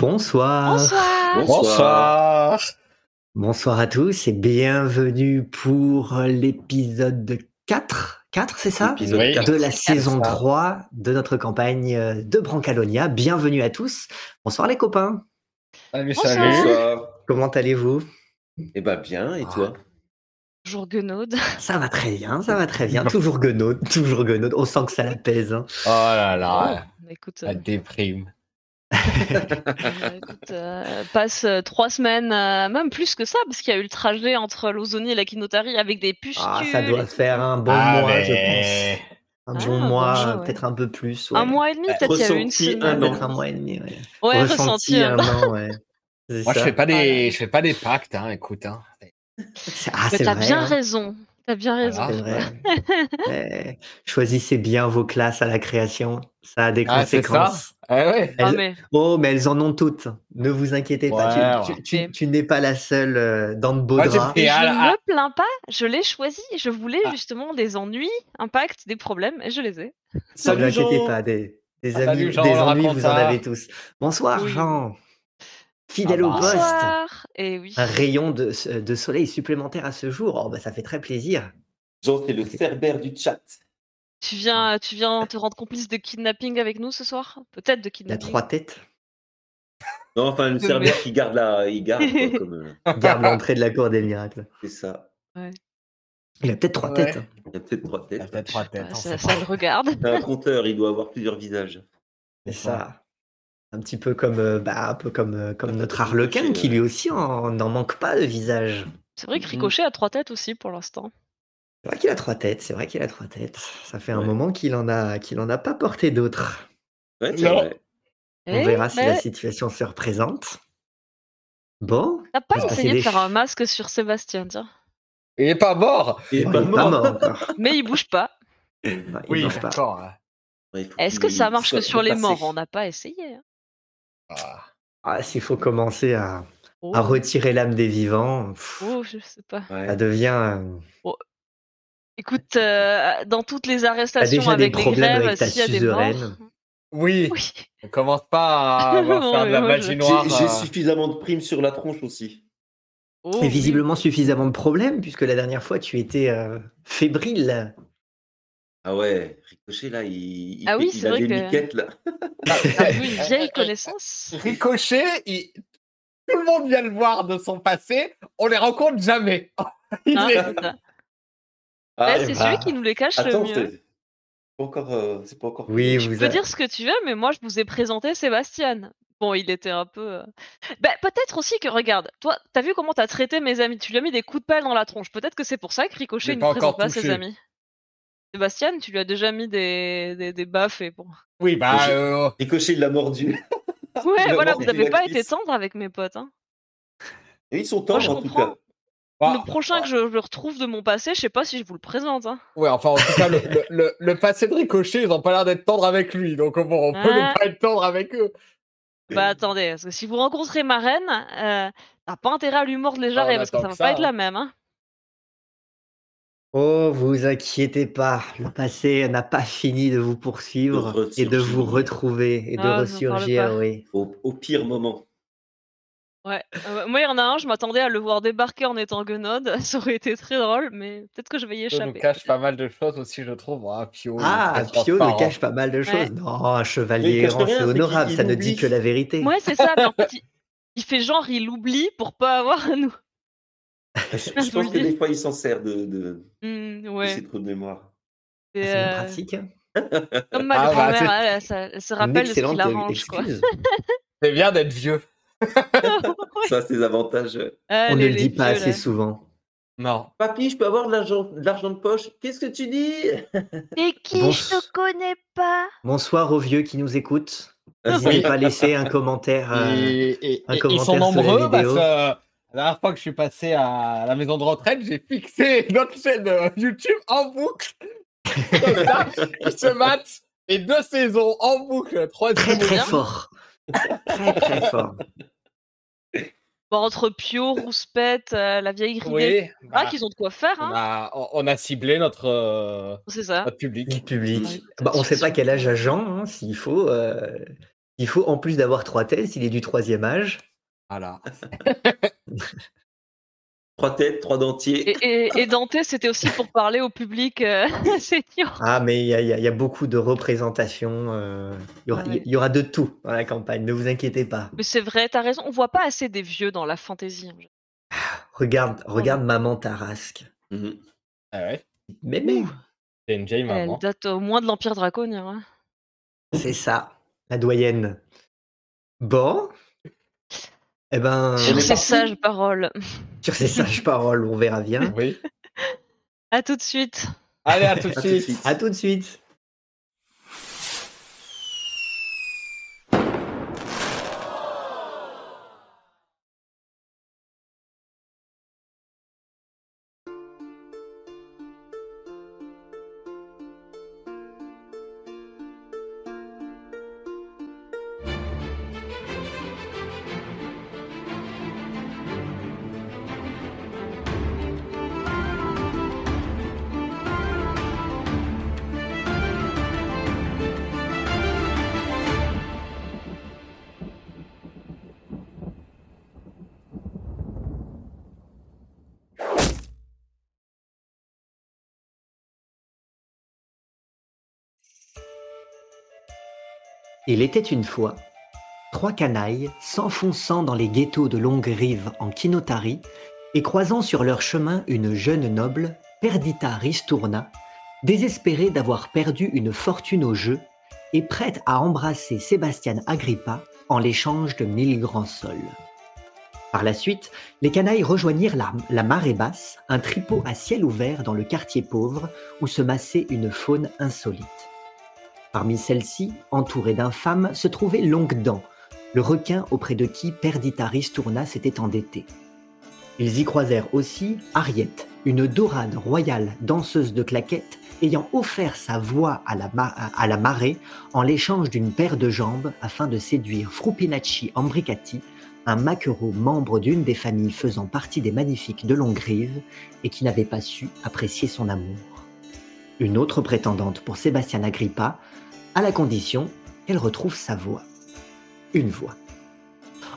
Bonsoir. Bonsoir. Bonsoir. Bonsoir à tous et bienvenue pour l'épisode 4. 4, c'est ça Épisode Oui. quatre. De la saison ça. 3 de notre campagne euh, de Brancalonia. Bienvenue à tous. Bonsoir les copains. Salut, Bonsoir. salut. Bonsoir. Comment allez-vous? Eh ben bien, et toi? Bonjour Guenaude. Ça va très bien, ça va très bien. Toujours guenaude, toujours guenaude. On sent que ça l'apaise. hein. Oh là là, Bah, écoute, la euh, déprime. Euh, écoute, euh, passe euh, trois semaines, euh, même plus que ça, parce qu'il y a eu le trajet entre Lozoni et la Kinotari avec des pustules. Ah, ça doit faire un bon Ah, mois, mais- je pense. Un Ah, bon bon mois, ouais. peut-être un peu plus. ouais. Un mois et demi, peut-être il y a eu une semaine. un un mois et demi. Ouais, Ouais, Ressenti ressenti un un an. ouais. Moi, je fais pas des, Voilà. je fais pas des pactes, hein, écoute. Hein. Ah, t'as bien hein. raison. T'as bien raison. Vrai. Choisissez bien vos classes à la création. Ça a des Ah, conséquences. Ah ouais. Ah, mais Oh, mais elles en ont toutes. Ne vous inquiétez pas. Tu- Ouais, tu, ouais. tu- Mais- tu n'es pas la seule euh, dans de beaux draps. Et Et je ne me plains pas, je l'ai choisi. Je voulais Ah. justement des ennuis, impact, des problèmes, et je les ai. Ne vous inquiétez Jean pas. Des, des Ah, amis, Jean, des ennuis, vous en avez tous. Bonsoir, Oui. Jean. Fidèle Ah au bah. poste. Bonsoir. Et oui. Un rayon de, de soleil supplémentaire à ce jour. Oh, bah, ça fait très plaisir. Jean, c'est le cerbère du chat. Tu viens, tu viens te rendre complice de kidnapping avec nous ce soir? Peut-être de Il a kidnapping. trois têtes. Non, enfin, le Mais- cerbère qui garde la. Il garde, quoi, comme. euh, Garde l'entrée de la cour des miracles. C'est ça. Il a peut-être trois Ouais. têtes. hein. Il a peut-être trois Il y a têtes. peut-être trois têtes. on ça, le regarde. C'est un compteur, il doit avoir plusieurs visages. C'est ça. Un petit peu comme, euh, bah, un peu comme, euh, comme notre Harlequin qui lui aussi en- n'en manque pas de visage. C'est vrai que. Ricochet a trois têtes aussi pour l'instant. C'est vrai qu'il a trois têtes, c'est vrai qu'il a trois têtes. Ça fait un Ouais. moment qu'il en a qu'il en a pas porté d'autres. Ouais, c'est Non. vrai. On Eh, verra si mais la situation se représente. Bon, T'as pas essayé de faire un masque sur Sébastien, tiens. Il est pas mort. Il est bon, pas il est pas mort. Mais il bouge pas. Non, il Oui, mange pas. hein. Ouais, Est-ce que ça marche que sur les morts? On n'a pas essayé. hein. Ah. Ah, S'il faut commencer à, Oh, à retirer l'âme des vivants, pff, oh, je sais pas. Ça devient. euh, Écoute, euh, dans toutes les T'as arrestations déjà des avec les problèmes grèves, avec s'il y a des morts. Oui. Oui. On commence pas à avoir Non, faire de la magie noire. J'ai j'ai suffisamment de primes sur la tronche aussi. Oh, Et oui. visiblement suffisamment de problèmes, puisque la dernière fois tu étais euh, fébrile. Ah ouais, Ricochet là, il, il, Ah fait- oui, il c'est a vrai des que- miquettes là. Vu une vieille connaissance Ricochet, il- tout le monde vient le voir de son passé. On les rencontre jamais. Il est- c'est ça. Ah, eh c'est bah, celui qui nous les cache Attends, le mieux. c'est pas encore. euh, c'est pas encore. Oui, Tu vous peux a- dire ce que tu veux, mais moi je vous ai présenté Sébastien. Bon, il était un peu. euh, Bah, peut-être aussi que, regarde, toi, t'as vu comment t'as traité mes amis? Tu lui as mis des coups de pelle dans la tronche. Peut-être que c'est pour ça que Ricochet ne présente pas ses amis. Sébastien, tu lui as déjà mis des, des, des baffes et bon. Oui, bah. J'ai- euh, Ricochet, il l'a mordu. Ouais, voilà, mordu vous avez la pas été tendre avec mes potes. Hein. Et ils sont tendres en tout cas. Bah, le prochain que je, je retrouve de mon passé, je sais pas si je vous le présente. Hein. Ouais, enfin, en tout cas, le, le, le, le passé de Ricochet, ils ont pas l'air d'être tendres avec lui. Donc, bon, on peut Ah. ne pas être tendre avec eux. Bah attendez, parce que si vous rencontrez ma reine, euh, t'as pas intérêt à lui mordre les jarrets parce que ça va que pas ça, être hein. la même. Hein. Oh, vous inquiétez pas, le passé n'a pas fini de vous poursuivre De et de vous retrouver et de Ah, ressurgir, oui. Au, au pire moment. Ouais. Euh, moi, il y en a un, je m'attendais à le voir débarquer en étant guenode. Ça aurait été très drôle, mais peut-être que je vais y Ça nous échapper. cache pas mal de choses aussi, je trouve. hein. Pio, Ah, Pio nous transparent. cache pas mal de choses. Ouais. Non, un chevalier errant, c'est honorable, ça ne dit que la vérité. Ouais, c'est ça, mais en fait, il, il fait genre, il oublie pour pas avoir à nous. Je, Je je vous pense que des fois, il s'en sert de, de, de ouais. ses trous de mémoire. C'est C'est euh, pratique. comme ma Ah, bah, grand-mère, c'est- elle, elle, se- elle se Une rappelle de ce qui l'arrange. C'est bien d'être vieux. Ça, c'est des avantages. Ah, On ne le dit pas vieux, assez là. souvent. Non. Papy, je peux avoir de l'argent de poche? Qu'est-ce que tu dis? Et qui? Bon, je te connais pas Bonsoir aux vieux qui nous écoutent. Ah, N'hésitez Oui. pas à laisser un commentaire. euh, Et, et- un et- ils sont nombreux parce que la dernière fois que je suis passé à la maison de retraite, j'ai fixé notre chaîne euh, YouTube en boucle. Comme ça, ils se matent les deux saisons en boucle, Très troisième très bien. fort. Très très fort. Bon, entre Pio, Rouspette, euh, la vieille ridée, Oui, ah, bah, qu'ils ont de quoi faire, on, hein. a, on- on a ciblé notre, euh, C'est ça. notre public. Public. Ouais, Bah, on sait pas quel âge a Jean, hein, s'il faut. euh, Il faut en plus d'avoir trois têtes, il est du troisième âge. Voilà. Trois têtes, trois dentiers. Et, et, et Dante, c'était aussi pour parler au public euh, senior. Ah, mais il y, a- y y beaucoup de représentations. euh, il, y aura, Ouais. il y aura de tout dans la campagne, ne vous inquiétez pas. Mais c'est vrai, t'as raison, on voit pas assez des vieux dans la fantasy. en général. Regarde, regarde maman Tarasque. Mhm. Ah ouais. Mais, mais C'est une vieille Elle maman. date au moins de l'Empire draconien. hein. c'est ça, la doyenne. Bon. Eh ben, Sur ces parti sages paroles. sur ces sages paroles, on verra bien. Oui. À tout de suite. Allez, à tout de suite. À tout de suite. Il était une fois trois canailles s'enfonçant dans les ghettos de Longue Rive en Kinotari et croisant sur leur chemin une jeune noble, Perdita Ristourna, désespérée d'avoir perdu une fortune au jeu et prête à embrasser Sébastien Agrippa en l'échange de mille grands sols. Par la suite, les canailles rejoignirent la, la marée basse, un tripot à ciel ouvert dans le quartier pauvre où se massait une faune insolite. Parmi celles-ci, entourée d'infâmes, se trouvait Longue Dent, le requin auprès de qui Perdita Ristourna s'était endetté. Ils y croisèrent aussi Ariette, une dorade royale danseuse de claquettes ayant offert sa voix à la, ma- à la marée en l'échange d'une paire de jambes afin de séduire Frupinacci Ambricati, un maquereau membre d'une des familles faisant partie des magnifiques de Longrive et qui n'avait pas su apprécier son amour. Une autre prétendante pour Sébastien Agrippa, à la condition qu'elle retrouve sa voix. Une voix.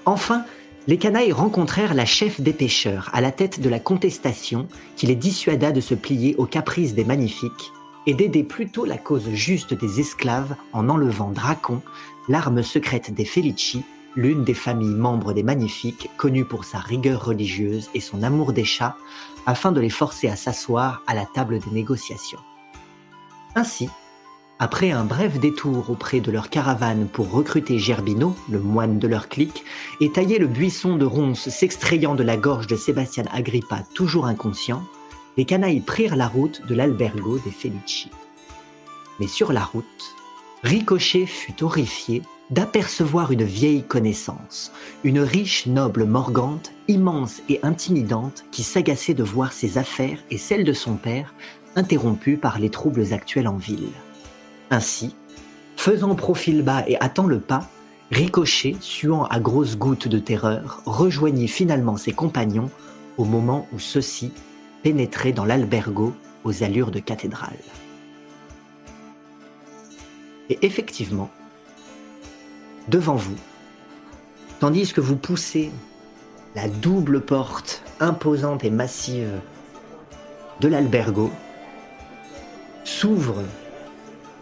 Enfin, les canailles rencontrèrent la chef des pêcheurs à la tête de la contestation qui les dissuada de se plier aux caprices des magnifiques et d'aider plutôt la cause juste des esclaves en enlevant Dracon, l'arme secrète des Felici, l'une des familles membres des magnifiques connue pour sa rigueur religieuse et son amour des chats, afin de les forcer à s'asseoir à la table des négociations. Ainsi, après un bref détour auprès de leur caravane pour recruter Gerbino, le moine de leur clique, et tailler le buisson de ronces s'extrayant de la gorge de Sébastien Agrippa toujours inconscient, les canailles prirent la route de l'albergo des Felici. Mais sur la route, Ricochet fut horrifié d'apercevoir une vieille connaissance, une riche noble morgante, immense et intimidante, qui s'agaçait de voir ses affaires et celles de son père interrompues par les troubles actuels en ville. Ainsi, faisant profil bas et hâtant le pas, Ricochet, suant à grosses gouttes de terreur, rejoignit finalement ses compagnons au moment où ceux-ci pénétraient dans l'albergo aux allures de cathédrale. Et effectivement, devant vous, tandis que vous poussez la double porte imposante et massive de l'albergo, s'ouvre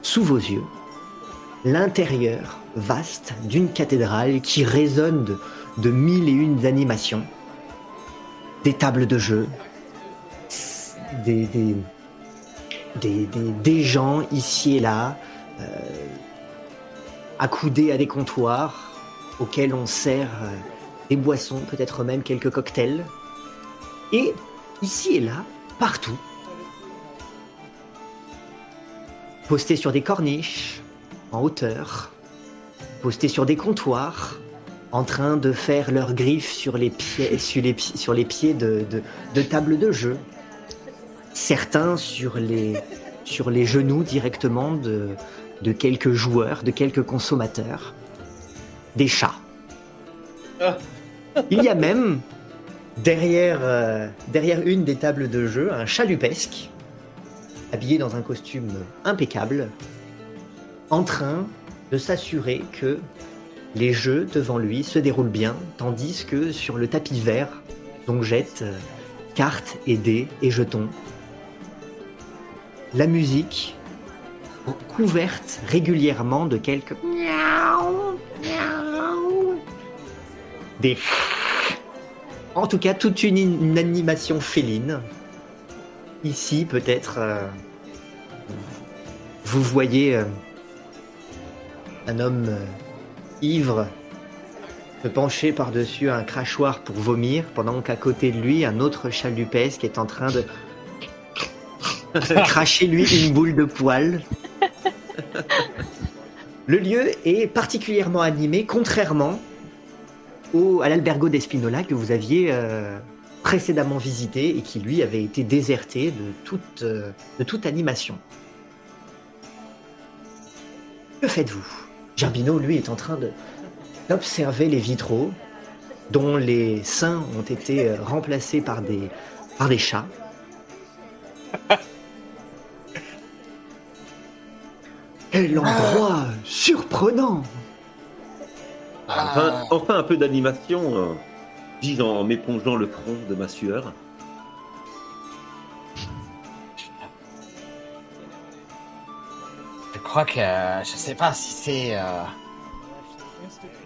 sous vos yeux l'intérieur vaste d'une cathédrale qui résonne de, mille et une animations, des tables de jeu, des, des, des, des- des gens ici et là, euh, accoudés à des comptoirs auxquels on sert euh, des boissons, peut-être même quelques cocktails. Et ici et là, partout, postés sur des corniches, en hauteur, postés sur des comptoirs, en train de faire leurs griffes sur les pieds, sur les, pi- sur les pieds de, de, de tables de jeu. Certains sur les, sur les genoux directement de, de quelques joueurs, de quelques consommateurs. Des chats. Ah. Il y a même, derrière, euh, derrière une des tables de jeu, un chalupesque, habillé dans un costume impeccable, en train de s'assurer que les jeux devant lui se déroulent bien, tandis que sur le tapis vert, donc jette euh, cartes et dés et jetons. La musique, couverte régulièrement de quelques des en tout cas toute une animation féline. Ici peut-être euh, vous voyez euh, un homme euh, ivre se pencher par-dessus un crachoir pour vomir, pendant qu'à côté de lui, un autre chalupesque est en train de cracher lui une boule de poil. Le lieu est particulièrement animé, contrairement au, à l'albergo d'Espinola que vous aviez euh, précédemment visité et qui lui avait été déserté de toute, euh, de toute animation. Que faites-vous? Gerbino, lui, est en train d'observer les vitraux dont les seins ont été euh, remplacés par des, par des chats. Quel endroit surprenant Enfin, enfin un peu d'animation, dis en m'épongeant le front de ma sueur. Je crois que euh, je sais pas si c'est euh,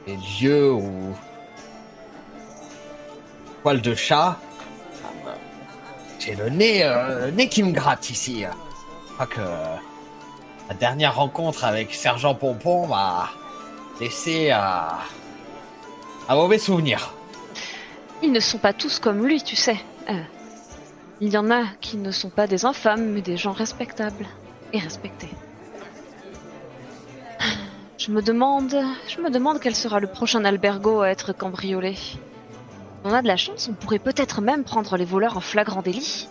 les lieux ou poil de chat. J'ai le nez, euh, le nez qui me gratte ici. Je crois que euh, la dernière rencontre avec Sergent Pompon m'a laissé un mauvais souvenir. Ils ne sont pas tous comme lui, tu sais. Euh, il y en a qui ne sont pas des infâmes, mais des gens respectables et respectés. Je me demande, je me demande quel sera le prochain albergo à être cambriolé. On a de la chance, on pourrait peut-être même prendre les voleurs en flagrant délit. Ça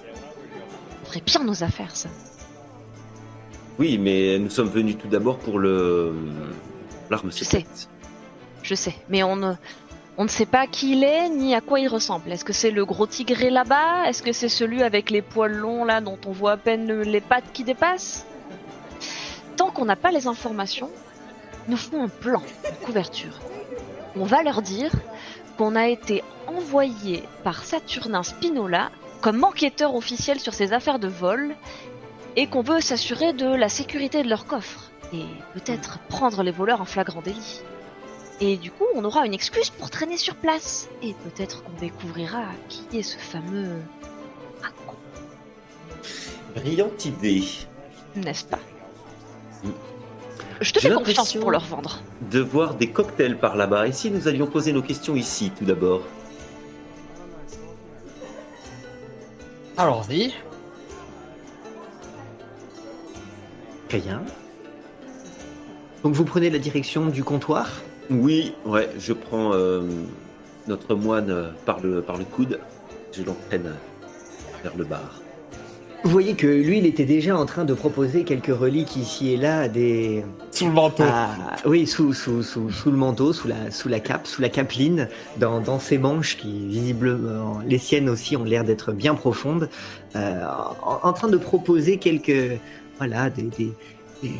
ferait bien nos affaires, ça. Oui, mais nous sommes venus tout d'abord pour le l'arme sais. secrète. Je sais, mais on ne, on ne sait pas qui il est ni à quoi il ressemble. Est-ce que c'est le gros tigré là-bas? Est-ce que c'est celui avec les poils longs là dont on voit à peine les pattes qui dépassent? Tant qu'on n'a pas les informations, nous ferons un plan de couverture. On va leur dire qu'on a été envoyé par Saturnin Spinola comme enquêteur officiel sur ces affaires de vol et qu'on veut s'assurer de la sécurité de leur coffre et peut-être prendre les voleurs en flagrant délit. Et du coup, on aura une excuse pour traîner sur place. Et peut-être qu'on découvrira qui est ce fameux... Raccoon, Brillante idée N'est-ce pas Mm. Je te J'ai fais confiance l'impression- pour leur vendre. de voir des cocktails par là-bas. Et si nous allions poser nos questions ici tout d'abord Allons-y. Rien. Donc vous prenez la direction du comptoir? Oui, ouais, je prends euh, notre moine euh, par le, par le coude. Je l'entraîne euh, vers le bar. Vous voyez que lui, il était déjà en train de proposer quelques reliques ici et là à des... Sous le manteau. à- oui, sous, sous, sous, sous le manteau, sous la, sous la cape, sous la capeline, dans, dans ses manches qui, visiblement, les siennes aussi ont l'air d'être bien profondes, euh, en, en train de proposer quelques... Voilà, des... des, des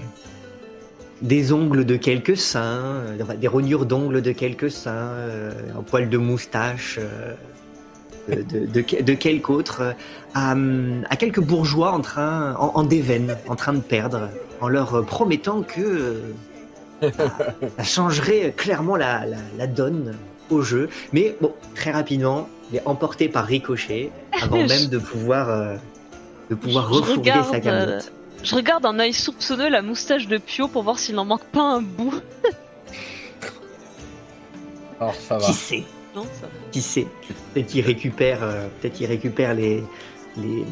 des ongles de quelques seins, euh, des rognures d'ongles de quelques seins, euh, un poil de moustache, euh, de, de, de, de quelque autre, euh, à, à quelques bourgeois en train, en, en déveine, en train de perdre, en leur euh, promettant que euh, ça changerait clairement la, la, la donne au jeu. Mais bon, très rapidement, il est emporté par Ricochet avant même de pouvoir, euh, de pouvoir sa euh, camelote. Je regarde un œil soupçonneux la moustache de Pio pour voir s'il n'en manque pas un bout. Alors, ça va. Qui sait? Non, ça va. Qui sait? Peut-être qu'il récupère, euh, peut-être qu'il récupère les, les,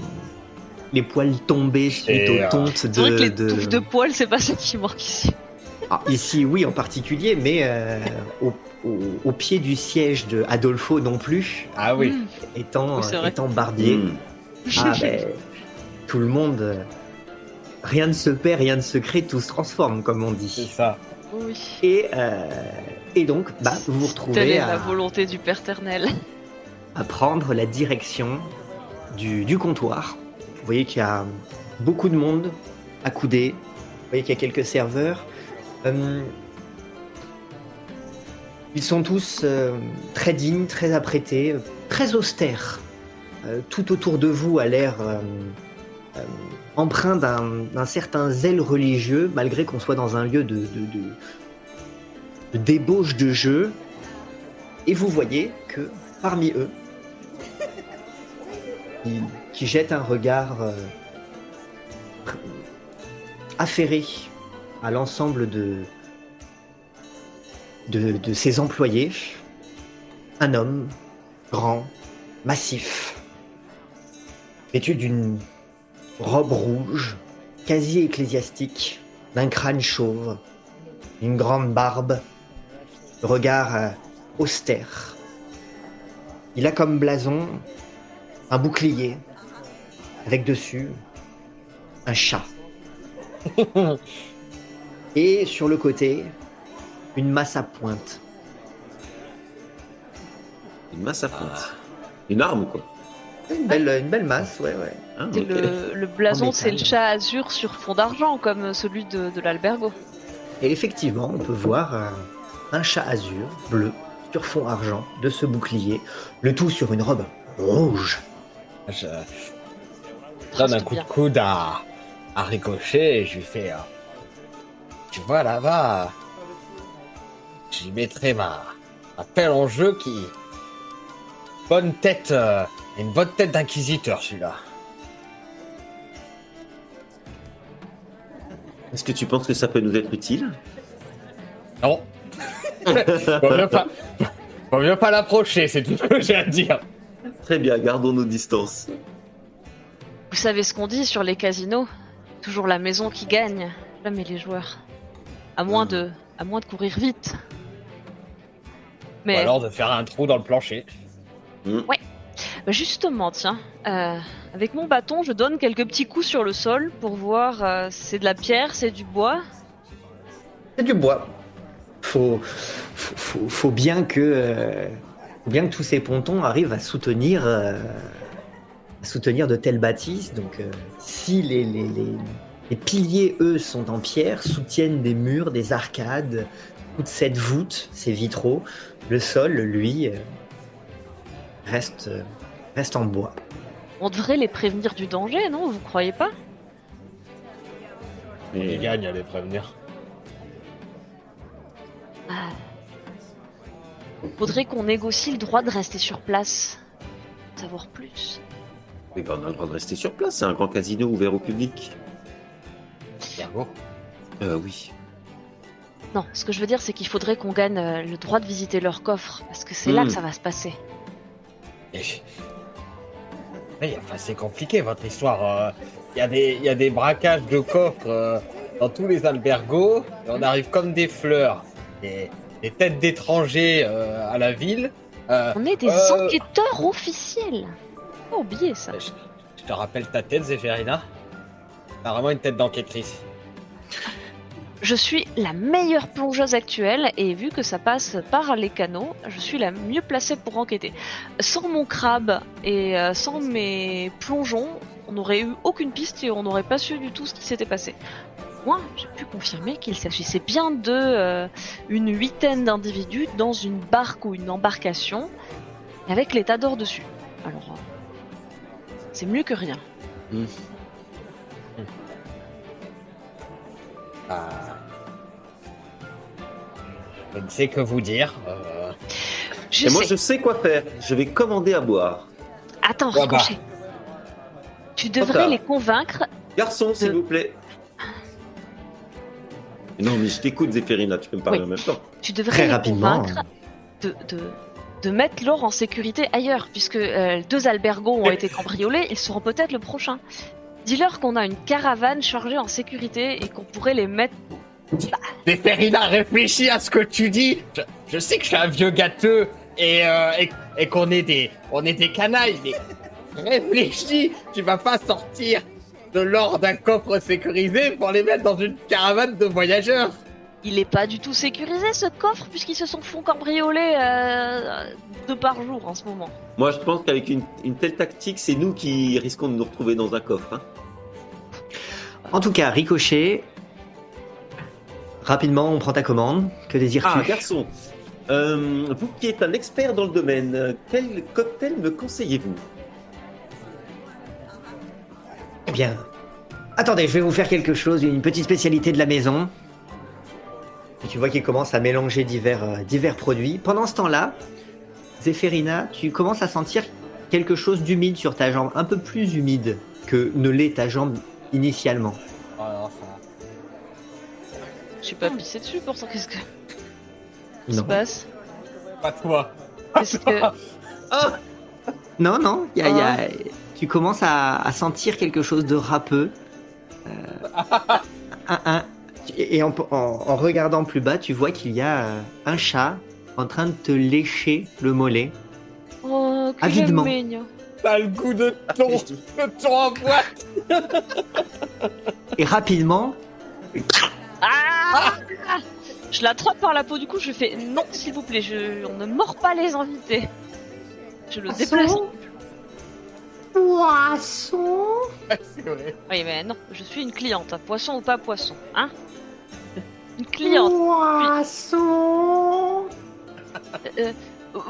les poils tombés suite Et, aux euh, tontes C'est vrai de, que les de- touffes de poils, c'est pas ça qui manque ici. Ah, ici, oui, en particulier, mais euh, au, au- au pied du siège de Adolfo non plus, Ah oui. Mm. étant, Oui, étant barbier. Hmm. Ah, ben, tout le monde, euh, rien ne se perd, rien ne se crée, tout se transforme, comme on C'est dit. ça. Oui. Et, euh, et donc, bah, vous vous Telle retrouvez est à, la volonté du Père-Ternel. à prendre la direction du, du comptoir. Vous voyez qu'il y a beaucoup de monde accoudé. Vous voyez qu'il y a quelques serveurs. Euh, Ils sont tous euh, très dignes, très apprêtés, très austères. Euh, tout autour de vous a l'air euh, empreint d'un certain zèle religieux, malgré qu'on soit dans un lieu de, de- de- de débauche de jeu. Et vous voyez que parmi eux, qui, qui jettent un regard euh, affairé à l'ensemble de, de ses employés, un homme grand, massif, vêtu d'une robe rouge, quasi ecclésiastique, d'un crâne chauve, une grande barbe, regard euh, austère. Il a comme blason un bouclier, avec dessus un chat. Et sur le côté, une masse à pointe. Une masse à pointe. Une arme, quoi. Une belle, une belle masse, ouais, ouais. Ah, le, le blason, c'est le chat azur sur fond d'argent, comme celui de, de l'albergo. Et effectivement, on peut voir un, un chat azur, bleu, sur fond argent, de ce bouclier, le tout sur une robe rouge. Je donne un coup de coude à, à Ricochet et je lui fais. euh, tu vois là-bas, j'y mettrai ma, ma pelle en jeu qui. Bonne tête, euh, une bonne tête d'inquisiteur celui-là. Est-ce que tu penses que ça peut nous être utile? Non. Vaut mieux pas, mieux pas l'approcher, c'est tout ce que j'ai à dire. Très bien, gardons nos distances. Vous savez ce qu'on dit sur les casinos? Toujours la maison qui gagne, jamais les joueurs. À moins Hmm. de, à moins de courir vite. Ou Mais alors de faire un trou dans le plancher. Bah, justement, tiens, euh, avec mon bâton, je donne quelques petits coups sur le sol pour voir euh, c'est de la pierre, c'est du bois. C'est du bois. Faut, faut, bien que, euh, bien que tous ces pontons arrivent à soutenir, soutenir de telles bâtisses. Donc, si les, les, piliers, eux, sont en pierre, soutiennent des murs, des arcades, toute cette voûte, ces vitraux, le sol, lui, reste, reste en bois. On devrait les prévenir du danger, non? Vous croyez pas? Il Mais gagne à les prévenir. Ah. Faudrait qu'on négocie le droit de rester sur place. Savoir plus. mais ben, on a le droit de rester sur place. C'est un grand casino ouvert au public. Ergo. Euh, oui. Non, ce que je veux dire, c'est qu'il faudrait qu'on gagne euh, le droit de visiter leur coffre, parce que c'est là Hmm. que ça va se passer. Et... Mais enfin, c'est compliqué votre histoire. Il y, a des- y a des braquages de coffres euh, dans tous les albergos et on arrive comme des fleurs. Des, des têtes d'étrangers euh, à la ville. Euh, On est des Euh. enquêteurs officiels. Pas oublier ça. je, je te rappelle ta tête, Zéphérina. T'as vraiment une tête d'enquêtrice. Je suis la meilleure plongeuse actuelle et vu que ça passe par les canaux, je suis la mieux placée pour enquêter. Sans mon crabe et euh, sans mes plongeons, on n'aurait eu aucune piste et on n'aurait pas su du tout ce qui s'était passé. Moi, j'ai pu confirmer qu'il s'agissait bien de euh, une huitaine d'individus dans une barque ou une embarcation avec l'état d'or dessus. Alors, euh, c'est mieux que rien. Ah. Je ne sais que vous dire. euh, Je Et moi, sais. je sais quoi faire. Je vais commander à boire. Attends, Ah bah. Ricochet. Tu devrais les convaincre Garçon, s'il De- vous plaît. Non, mais je t'écoute, Zéphérina. Tu peux me parler Oui. en même temps. tu devrais Très les rapidement. convaincre de, de, de mettre l'or en sécurité ailleurs, puisque euh, deux albergos ont été cambriolés, ils seront peut-être le prochain. Dis-leur qu'on a une caravane chargée en sécurité et qu'on pourrait les mettre. Zéphérina, réfléchis à ce que tu dis. Je, je sais que je suis un vieux gâteux et, euh, et, et qu'on est des, on est des canailles, mais réfléchis. Tu vas pas sortir de l'or d'un coffre sécurisé pour les mettre dans une caravane de voyageurs. Il est pas du tout sécurisé ce coffre, puisqu'ils se sont font cambrioler euh, deux par jour en ce moment. Moi, je pense qu'avec une, une telle tactique, c'est nous qui risquons de nous retrouver dans un coffre. hein. En tout cas, Ricochet, rapidement, on prend ta commande. Que désires-tu Ah, garçon Euh, vous qui êtes un expert dans le domaine, quel cocktail me conseillez-vous? Eh bien, attendez, je vais vous faire quelque chose, une petite spécialité de la maison. Et tu vois qu'il commence à mélanger divers, euh, divers produits. Pendant ce temps-là, Zéphérina, tu commences à sentir quelque chose d'humide sur ta jambe, un peu plus humide que ne l'est ta jambe initialement. Oh, ça... Je suis pas pissé dessus pour ça. Qu'est-ce que qui se passe Pas toi. Qu'est-ce que non, non, il y a- il y a- tu commences à, à sentir quelque chose de râpeux. Euh, un- un- et en, en- en regardant plus bas, tu vois qu'il y a euh, un chat en train de te lécher le mollet. Oh, que Avidement. mignon. T'as le goût de ton, de ton en boîte. Et rapidement, Ah Je l'attrape par la peau du cou, je fais non, s'il vous plaît, je... on ne mord pas les invités. Je le déplace. Poisson C'est vrai. Oui, mais non, je suis une cliente, hein, poisson ou pas poisson, hein Une cliente. Poisson Euh,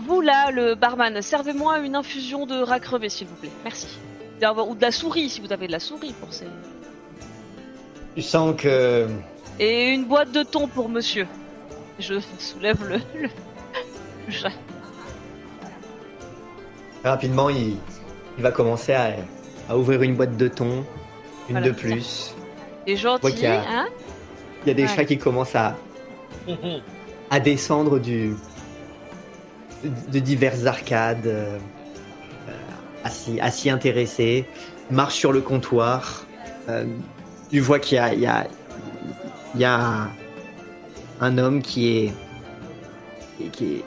vous là, le barman, servez-moi une infusion de rat crevé, s'il vous plaît. Merci. Ou de la souris, si vous avez de la souris pour ces. Tu sens que Et une boîte de thon pour monsieur. Je soulève le, le, le chat. rapidement il, il va commencer à, à ouvrir une boîte de thon, une Voilà, de plus. Et vois gentil, qu'il y a- hein Il y a des Ouais. chats qui commencent à, à descendre du, de, diverses arcades, euh, euh, à s'y- s'y intéresser, marche sur le comptoir. euh, tu vois qu'il y a, un, homme qui est, qui est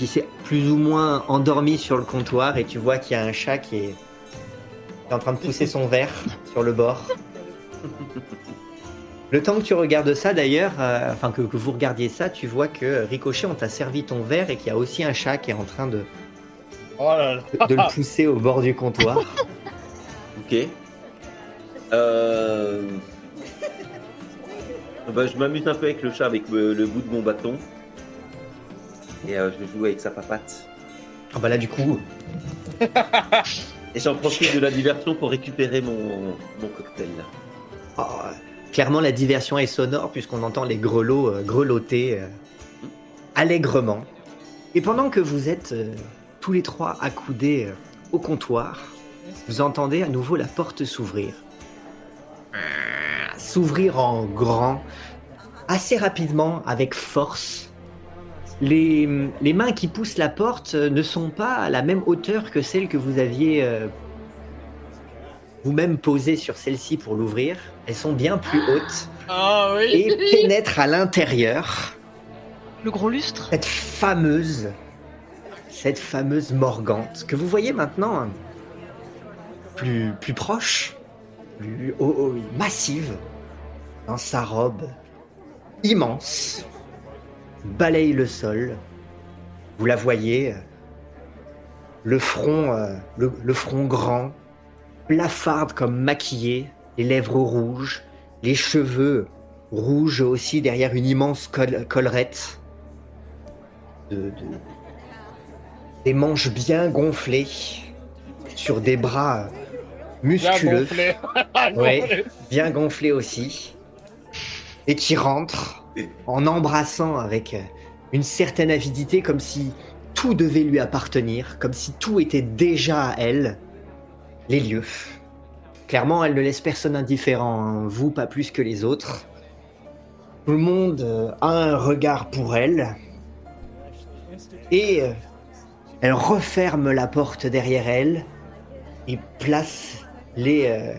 qui s'est plus ou moins endormi sur le comptoir et tu vois qu'il y a un chat qui est en train de pousser son verre sur le bord. Le temps que tu regardes ça d'ailleurs, euh, enfin que, que vous regardiez ça, tu vois que Ricochet, on t'a servi ton verre et qu'il y a aussi un chat qui est en train de, Oh là là. de, de le pousser au bord du comptoir. Ok. Euh... bah, je m'amuse un peu avec le chat avec le, le bout de mon bâton. Et euh, je joue avec sa papate. Ah bah là du coup, Et j'en profite de la diversion pour récupérer mon, mon cocktail. oh, clairement la diversion est sonore puisqu'on entend les grelots euh, grelotter euh, allègrement. Et pendant que vous êtes euh, tous les trois accoudés au comptoir, vous entendez à nouveau la porte s'ouvrir. S'ouvrir en grand, assez rapidement, avec force. Les, les mains qui poussent la porte ne sont pas à la même hauteur que celles que vous aviez vous-même posées sur celle-ci pour l'ouvrir. Elles sont bien plus hautes Ah oui. et pénètrent à l'intérieur Le gros lustre cette fameuse, cette fameuse Morgante que vous voyez maintenant hein, plus, plus proche, plus oh, oh, massive, dans sa robe immense, balaye le sol. Vous la voyez, euh, le front, euh, le, le front grand, blafarde comme maquillée, les lèvres rouges, les cheveux rouges aussi derrière une immense col- collerette de, de- des manches bien gonflées sur des bras Bien musculeux, gonflé. Ouais. bien gonflés aussi, et qui rentre en embrassant avec une certaine avidité, comme si tout devait lui appartenir, comme si tout était déjà à elle, les lieux. Clairement, elle ne laisse personne indifférent, hein, vous pas plus que les autres. Tout le monde euh, a un regard pour elle, et euh, elle referme la porte derrière elle et place les, euh,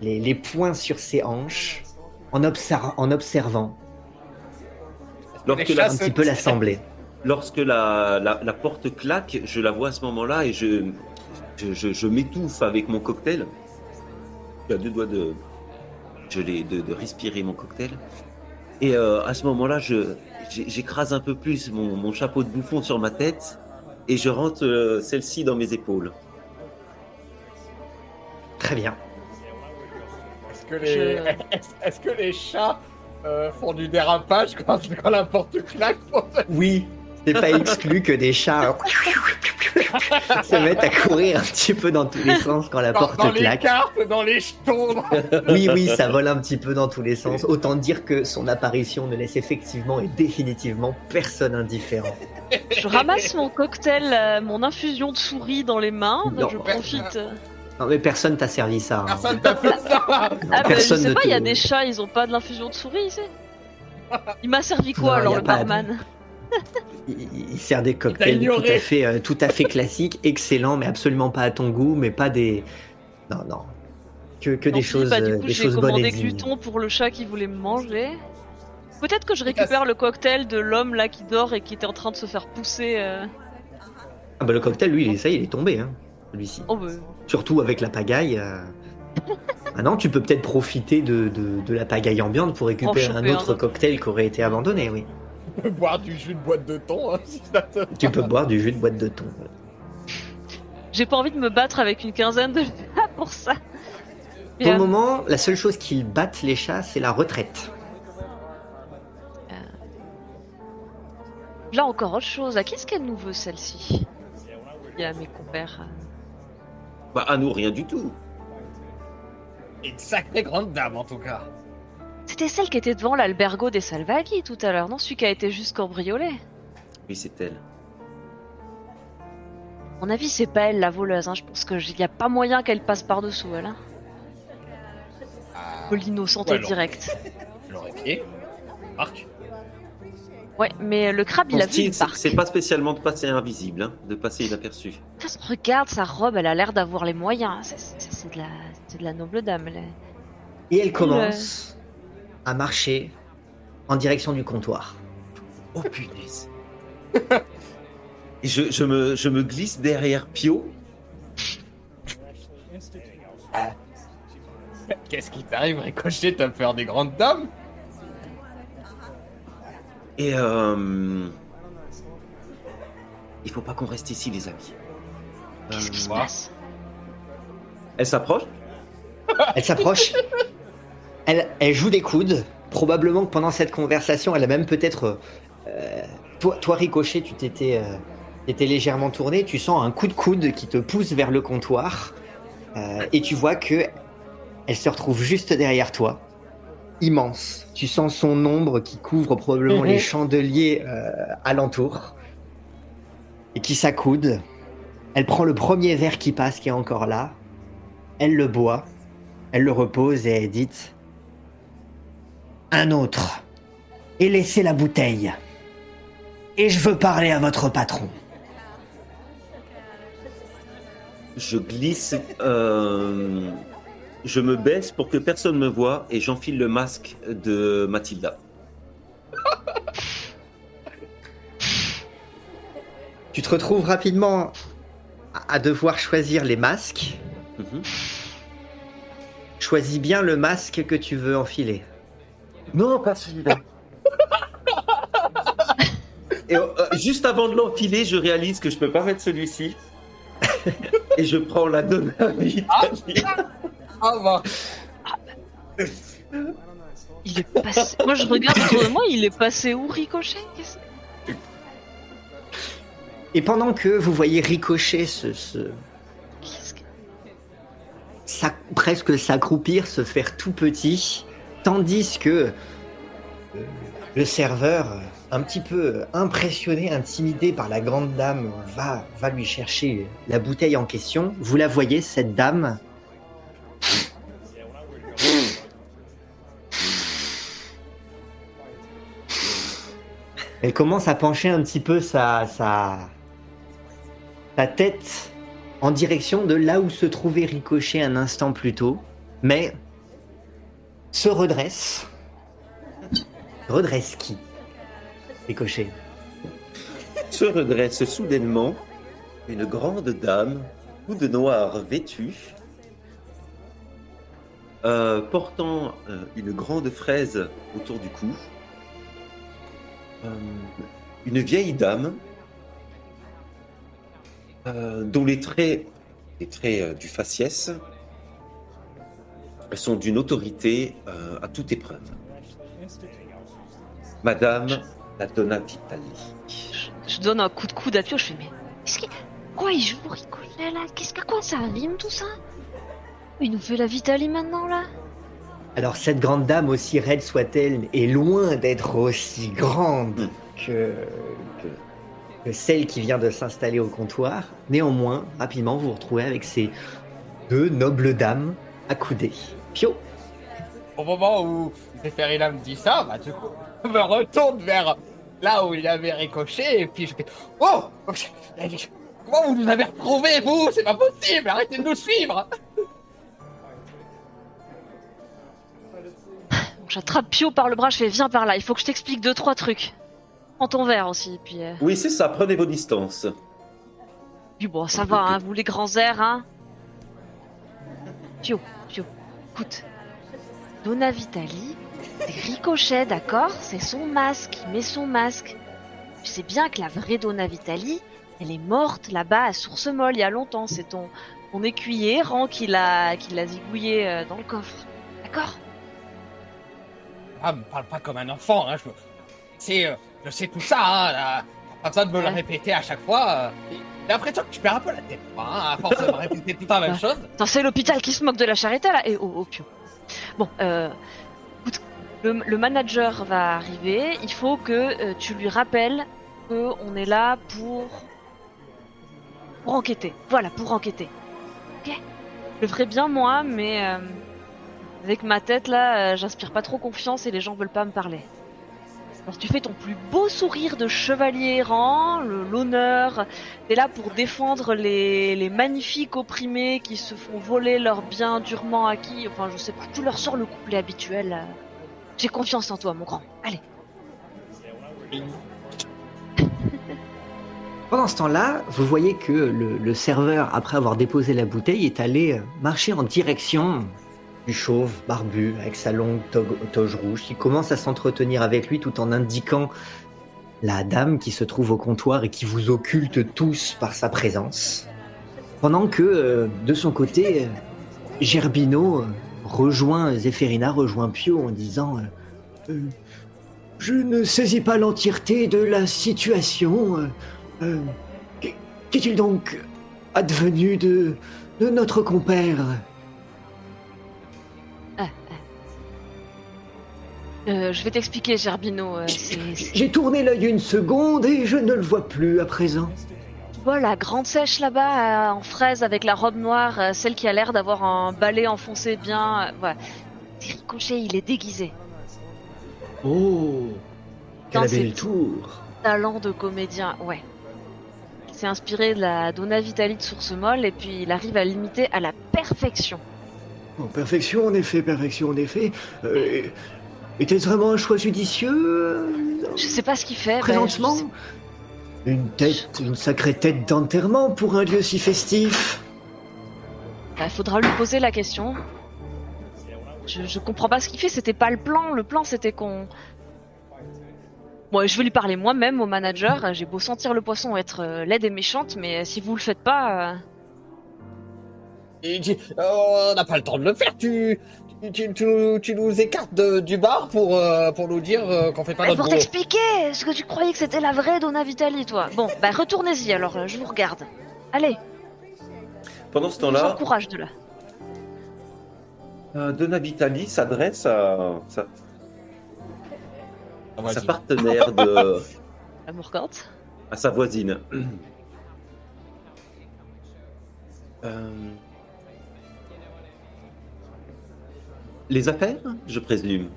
les, les poings sur ses hanches en, en observant Lorsque la, un petit peu l'assemblée. lorsque la, la, la porte claque, je la vois à ce moment-là et je, je, je, je m'étouffe avec mon cocktail. À deux doigts de, je de, de respirer mon cocktail. Et euh, à ce moment-là, je, j'ai- j'écrase un peu plus mon, mon chapeau de bouffon sur ma tête et je rentre euh, celle-ci dans mes épaules. Très bien. Est-ce que les, est-ce que les chats euh, font du dérapage quand, quand la porte claque Oui, C'est pas exclu que des chats se mettent à courir un petit peu dans tous les sens quand la Dans, porte dans les claque. cartes, dans les jetons. Oui, oui, ça vole un petit peu dans tous les sens. Autant dire que son apparition ne laisse effectivement et définitivement personne indifférent. Je ramasse mon cocktail, euh, mon infusion de souris dans les mains. Non. Je profite. Non mais personne t'a servi ça. hein. Personne t'a fait ça. Non, Ah, bah, je personne sais ne pas, il y a des chats, ils ont pas de l'infusion de souris ici. Il m'a servi quoi Non, alors le barman? Il, il sert des cocktails tout à fait, euh, tout à fait classiques, excellents, mais absolument pas à ton goût, mais pas des. Non, non. Que, que Tant des choses, bah, du euh, coup, des j'ai choses bonnes commandé et dignes. Gluton pour le chat qui voulait me manger. Peut-être que je récupère le cocktail de l'homme là qui dort et qui était en train de se faire pousser. euh. Ah bah le cocktail, lui, il est- ça, il est tombé, hein, celui-ci. Oh, bah, Surtout avec la pagaille. euh. Maintenant, tu peux peut-être profiter de, de, de la pagaille ambiante pour récupérer un autre. cocktail qui aurait été abandonné, oui. Tu peux boire du jus de boîte de thon hein, si ça te... Tu peux boire du jus de boîte de thon. J'ai pas envie de me battre avec une quinzaine de chats pour ça. Pour le moment, la seule chose qui batte les chats, c'est la retraite. Là encore autre chose. À qui est-ce qu'elle nous veut celle-ci? Il y a mes compères. Bah, à nous, rien du tout. Une sacrée grande dame en tout cas. C'était celle qui était devant l'albergo des Salvaghi tout à l'heure, non? Celui qui a été juste cambriolé. Oui, c'est elle. À mon avis, c'est pas elle la voleuse. Hein. Je pense qu'il n'y a pas moyen qu'elle passe par-dessous elle. Hein. Ah, Faut l'innocenter Ouais, direct. Pied. Marc. Ouais, mais le crabe, il a vu une c'est pas spécialement de passer invisible, hein, de passer inaperçu. Regarde sa robe, elle a l'air d'avoir les moyens. C'est- C'est c'est de, la... c'est de la noble dame. elle Et elle commence à marcher en direction du comptoir. Oh punaise. Et je, je me, je me glisse derrière Pio. Qu'est-ce qui t'arrive, Ricochet T'as peur des grandes dames? Et euh... Il faut pas qu'on reste ici, les amis. Qu'est-ce qui se Euh, passe? Elle s'approche Elle s'approche. Elle, elle joue des coudes. Probablement que pendant cette conversation, elle a même peut-être. euh, toi, toi, Ricochet, tu t'étais euh, légèrement tourné. Tu sens un coup de coude qui te pousse vers le comptoir. Euh, et tu vois que elle se retrouve juste derrière toi. Immense. Tu sens son ombre qui couvre probablement Mhm. les chandeliers euh, alentour. Et qui s'accoude. Elle prend le premier verre qui passe, qui est encore là. Elle le boit. Elle le repose et elle dit Un autre. Et laissez la bouteille. Et je veux parler à votre patron. Je glisse, euh, je me baisse pour que personne me voie et j'enfile le masque de Mathilda. Tu te retrouves rapidement à devoir choisir les masques. Mhm. Choisis bien le masque que tu veux enfiler. Non, pas celui-là. Et euh, juste avant de l'enfiler, je réalise que je peux pas mettre celui-ci. Et je prends la dynamite. Ah bah Il est passé. moi, je regarde autour de moi, il est passé où, Ricochet? Et pendant que vous voyez ricocher ce, ce- qu'est-ce que- s'a- presque s'accroupir, se faire tout petit, tandis que euh, le serveur, un petit peu impressionné, intimidé par la grande dame, va, va lui chercher la bouteille en question. Vous la voyez, cette dame Elle commence à pencher un petit peu sa, sa, sa tête en direction de là où se trouvait Ricochet un instant plus tôt, mais se redresse. Redresse qui? Ricochet. Se redresse soudainement une grande dame, tout de noir vêtue, euh, portant euh, une grande fraise autour du cou. Euh, une vieille dame dont les traits, les traits du faciès, sont d'une autorité euh, à toute épreuve. Madame la Donna Vitali. je donne un coup de coude à Pio, je fais mais qu'est-ce qu'il quoi il joue ricochet là? Qu'est-ce qu'à quoi ça rime tout ça? Il nous fait la Vitalie maintenant là? Alors cette grande dame, aussi raide soit-elle, est loin d'être aussi grande Mm. que, que, que celle qui vient de s'installer au comptoir. Néanmoins, rapidement, vous vous retrouvez avec ces deux nobles dames accoudées. Pio, Au moment où Zéphérina me dit ça, bah du coup, je me retourne vers là où il avait ricoché et puis je fais Oh Comment vous nous avez retrouvés, vous? C'est pas possible Arrêtez de nous suivre j'attrape Pio par le bras, je fais viens par là, il faut que je t'explique deux trois trucs. Prends ton verre aussi, puis, euh, Oui, c'est ça, prenez vos distances. puis bon, ça va, hein, vous les grands airs, hein. Pio, Pio, écoute. Donna Vitali, c'est Ricochet, d'accord C'est son masque, il met son masque. Tu sais bien que la vraie Donna Vitali, elle est morte là-bas à Source Molle il y a longtemps. C'est ton, ton écuyer, Ran, qui l'a qui l'a zigouillé euh, dans le coffre. D'accord? Ah, me parle pas comme un enfant, hein, je c'est, euh, je sais tout ça, hein, là. T'as pas besoin de me le répéter à chaque fois. euh. J'ai l'impression que tu perds un peu la tête, hein, à force de répéter tout le temps la même Ouais. chose. Attends, c'est l'hôpital qui se moque de la charité là Et oh, oh, Pio. Bon, euh, écoute, le, le manager va arriver. Il faut que euh, tu lui rappelles que on est là pour pour enquêter. Voilà, pour enquêter. Ok? Je le ferai bien moi, mais euh, avec ma tête là, j'inspire pas trop confiance et les gens veulent pas me parler. Tu fais ton plus beau sourire de chevalier errant, l'honneur, T'es là pour défendre les, les magnifiques opprimés qui se font voler leurs biens durement acquis. Enfin, je sais pas, tu leur sors le couplet habituel. J'ai confiance en toi, mon grand. Allez. Pendant ce temps-là, vous voyez que le, serveur, après avoir déposé la bouteille, est allé marcher en direction du chauve barbu avec sa longue toge, rouge qui commence à s'entretenir avec lui tout en indiquant la dame qui se trouve au comptoir et qui vous occulte tous par sa présence. Pendant que, euh, de son côté, euh, Gerbino euh, rejoint Zéphérina, rejoint Pio en disant Je ne saisis pas l'entièreté de la situation. qu'est- Qu'est-il donc advenu de notre compère? Euh, je vais t'expliquer, Gerbino. euh, J'ai tourné l'œil une seconde et je ne le vois plus à présent. Tu vois la grande sèche là-bas, euh, en fraise avec la robe noire, celle qui a l'air d'avoir un balai enfoncé bien. voilà. C'est Ricochet, il est déguisé. Oh Quel bel tour Talent de comédien, ouais. Il s'est inspiré de la Donna Vitali de Source Molle et puis il arrive à l'imiter à la perfection. Oh, Perfection, en effet, perfection, en effet. Euh, Était-ce vraiment un choix judicieux euh, Je sais pas ce qu'il fait. présentement Une tête, une sacrée tête d'enterrement pour un lieu si festif. bah, faudra lui poser la question. Je, je comprends pas ce qu'il fait, c'était pas le plan. Le plan c'était qu'on. Bon, je vais lui parler moi-même au manager. J'ai beau sentir le poisson être euh, laide et méchante, mais si vous le faites pas. euh, Et tu- oh, on n'a pas le temps de le faire, tu, tu, tu, tu nous- écartes de- du bar pour, euh, pour nous dire euh, qu'on fait pas Mais notre pour t'expliquer, est-ce que tu croyais que c'était la vraie Donna Vitali, toi? Bon, bah retournez-y alors, euh, je vous regarde. Allez, Pendant ce temps-là, encourage de là. euh, Donna Vitali s'adresse à sa, Ah, à sa vas-y. partenaire de. La Morgante. à sa voisine. Les affaires, je présume.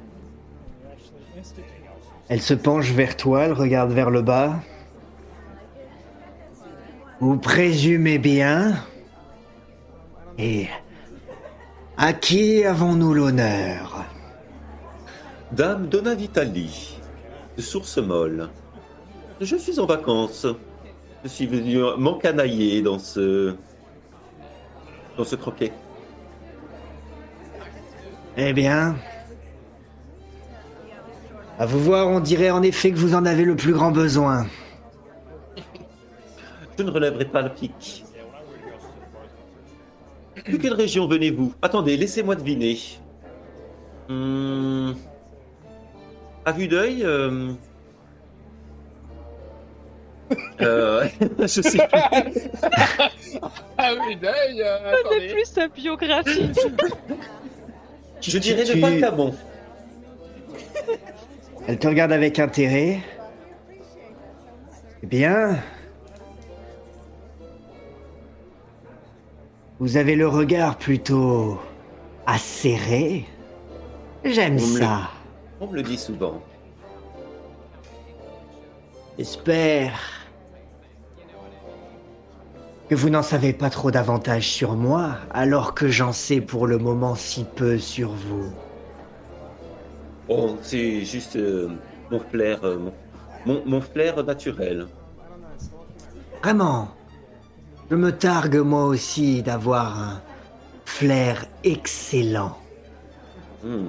Elle se penche vers toi, elle regarde vers le bas. Vous présumez bien Et à qui avons-nous l'honneur? Dame Donna Vitali, de Source Molle. Je suis en vacances. Je suis venu m'encanailler dans ce. dans ce croquet. Eh bien, à vous voir, on dirait en effet que vous en avez le plus grand besoin. Je ne relèverai pas le pic. De quelle région venez-vous? Attendez, laissez-moi deviner. Hmm, À vue d'œil, euh, Euh, je sais plus. ah oui, deuil, euh, C'est plus sa biographie. Je dirais Tu- de pas cabon. Elle te regarde avec intérêt. Eh bien. Vous avez le regard plutôt acéré. J'aime le- ça. On me le dit souvent. J'espère que vous n'en savez pas trop davantage sur moi, alors que j'en sais pour le moment si peu sur vous. Oh, c'est juste euh, mon flair, euh, mon, mon, mon flair naturel. Vraiment, je me targue moi aussi d'avoir un flair excellent. Hmm.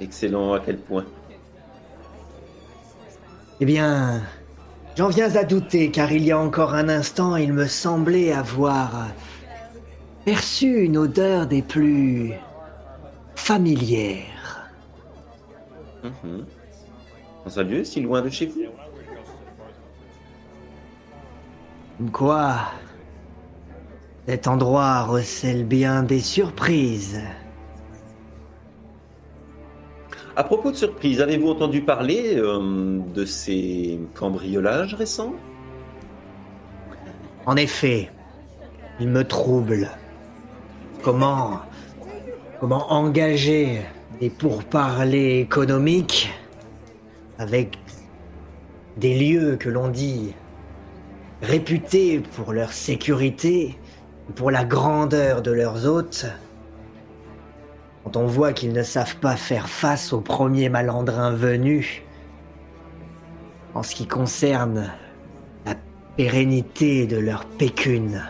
Excellent à quel point Eh bien, j'en viens à douter, car il y a encore un instant, il me semblait avoir perçu une odeur des plus familières. Mhm. Dans un lieu si loin de chez vous Quoi Cet endroit recèle bien des surprises. À propos de surprise, avez-vous entendu parler euh, de ces cambriolages récents? En effet, il me trouble. Comment. Comment engager des pourparlers économiques avec des lieux que l'on dit réputés pour leur sécurité, pour la grandeur de leurs hôtes, quand on voit qu'ils ne savent pas faire face au premier malandrin venu, en ce qui concerne la pérennité de leur pécune.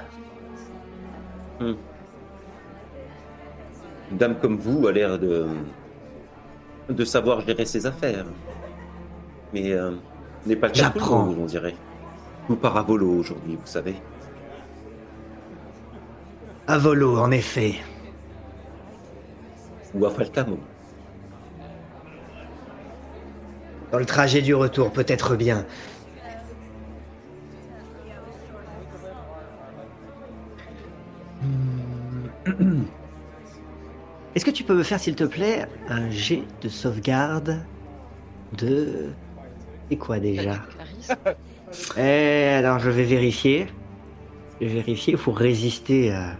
Une dame comme vous a l'air de, de savoir gérer ses affaires. Mais euh, n'est pas le cas J'apprends. on dirait. Tout part à volo aujourd'hui, vous savez. À volo, en effet. Ou à Falcamo. Dans le trajet du retour, peut-être bien. Hmm. Est-ce que tu peux me faire, s'il te plaît, un jet de sauvegarde de... C'est quoi déjà. Eh, alors je vais vérifier. Je vais vérifier, il faut résister à...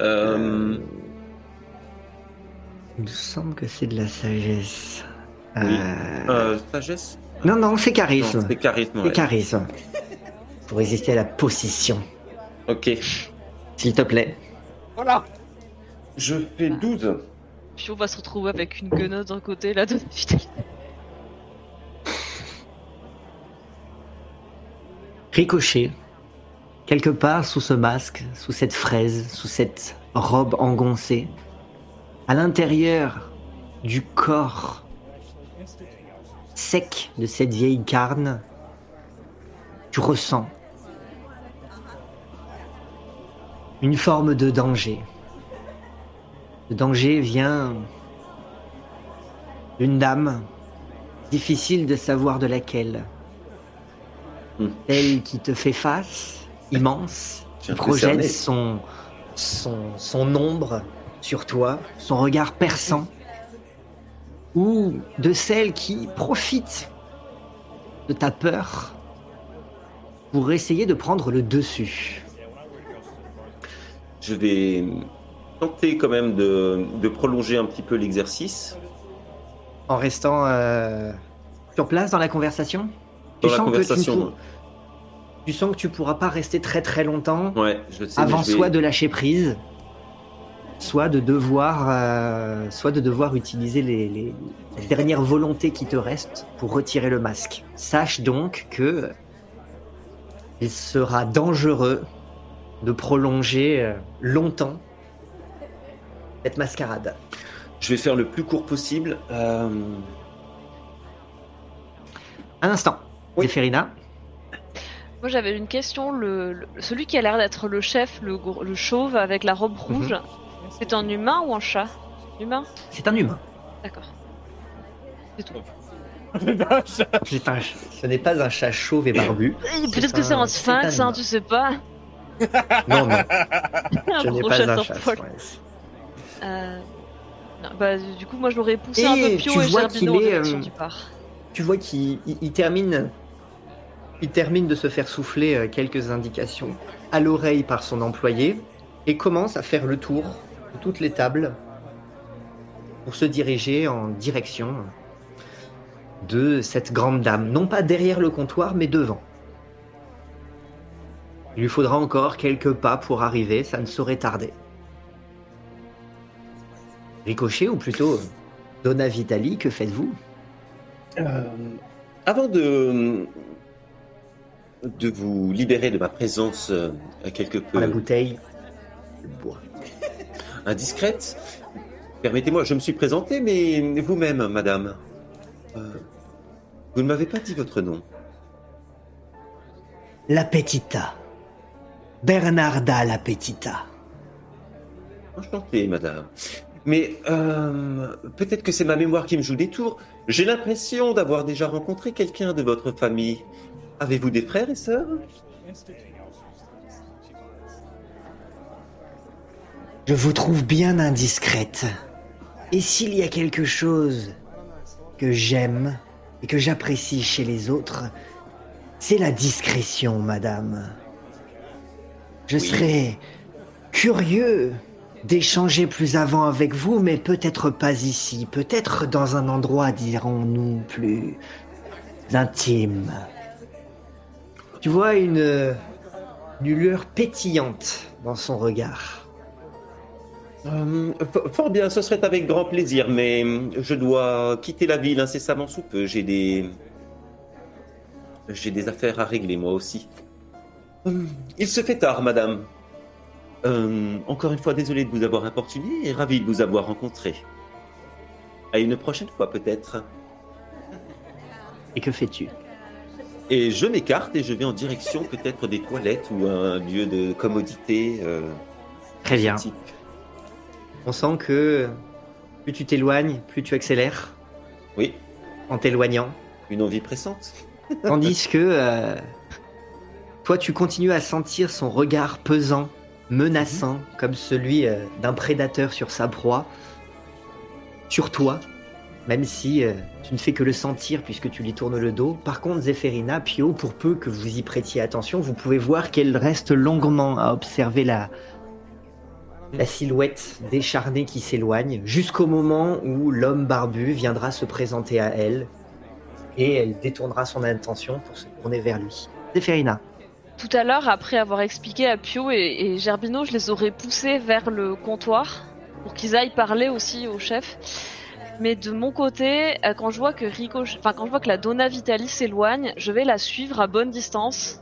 Euh, Il me semble que c'est de la sagesse. Oui. Euh, euh, sagesse? Non, non, c'est Non, charisme. c'est charisme. C'est ouais. charisme. Pour résister à la possession. Ok. S'il te plaît. Voilà. Je fais 12. Puis on va se retrouver avec une gueuse d'un côté, là, de putain. Ricochet, quelque part sous ce masque, sous cette fraise, sous cette robe engoncée, à l'intérieur du corps sec de cette vieille carne, tu ressens une forme de danger. Le danger vient d'une dame, difficile de savoir de laquelle. Hmm. Elle qui te fait face, immense, projette son, son ombre sur toi, son regard perçant, ou de celle qui profite de ta peur pour essayer de prendre le dessus. Je vais tenter quand même de, de prolonger un petit peu l'exercice. En restant euh, sur place dans la conversation? Dans Tu la tu conversation. pour- Tu sens que tu pourras pas rester très très longtemps Ouais, je sais. avant mais je vais- soit de lâcher prise, soit de devoir, euh, soit de devoir utiliser les, les- les dernières volontés qui te restent pour retirer le masque. Sache donc que il sera dangereux de prolonger euh, longtemps cette mascarade. Je vais faire le plus court possible. Euh, Un instant, Oui. Zéphérina. Moi j'avais une question, le, le- celui qui a l'air d'être le chef, le, chauve avec la robe rouge, c'est un humain ou un chat? Humain? C'est un humain. D'accord. C'est tout. C'est un ch- ce n'est pas un chat chauve et barbu. Eh, Peut-être que c'est un sphinx, hein, tu sais pas. Non, non, n'ai gros pas un chat. Euh, non, bah, du coup, moi, je l'aurais poussé Et un peu tu Pio et vois Gerbino qu'il en est, direction euh. Tu vois qu'il il- il termine, il termine de se faire souffler euh, quelques indications à l'oreille par son employé et commence à faire le tour de toutes les tables pour se diriger en direction de cette grande dame. Non pas derrière le comptoir, mais devant. Il lui faudra encore quelques pas pour arriver, ça ne saurait tarder. Ricochet, ou plutôt Donna Vitali, que faites-vous? Euh, avant de de vous libérer de ma présence euh, quelque Dans la peu bouteille, le bois. Indiscrète, permettez-moi, je me suis présenté, mais vous-même, madame, euh, vous ne m'avez pas dit votre nom. La Petita. Bernarda la Petita. Enchanté, madame. Mais euh, peut-être que c'est ma mémoire qui me joue des tours. J'ai l'impression d'avoir déjà rencontré quelqu'un de votre famille. Avez-vous des frères et sœurs? Je vous trouve bien indiscrète. Et s'il y a quelque chose que j'aime et que j'apprécie chez les autres, c'est la discrétion, madame. Je Oui. serais curieux d'échanger plus avant avec vous, mais peut-être pas ici, peut-être dans un endroit, dirons-nous, plus intime. Tu vois une, une lueur pétillante dans son regard. Euh, Fort bien, ce serait avec grand plaisir, mais je dois quitter la ville incessamment sous peu. J'ai des... J'ai des affaires à régler, moi aussi. Hum, Il se fait tard, madame. Euh, encore une fois, désolé de vous avoir importuné et ravi de vous avoir rencontré. À une prochaine fois, peut-être. Et que fais-tu? Et je m'écarte et je vais en direction peut-être des toilettes ou un lieu de commodité. euh, Très bien. type. On sent que plus tu t'éloignes, plus tu accélères Oui, en t'éloignant. une envie pressante. Tandis que euh, toi, tu continues à sentir son regard pesant, menaçant, comme celui euh, d'un prédateur sur sa proie, sur toi, même si euh, tu ne fais que le sentir puisque tu lui tournes le dos. Par contre, Zéphérina, Pio, pour peu que vous y prêtiez attention, vous pouvez voir qu'elle reste longuement à observer la, la silhouette décharnée qui s'éloigne, jusqu'au moment où l'homme barbu viendra se présenter à elle et elle détournera son attention pour se tourner vers lui. Zéphérina. Tout à l'heure, après avoir expliqué à Pio et, Gerbino, je les aurais poussés vers le comptoir pour qu'ils aillent parler aussi au chef. Mais de mon côté, euh, quand je vois que Rico, enfin quand je vois que la Donna Vitali s'éloigne, je vais la suivre à bonne distance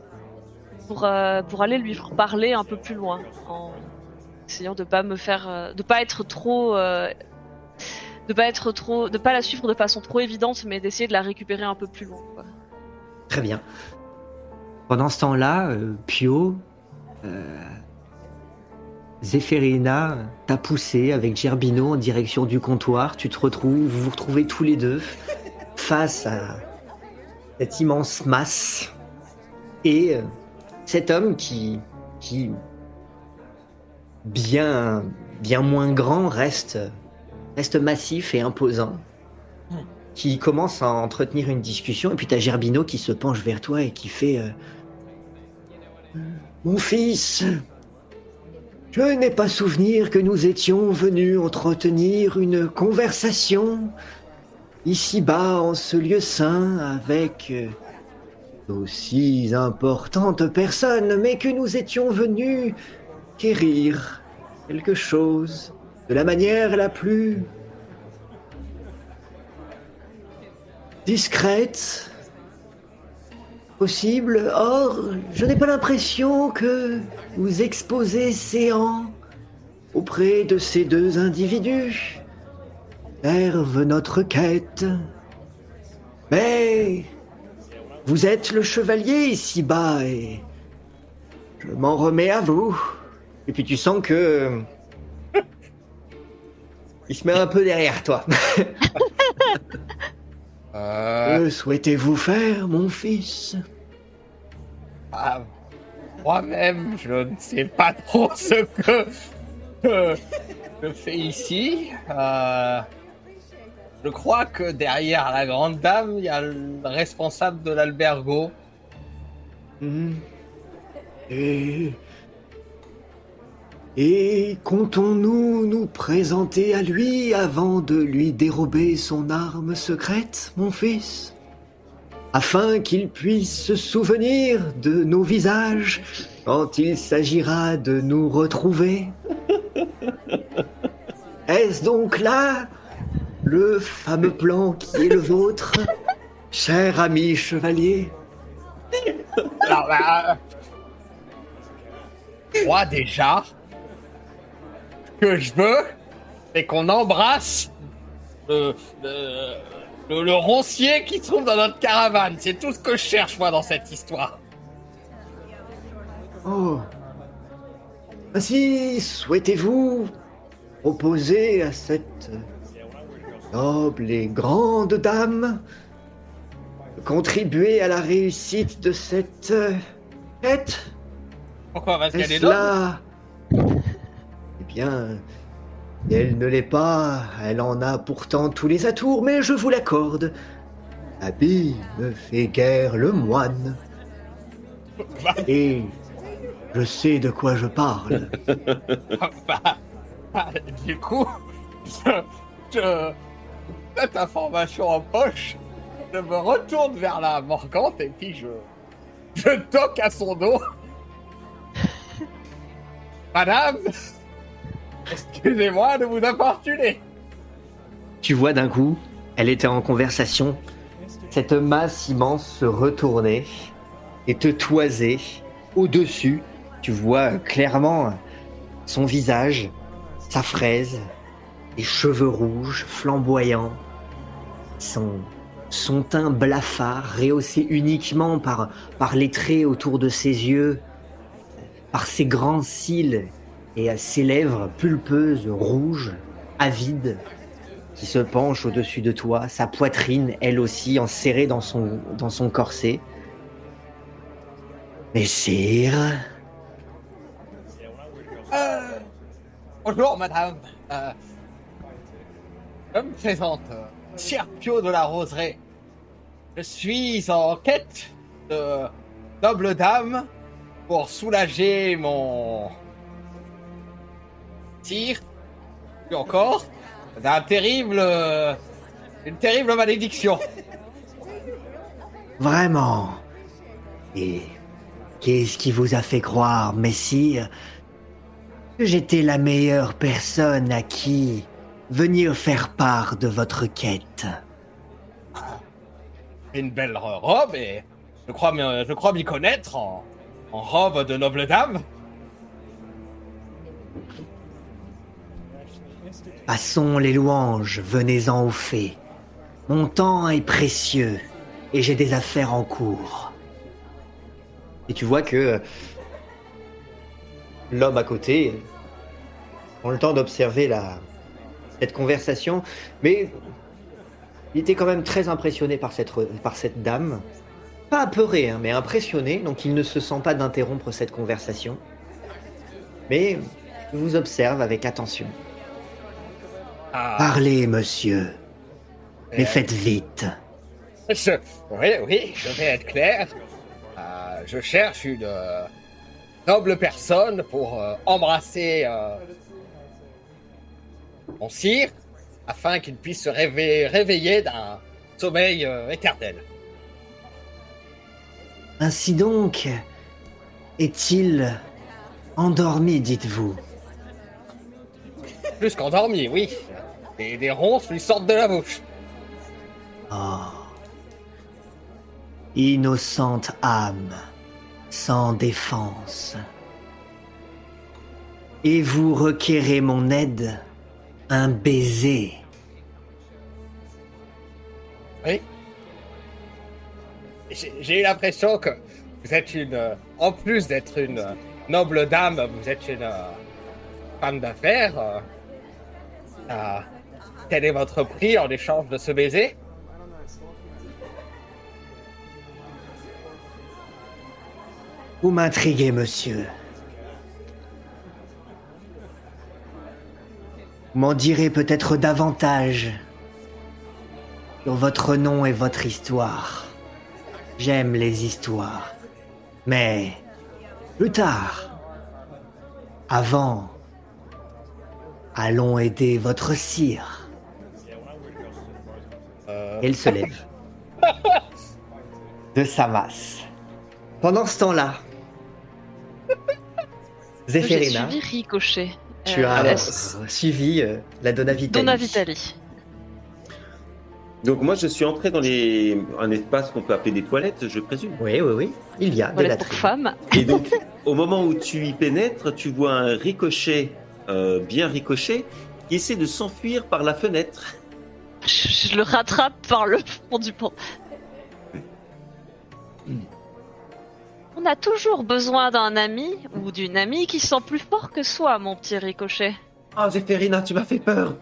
pour euh, pour aller lui parler un peu plus loin, essayant de pas me faire, euh, de pas être trop, euh, de pas être trop, de pas la suivre de façon trop évidente, mais d'essayer de la récupérer un peu plus loin. Très bien. Pendant ce temps-là, euh, Pio, Zéphérina t'a poussé avec Gerbino en direction du comptoir. Tu te retrouves, vous vous retrouvez tous les deux face à cette immense masse et cet homme qui, qui bien, bien moins grand reste, reste massif et imposant qui commence à entretenir une discussion, et puis t'as Gerbino qui se penche vers toi et qui fait euh, Mon fils, je n'ai pas souvenir que nous étions venus entretenir une conversation ici-bas en ce lieu saint avec euh, d'aussi importantes personnes, mais que nous étions venus quérir quelque chose de la manière la plus discrète possible. Or, je n'ai pas l'impression que vous exposez séant auprès de ces deux individus servent notre quête. Mais vous êtes le chevalier ici-bas et je m'en remets à vous. Et puis tu sens que il se met un peu derrière toi. Euh, Que souhaitez-vous faire, mon fils? Ah, Moi-même, je ne sais pas trop ce que je fais ici. Euh, je crois que derrière la grande dame, il y a le responsable de l'albergo. Hmm. Et... Et comptons-nous nous présenter à lui avant de lui dérober son arme secrète, mon fils Afin qu'il puisse se souvenir de nos visages quand il s'agira de nous retrouver. Est-ce donc là le fameux plan qui est le vôtre, cher ami chevalier? Alors, bah, moi déjà, que je veux, c'est qu'on embrasse le, le, le- le roncier qui se trouve dans notre caravane. C'est tout ce que je cherche, moi, dans cette histoire. Oh. Ainsi, souhaitez-vous proposer à cette noble et grande dame de contribuer à la réussite de cette fête? Pourquoi Parce qu'elle est noble là bien, elle ne l'est pas, elle en a pourtant tous les atours, mais je vous l'accorde. L'habit ne fait guère le moine. Et je sais de quoi je parle. Bah, bah, du coup, je, je- cette information en poche, je me retourne vers la Morgante et puis je, je toque à son dos. Madame, excusez-moi de vous importuner. Tu vois d'un coup, elle était en conversation, cette masse immense se retournait et te toisait au-dessus. Tu vois clairement son visage, sa fraise, les cheveux rouges flamboyants, son, son teint blafard rehaussé uniquement par, par les traits autour de ses yeux, par ses grands cils et à ses lèvres pulpeuses, rouges, avides qui se penche au-dessus de toi, sa poitrine, elle aussi, enserrée dans son, corset. Messire, Euh, bonjour, madame. Euh, je me présente, euh, Serpio de la Roseraie. Je suis en quête de noble dame pour soulager mon encore, d'un terrible, euh, une terrible malédiction. vraiment. Et qu'est-ce qui vous a fait croire, Messire, que j'étais la meilleure personne à qui venir faire part de votre quête? Une belle robe et je crois, m'y- je crois m'y connaître en, en robe de noble dame. Passons les louanges, venez-en aux fées. Mon temps est précieux et j'ai des affaires en cours. Et tu vois que euh, l'homme à côté prend le temps d'observer la, cette conversation, mais il était quand même très impressionné par cette, re- par cette dame. Pas apeuré, hein, mais impressionné, donc il ne se sent pas d'interrompre cette conversation. Mais il vous observe avec attention. Ah, Parlez, monsieur, mais euh, faites vite. Je, oui, oui, je vais être clair. Euh, je cherche une euh, noble personne pour euh, embrasser mon sire afin qu'il puisse se réveiller, réveiller d'un sommeil éternel. Ainsi donc, est-il endormi, dites-vous? Plus qu'endormi, oui. Et des ronces lui sortent de la bouche. Oh. Innocente âme, sans défense. Et vous requérez mon aide Un baiser Oui. J'ai j'ai eu l'impression que vous êtes une. euh, En plus d'être une euh, noble dame, vous êtes une euh, femme d'affaires. euh quel est votre prix en échange de ce baiser? Vous m'intriguez, monsieur. Vous m'en direz peut-être davantage sur votre nom et votre histoire. J'aime les histoires. Mais plus tard, avant, allons aider votre sire. Elle se lève de sa masse. Pendant ce temps-là, Zéphérina, suivi Ricochet. tu Euh, as est-ce- suivi euh, la Donna Vitali. Donna Vitali. Donc moi, je suis entré dans les... un espace qu'on peut appeler des toilettes, je présume. Oui, oui, oui. Il y a des Toilette pour latrines. Et donc, au moment où tu y pénètres, tu vois un ricochet, euh, bien ricochet, qui essaie de s'enfuir par la fenêtre. Je, je le rattrape par le fond du pont. On a toujours besoin d'un ami ou d'une amie qui sent plus fort que soi, mon petit Ricochet. Ah, Zéphérina, tu m'as fait peur.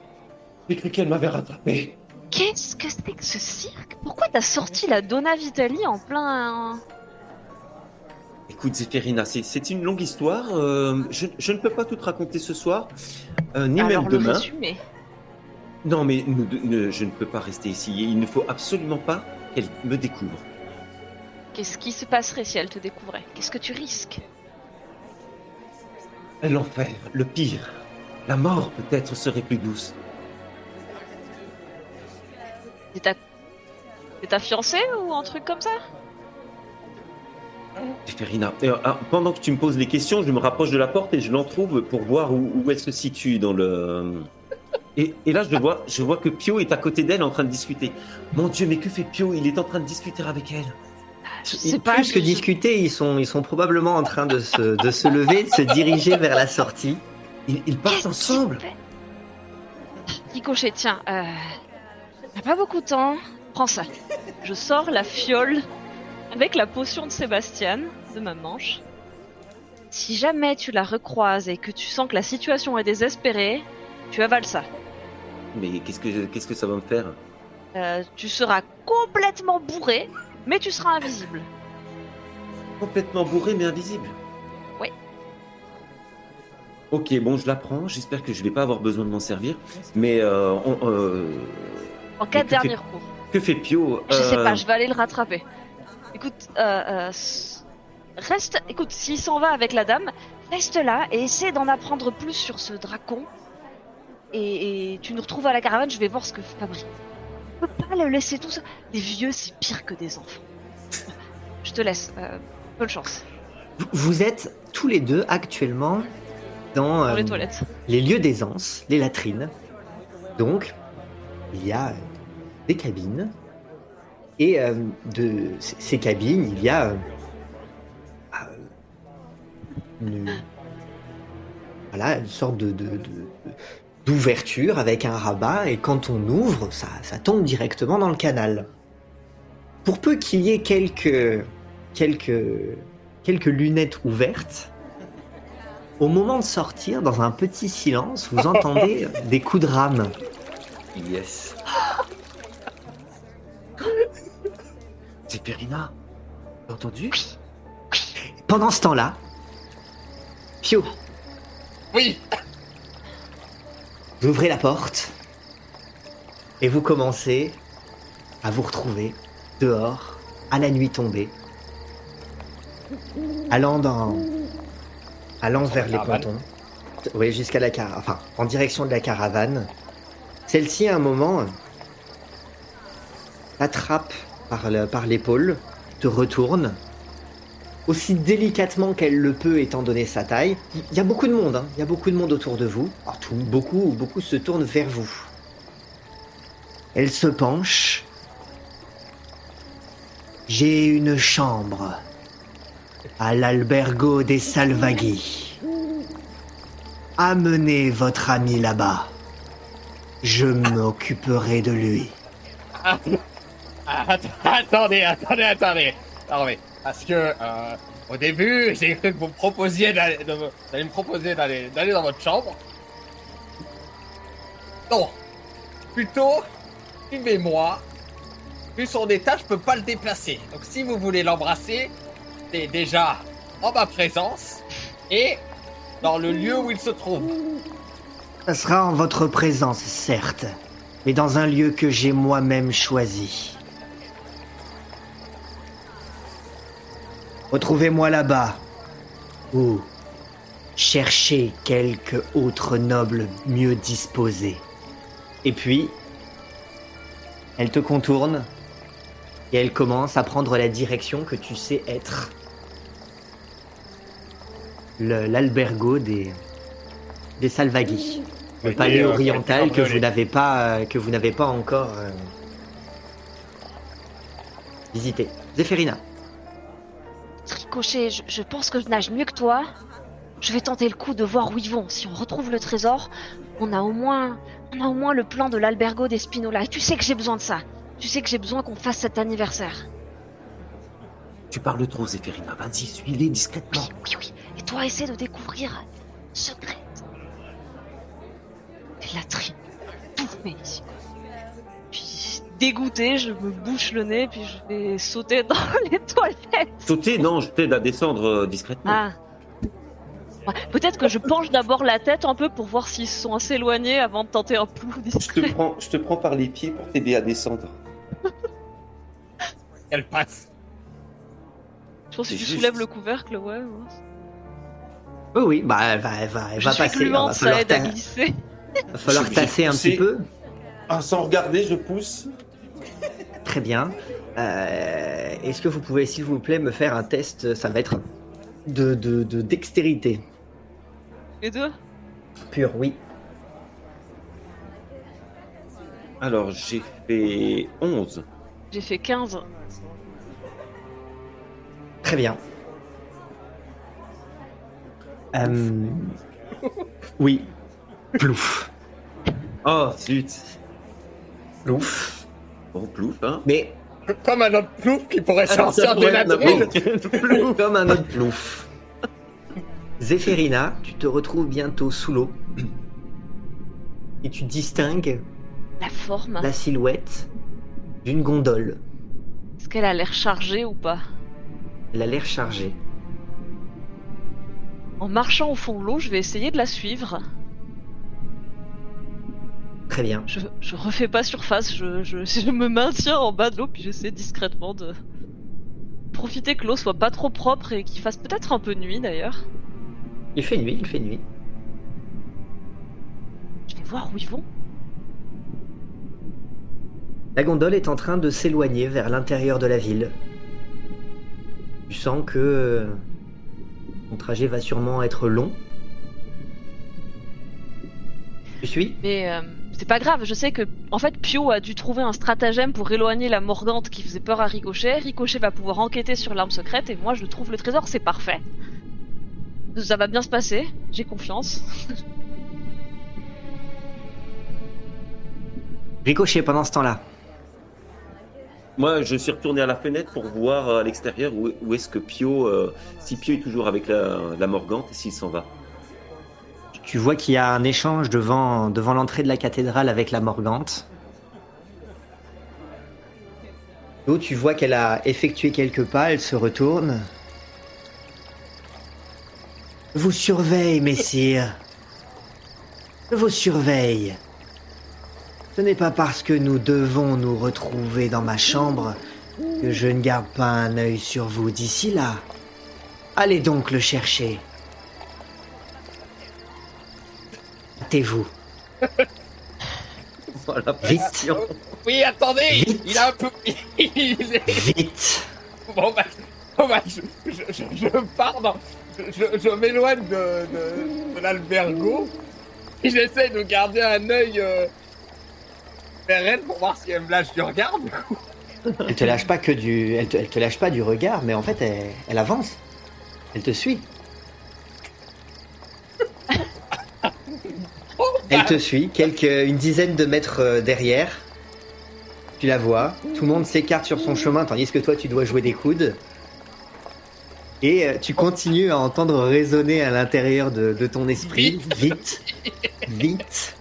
J'ai cru qu'elle m'avait rattrapé. Qu'est-ce que c'est que ce cirque? Pourquoi t'as sorti la Donna Vitali en plein... Écoute, Zéphérina, c'est- une longue histoire. euh, je, je ne peux pas tout te raconter ce soir, euh, ni Alors même le demain. résumé. Non, mais nous deux- ne- je ne peux pas rester ici. Il ne faut absolument pas qu'elle me découvre. Qu'est-ce qui se passerait si elle te découvrait? Qu'est-ce que tu risques? L'enfer, le pire. La mort peut-être serait plus douce. C'est ta... Fiancée ou un truc comme ça? Zéphérina, euh, ah, pendant que tu me poses les questions, je me rapproche de la porte et je l'entrouve pour voir où, où elle se situe dans le. Et, et là, je vois, je vois que Pio est à côté d'elle en train de discuter. Mon Dieu, mais que fait Pio? Il est en train de discuter avec elle. Sais pas. Plus que discuter, ils sont, ils sont probablement en train de se, de se lever, de se diriger vers la sortie. Ils, ils partent ensemble. Ricochet, tiens, euh... T'as pas beaucoup de temps Prends ça. Je sors la fiole avec la potion de Sébastien de ma manche. Si jamais tu la recroises et que tu sens que la situation est désespérée, tu avales ça. Mais qu'est-ce que, qu'est-ce que ça va me faire Euh, tu seras complètement bourré, mais tu seras invisible. Complètement bourré mais invisible. Oui. Ok, bon, je la prends. J'espère que je vais pas avoir besoin de m'en servir. Mais euh, on- euh, En cas de dernier recours. que fait Pio Je sais pas, je vais aller le rattraper. Écoute, reste. Écoute, s'il s'en va avec la dame, reste là et essaie d'en apprendre plus sur ce dracon. Et, et tu nous retrouves à la caravane, je vais voir ce que fabrique. On peut pas le laisser tout ça. Des vieux, c'est pire que des enfants. Je te laisse. euh, bonne chance. Vous- êtes tous les deux actuellement dans, Dans euh, les toilettes. les lieux d'aisance, les latrines. Donc, il y a des cabines. Et euh, de ces cabines, il y a une, voilà, une sorte de, de- de- d'ouverture avec un rabat. Et quand on ouvre, ça, ça tombe directement dans le canal. Pour peu qu'il y ait quelques, quelques, quelques lunettes ouvertes, au moment de sortir, dans un petit silence, vous entendez des coups de rame. Yes. C'est Perina. T'as entendu? Pendant ce temps-là, Pio, Oui vous ouvrez la porte et vous commencez à vous retrouver dehors, à la nuit tombée, allant dans, allant vers les pontons. Oui, jusqu'à la caravane, enfin, en direction de la caravane. Celle-ci, à un moment, t'attrape par l'épaule, te retourne, aussi délicatement qu'elle le peut étant donné sa taille. Il y a beaucoup de monde, hein. il y a beaucoup de monde autour de vous. Beaucoup, beaucoup se tournent vers vous. Elle se penche. J'ai une chambre à l'albergo des Salvaghi. Amenez votre ami là-bas. Je m'occuperai de lui. Ah, att- Attendez, attendez, attendez. Non mais, parce que euh, au début, j'ai cru que vous me proposiez d'aller, d'aller me proposer d'aller, d'aller dans votre chambre. Non, plutôt, suivez-moi. Vu son état, je peux pas le déplacer. Donc si vous voulez l'embrasser, c'est déjà en ma présence et dans le lieu où il se trouve. Ça sera en votre présence, certes, mais dans un lieu que j'ai moi-même choisi. Retrouvez-moi là-bas, ou cherchez quelque autre noble mieux disposé. Et puis, elle te contourne et elle commence à prendre la direction que tu sais être l'albergo des, des Salvaghi, le palais euh, oriental que vous n'avez pas euh, que vous n'avez pas encore euh, visité. Zéphérina, Ricochet, je, je pense que je nage mieux que toi. Je vais tenter le coup de voir où ils vont. Si on retrouve le trésor, on a au moins, on a au moins le plan de l'albergo des Spinola. Et tu sais que j'ai besoin de ça. Tu sais que j'ai besoin qu'on fasse cet anniversaire. Tu parles trop, Zéphérina. Vas-y, suis-les discrètement. Oui, oui, oui. Et toi, essaie de découvrir secrète. La latrines. Tout mais ici. Puis dégoûté, je me bouche le nez, puis je vais sauter dans les toilettes. Sauter Non, je t'aide à descendre euh, discrètement. Ah. Peut-être que je penche d'abord la tête un peu pour voir s'ils sont assez éloignés avant de tenter un plou Je te, discret. prends, je te prends par les pieds pour t'aider à descendre. Elle passe. Je pense que C'est tu soulèves le couvercle, ouais. ouais. oui oui, bah elle va, elle va, elle va passer. gluante, va ça falloir, aide à ta- glisser. va falloir tasser un petit peu. Ah, sans regarder, je pousse. Très bien. Euh, Est-ce que vous pouvez, s'il vous plaît, me faire un test Ça va être de, de, de dextérité. Les deux? Pure, oui. Alors, j'ai fait 11. J'ai fait 15. Très bien. Euh, Oui. Plouf. Oh, zut. Plouf. Bon, plouf, hein. Mais Comme un autre plouf qui pourrait Alors, ça sortir des latrines. comme un autre plouf. Zéphérina, tu te retrouves bientôt sous l'eau. Et tu distingues La forme. la silhouette d'une gondole. Est-ce qu'elle a l'air chargée ou pas? Elle a l'air chargée. En marchant au fond de l'eau, je vais essayer de la suivre. Très bien. Je, je refais pas surface, je, je, je me maintiens en bas de l'eau, puis j'essaie discrètement de profiter que l'eau soit pas trop propre et qu'il fasse peut-être un peu nuit d'ailleurs. Il fait nuit, il fait nuit. Je vais voir où ils vont. La gondole est en train de s'éloigner vers l'intérieur de la ville. Tu sens que ton trajet va sûrement être long. Tu suis? Mais euh, c'est pas grave, je sais que en fait Pio a dû trouver un stratagème pour éloigner la morgante qui faisait peur à Ricochet. Ricochet va pouvoir enquêter sur l'arme secrète et moi je trouve le trésor, c'est parfait. Ça va bien se passer, j'ai confiance. Ricochet pendant ce temps-là. Moi, je suis retourné à la fenêtre pour voir euh, à l'extérieur où, où est-ce que Pio, euh, si Pio est toujours avec la, la Morgante et s'il s'en va. Tu vois qu'il y a un échange devant, l'entrée de la cathédrale avec la Morgante. L'eau, tu vois qu'elle a effectué quelques pas, elle se retourne. Je vous surveille, messire. Je vous surveille. Ce n'est pas parce que nous devons nous retrouver dans ma chambre que je ne garde pas un œil sur vous d'ici là. Allez donc le chercher. Hâtez-vous. Voilà, Vite. Oui, attendez Vite. Il a un peu... Il est... Vite Bon bah, bon, bah, je, je, je, je pars dans... Je, je, je m'éloigne de, de, de l'albergo et j'essaie de garder un œil euh, vers elle pour voir si elle me lâche du regard. du coup. Elle te lâche pas que du, elle te, elle te lâche pas du regard, mais en fait elle, elle avance. Elle te suit. Elle te suit, quelques, une dizaine de mètres euh, derrière. Tu la vois. Tout le monde s'écarte sur son chemin, tandis que toi tu dois jouer des coudes. Et euh, tu continues à entendre résonner à l'intérieur de, ton esprit. Vite, vite.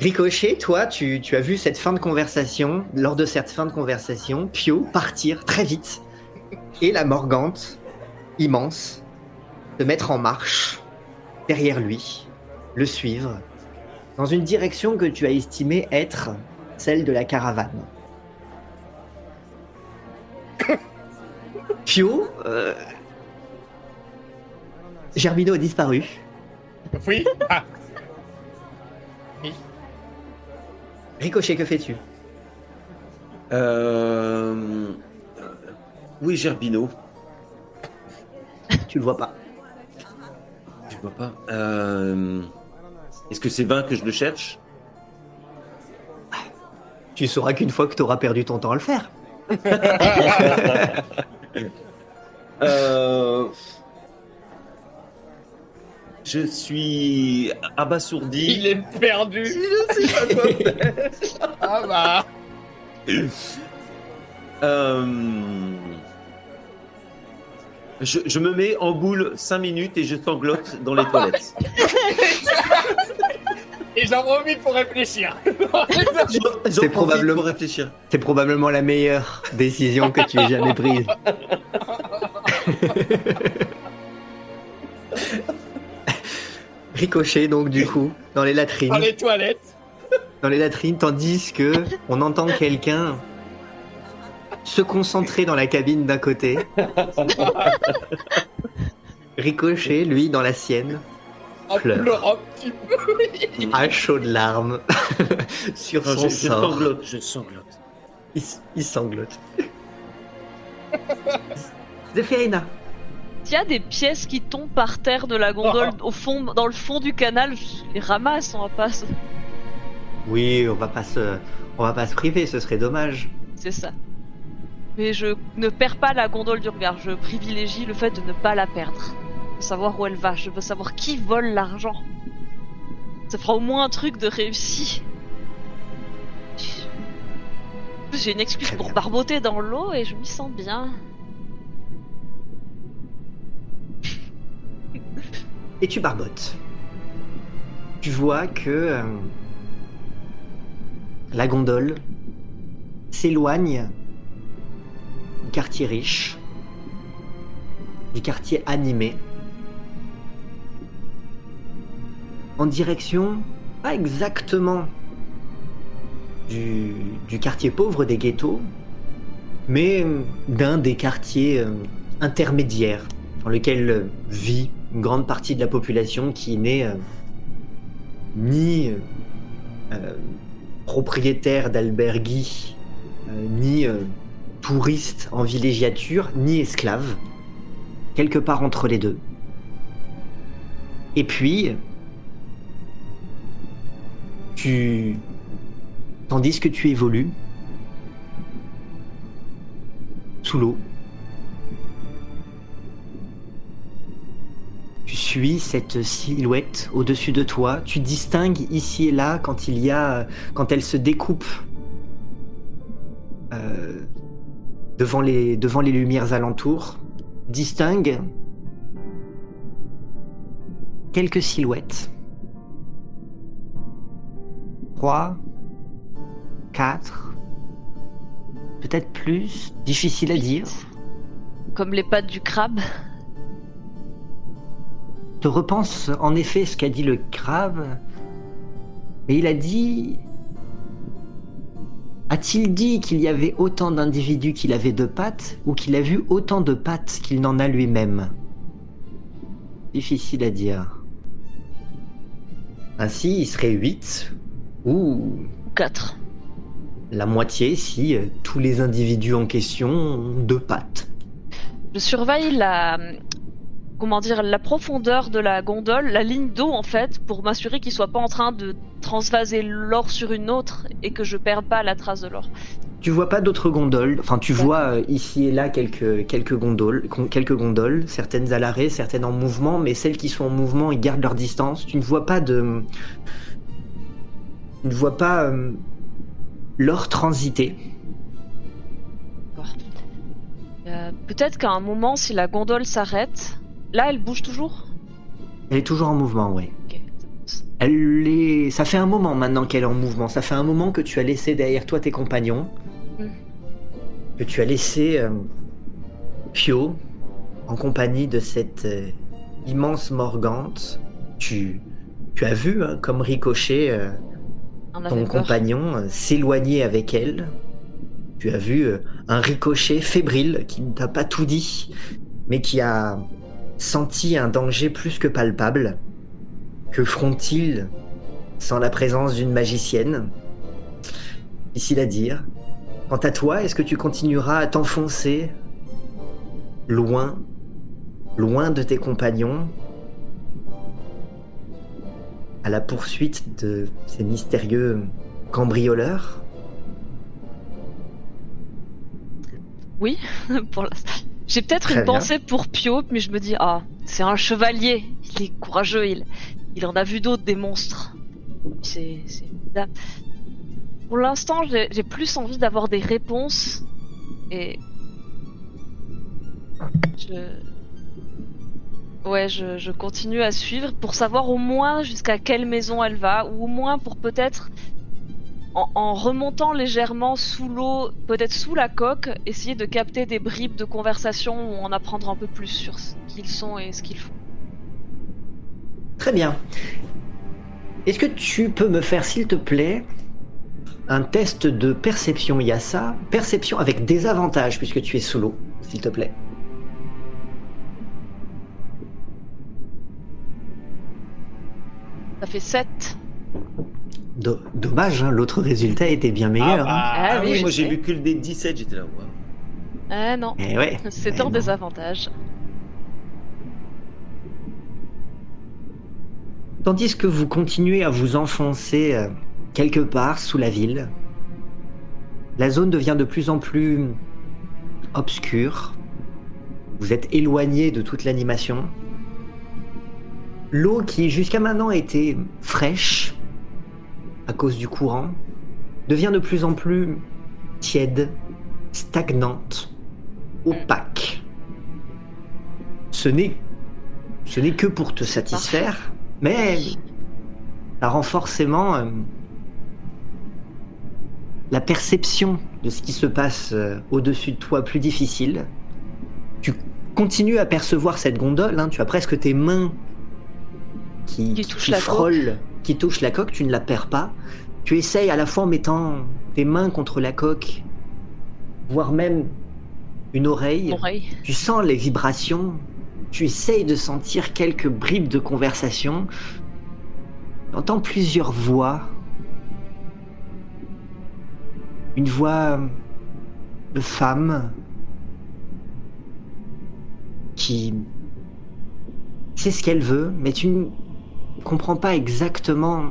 Ricochet, toi, tu, tu as vu cette fin de conversation, lors de cette fin de conversation, Pio partir très vite. Et la Morgante, immense, te mettre en marche derrière lui, le suivre, dans une direction que tu as estimée être celle de la caravane. Pio, euh... Gerbino a disparu. Oui. Ah, Ricochet, que fais-tu? Euh... Oui, Gerbino. Tu le vois pas. Je vois pas. Euh... Est-ce que c'est 20 que je le cherche? Tu sauras qu'une fois que tu auras perdu ton temps à le faire. Euh... Je suis abasourdi. il est perdu. Je sais pas quoi faire. Ah bah. Euh, Je, je me mets en boule 5 minutes et je sanglote dans les toilettes. Et j'en profite pour réfléchir. Profite probablement- pour réfléchir. C'est probablement la meilleure décision que tu aies jamais prise. Ricochet donc du coup dans les latrines, Dans les toilettes. dans les latrines, tandis que on entend quelqu'un se concentrer dans la cabine d'un côté. Ricochet, lui, dans la sienne, En Pleure. un petit peu. à chaud de larmes sur Non, son je, je sort. sanglote, je sanglote. Il, il sanglote. Zéphirina, Il y a des pièces qui tombent par terre de la gondole au fond, dans le fond du canal. Je les ramasse, on va pas. se- Oui, on va pas se, on va pas se priver, ce serait dommage. C'est ça. Mais je ne perds pas la gondole du regard. Je privilégie le fait de ne pas la perdre. De savoir où elle va. Je veux savoir qui vole l'argent. Ça fera au moins un truc de réussi. J'ai une excuse pour barboter dans l'eau et je m'y sens bien. Et tu barbotes. Tu vois que euh, la gondole s'éloigne du quartier riche, du quartier animé, en direction, pas exactement du, du quartier pauvre des ghettos, mais euh, d'un des quartiers euh, intermédiaires dans lequel euh, vit une grande partie de la population qui n'est ni propriétaire d'albergues, euh, ni touriste en villégiature, ni esclave, quelque part entre les deux. Et puis, tu, tandis que tu évolues sous l'eau, Tu suis cette silhouette au-dessus de toi. Tu distingues ici et là quand il y a, quand elle se découpe euh, devant les devant les lumières alentours. Distingue quelques silhouettes. Trois, quatre, peut-être plus. Difficile à dire. Comme les pattes du crabe. te repense en effet ce qu'a dit le crabe. Et il a dit. A-t-il dit qu'il y avait autant d'individus qu'il avait de pattes ou qu'il a vu autant de pattes qu'il n'en a lui-même? Difficile à dire. Ainsi, il serait 8 ou 4. la moitié si euh, tous les individus en question ont deux pattes. Je surveille la comment dire la profondeur de la gondole, la ligne d'eau en fait, pour m'assurer qu'il soit pas en train de transvaser l'or sur une autre et que je perde pas la trace de l'or. Tu vois pas d'autres gondoles? Enfin, tu vois euh, ici et là quelques, quelques, gondoles, quelques gondoles, certaines à l'arrêt, certaines en mouvement, mais celles qui sont en mouvement, ils gardent leur distance. Tu ne vois pas de. Tu ne vois pas euh, l'or transiter. Euh, Peut-être qu'à un moment, si la gondole s'arrête, là, elle bouge toujours? Elle est toujours en mouvement, oui. Elle est... Ça fait un moment maintenant qu'elle est en mouvement. Ça fait un moment que tu as laissé derrière toi tes compagnons. Mm. Que tu as laissé euh, Pio en compagnie de cette euh, immense Morgante. Tu, tu as vu hein, comme ricochet euh, ton compagnon s'éloigner avec elle. Tu as vu un ricochet fébrile qui ne t'a pas tout dit, mais qui a senti un danger plus que palpable. Que feront-ils sans la présence d'une magicienne? Difficile à dire. Quant à toi, est-ce que tu continueras à t'enfoncer loin, loin de tes compagnons, à la poursuite de ces mystérieux cambrioleurs? Oui, pour l'instant. J'ai peut-être une bien. pensée pour Pio, mais je me dis, ah, c'est un chevalier, il est courageux, il, il en a vu d'autres, des monstres. C'est. Pour l'instant, j'ai j'ai plus envie d'avoir des réponses et. Je. Ouais, je, je continue à suivre pour savoir au moins jusqu'à quelle maison elle va, ou au moins pour peut-être en, en remontant légèrement sous l'eau, peut-être sous la coque, essayer de capter des bribes de conversation ou en apprendre un peu plus sur ce qu'ils sont et ce qu'ils font. Très bien. Est-ce que tu peux me faire, s'il te plaît, un test de perception Yassa? Perception avec des avantages, puisque tu es sous l'eau, s'il te plaît. Ça fait 7. Do- dommage, hein, l'autre résultat était bien meilleur. hein. Ah Ah oui, oui, je moi j'ai vu que le dé 17, j'étais là. waouh. Eh non, Eh ouais. c'est Eh un non. désavantage. Tandis que vous continuez à vous enfoncer euh, quelque part sous la ville, la zone devient de plus en plus obscure. Vous êtes éloigné de toute l'animation. L'eau qui jusqu'à maintenant était fraîche à cause du courant devient de plus en plus tiède, stagnante, opaque. Ce n'est ce n'est que pour te satisfaire, mais ça rend forcément euh, la perception de ce qui se passe euh, au-dessus de toi plus difficile. Tu continues à percevoir cette gondole, hein, tu as presque tes mains qui, Qui la frôlent, qui touchent la coque, tu ne la perds pas. Tu essayes à la fois en mettant tes mains contre la coque, voire même une oreille. Oreille. Tu sens les vibrations, tu essayes de sentir quelques bribes de conversation. Tu entends plusieurs voix. Une voix de femme qui sait ce qu'elle veut, mais tu comprends pas exactement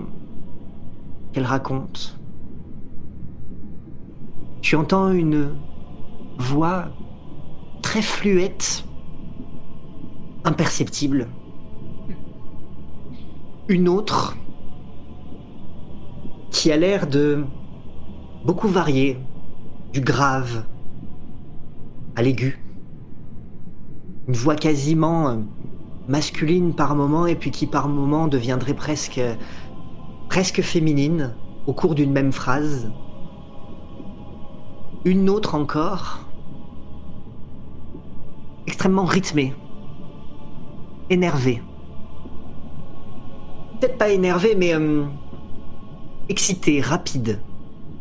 qu'elle raconte. Tu entends une voix très fluette, imperceptible. Une autre qui a l'air de beaucoup varier, du grave à l'aigu. Une voix quasiment euh, masculine par moment et puis qui par moment deviendrait presque presque féminine au cours d'une même phrase. Une autre encore extrêmement rythmée, énervée. Peut-être pas énervée, mais euh, excitée, rapide.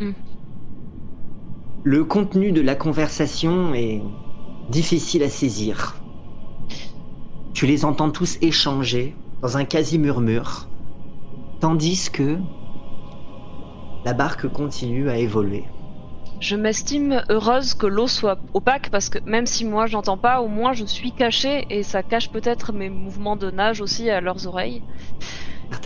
Mm. Le contenu de la conversation est difficile à saisir. Tu les entends tous échanger dans un quasi-murmure, tandis que la barque continue à évoluer. Je m'estime heureuse que l'eau soit opaque parce que même si moi j'entends pas, au moins je suis cachée et ça cache peut-être mes mouvements de nage aussi à leurs oreilles.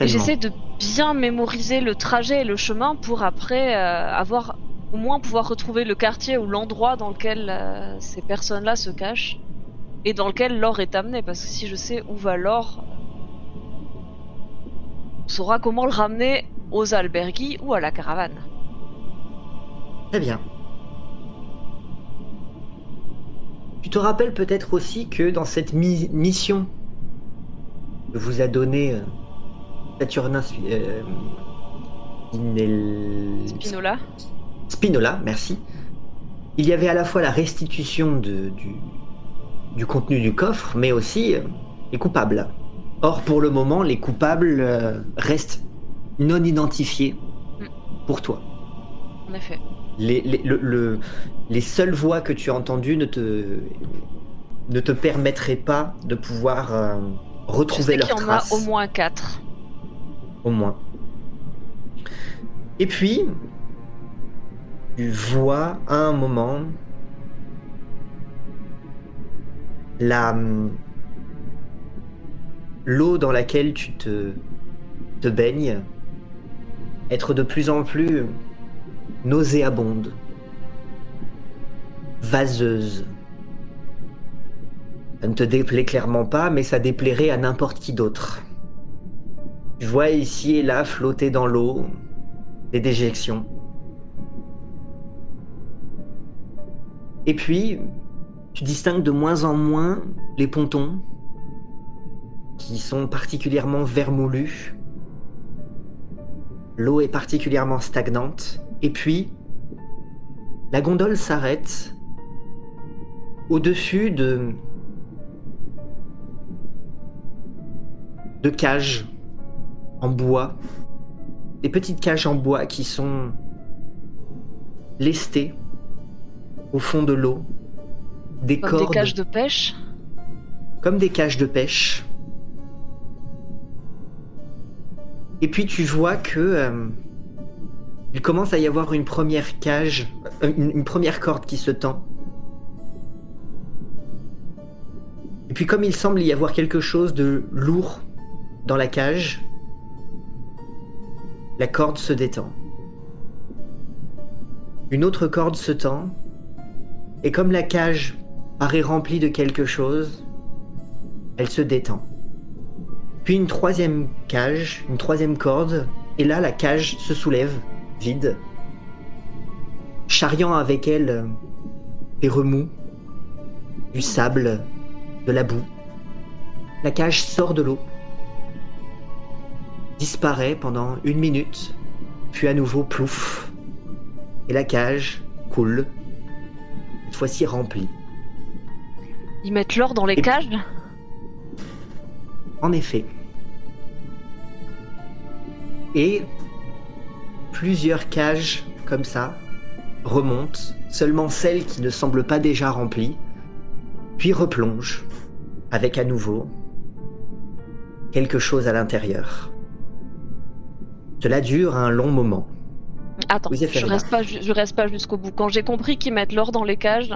Et j'essaie de bien mémoriser le trajet et le chemin pour après euh, avoir au moins pouvoir retrouver le quartier ou l'endroit dans lequel euh, ces personnes-là se cachent et dans lequel l'or est amené parce que si je sais où va l'or, on saura comment le ramener aux albergues ou à la caravane. Très bien. Tu te rappelles peut-être aussi que dans cette mi- mission que vous a donnée euh, Saturnin euh, Spinel- Spinola Spinola, merci. Il y avait à la fois la restitution de- du, du contenu du coffre, mais aussi euh, est coupable. Or, pour le moment, les coupables euh, restent non identifiés pour toi. En effet. Les, les, le- le- les seules voix que tu as entendues ne te, ne te permettraient pas de pouvoir euh, retrouver leurs qu'il y en a traces. au moins quatre. au moins. Et puis, tu vois à un moment la l'eau dans laquelle tu te, te baignes être de plus en plus nauséabonde, vaseuse. Ça ne te déplaît clairement pas, mais ça déplairait à n'importe qui d'autre. Tu vois ici et là flotter dans l'eau des déjections. Et puis, tu distingues de moins en moins les pontons qui sont particulièrement vermoulus. L'eau est particulièrement stagnante. Et puis, la gondole s'arrête au-dessus de de cages en bois, des petites cages en bois qui sont lestées au fond de l'eau, des Comme cordes des cages de pêche. comme des cages de pêche. Et puis tu vois que euh, il commence à y avoir une première cage, euh, une, une première corde qui se tend. Et puis comme il semble y avoir quelque chose de lourd dans la cage, la corde se détend. Une autre corde se tend, et comme la cage paraît remplie de quelque chose, elle se détend. Puis une troisième cage, une troisième corde, et là la cage se soulève, vide, charriant avec elle euh, des remous, du sable, de la boue. La cage sort de l'eau, disparaît pendant une minute, puis à nouveau plouf, et la cage coule, cette fois-ci remplie. Ils mettent l'or dans les Et- cages. En effet. Et plusieurs cages comme ça remontent, seulement celles qui ne semblent pas déjà remplies, puis replongent avec à nouveau quelque chose à l'intérieur. Cela dure un long moment. Attends, je reste pas, je reste pas jusqu'au bout. Quand j'ai compris qu'ils mettent l'or dans les cages,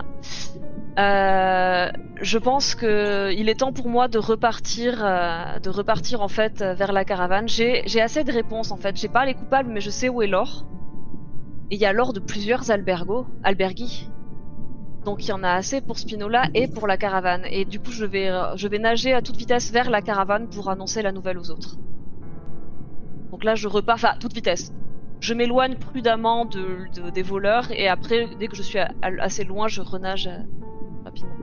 je pense que il est temps pour moi de repartir, euh, de repartir en fait euh, vers la caravane. J'ai, assez de réponses en fait. J'ai pas les coupables, mais je sais où est l'or. Et il y a l'or de plusieurs albergos, albergis. Donc il y en a assez pour Spinola et pour la caravane. Et du coup, je vais, euh, je vais nager à toute vitesse vers la caravane pour annoncer la nouvelle aux autres. Donc là, je repars, enfin, toute vitesse je m'éloigne prudemment de, de- des voleurs et après, dès que je suis assez loin, je renage euh, rapidement.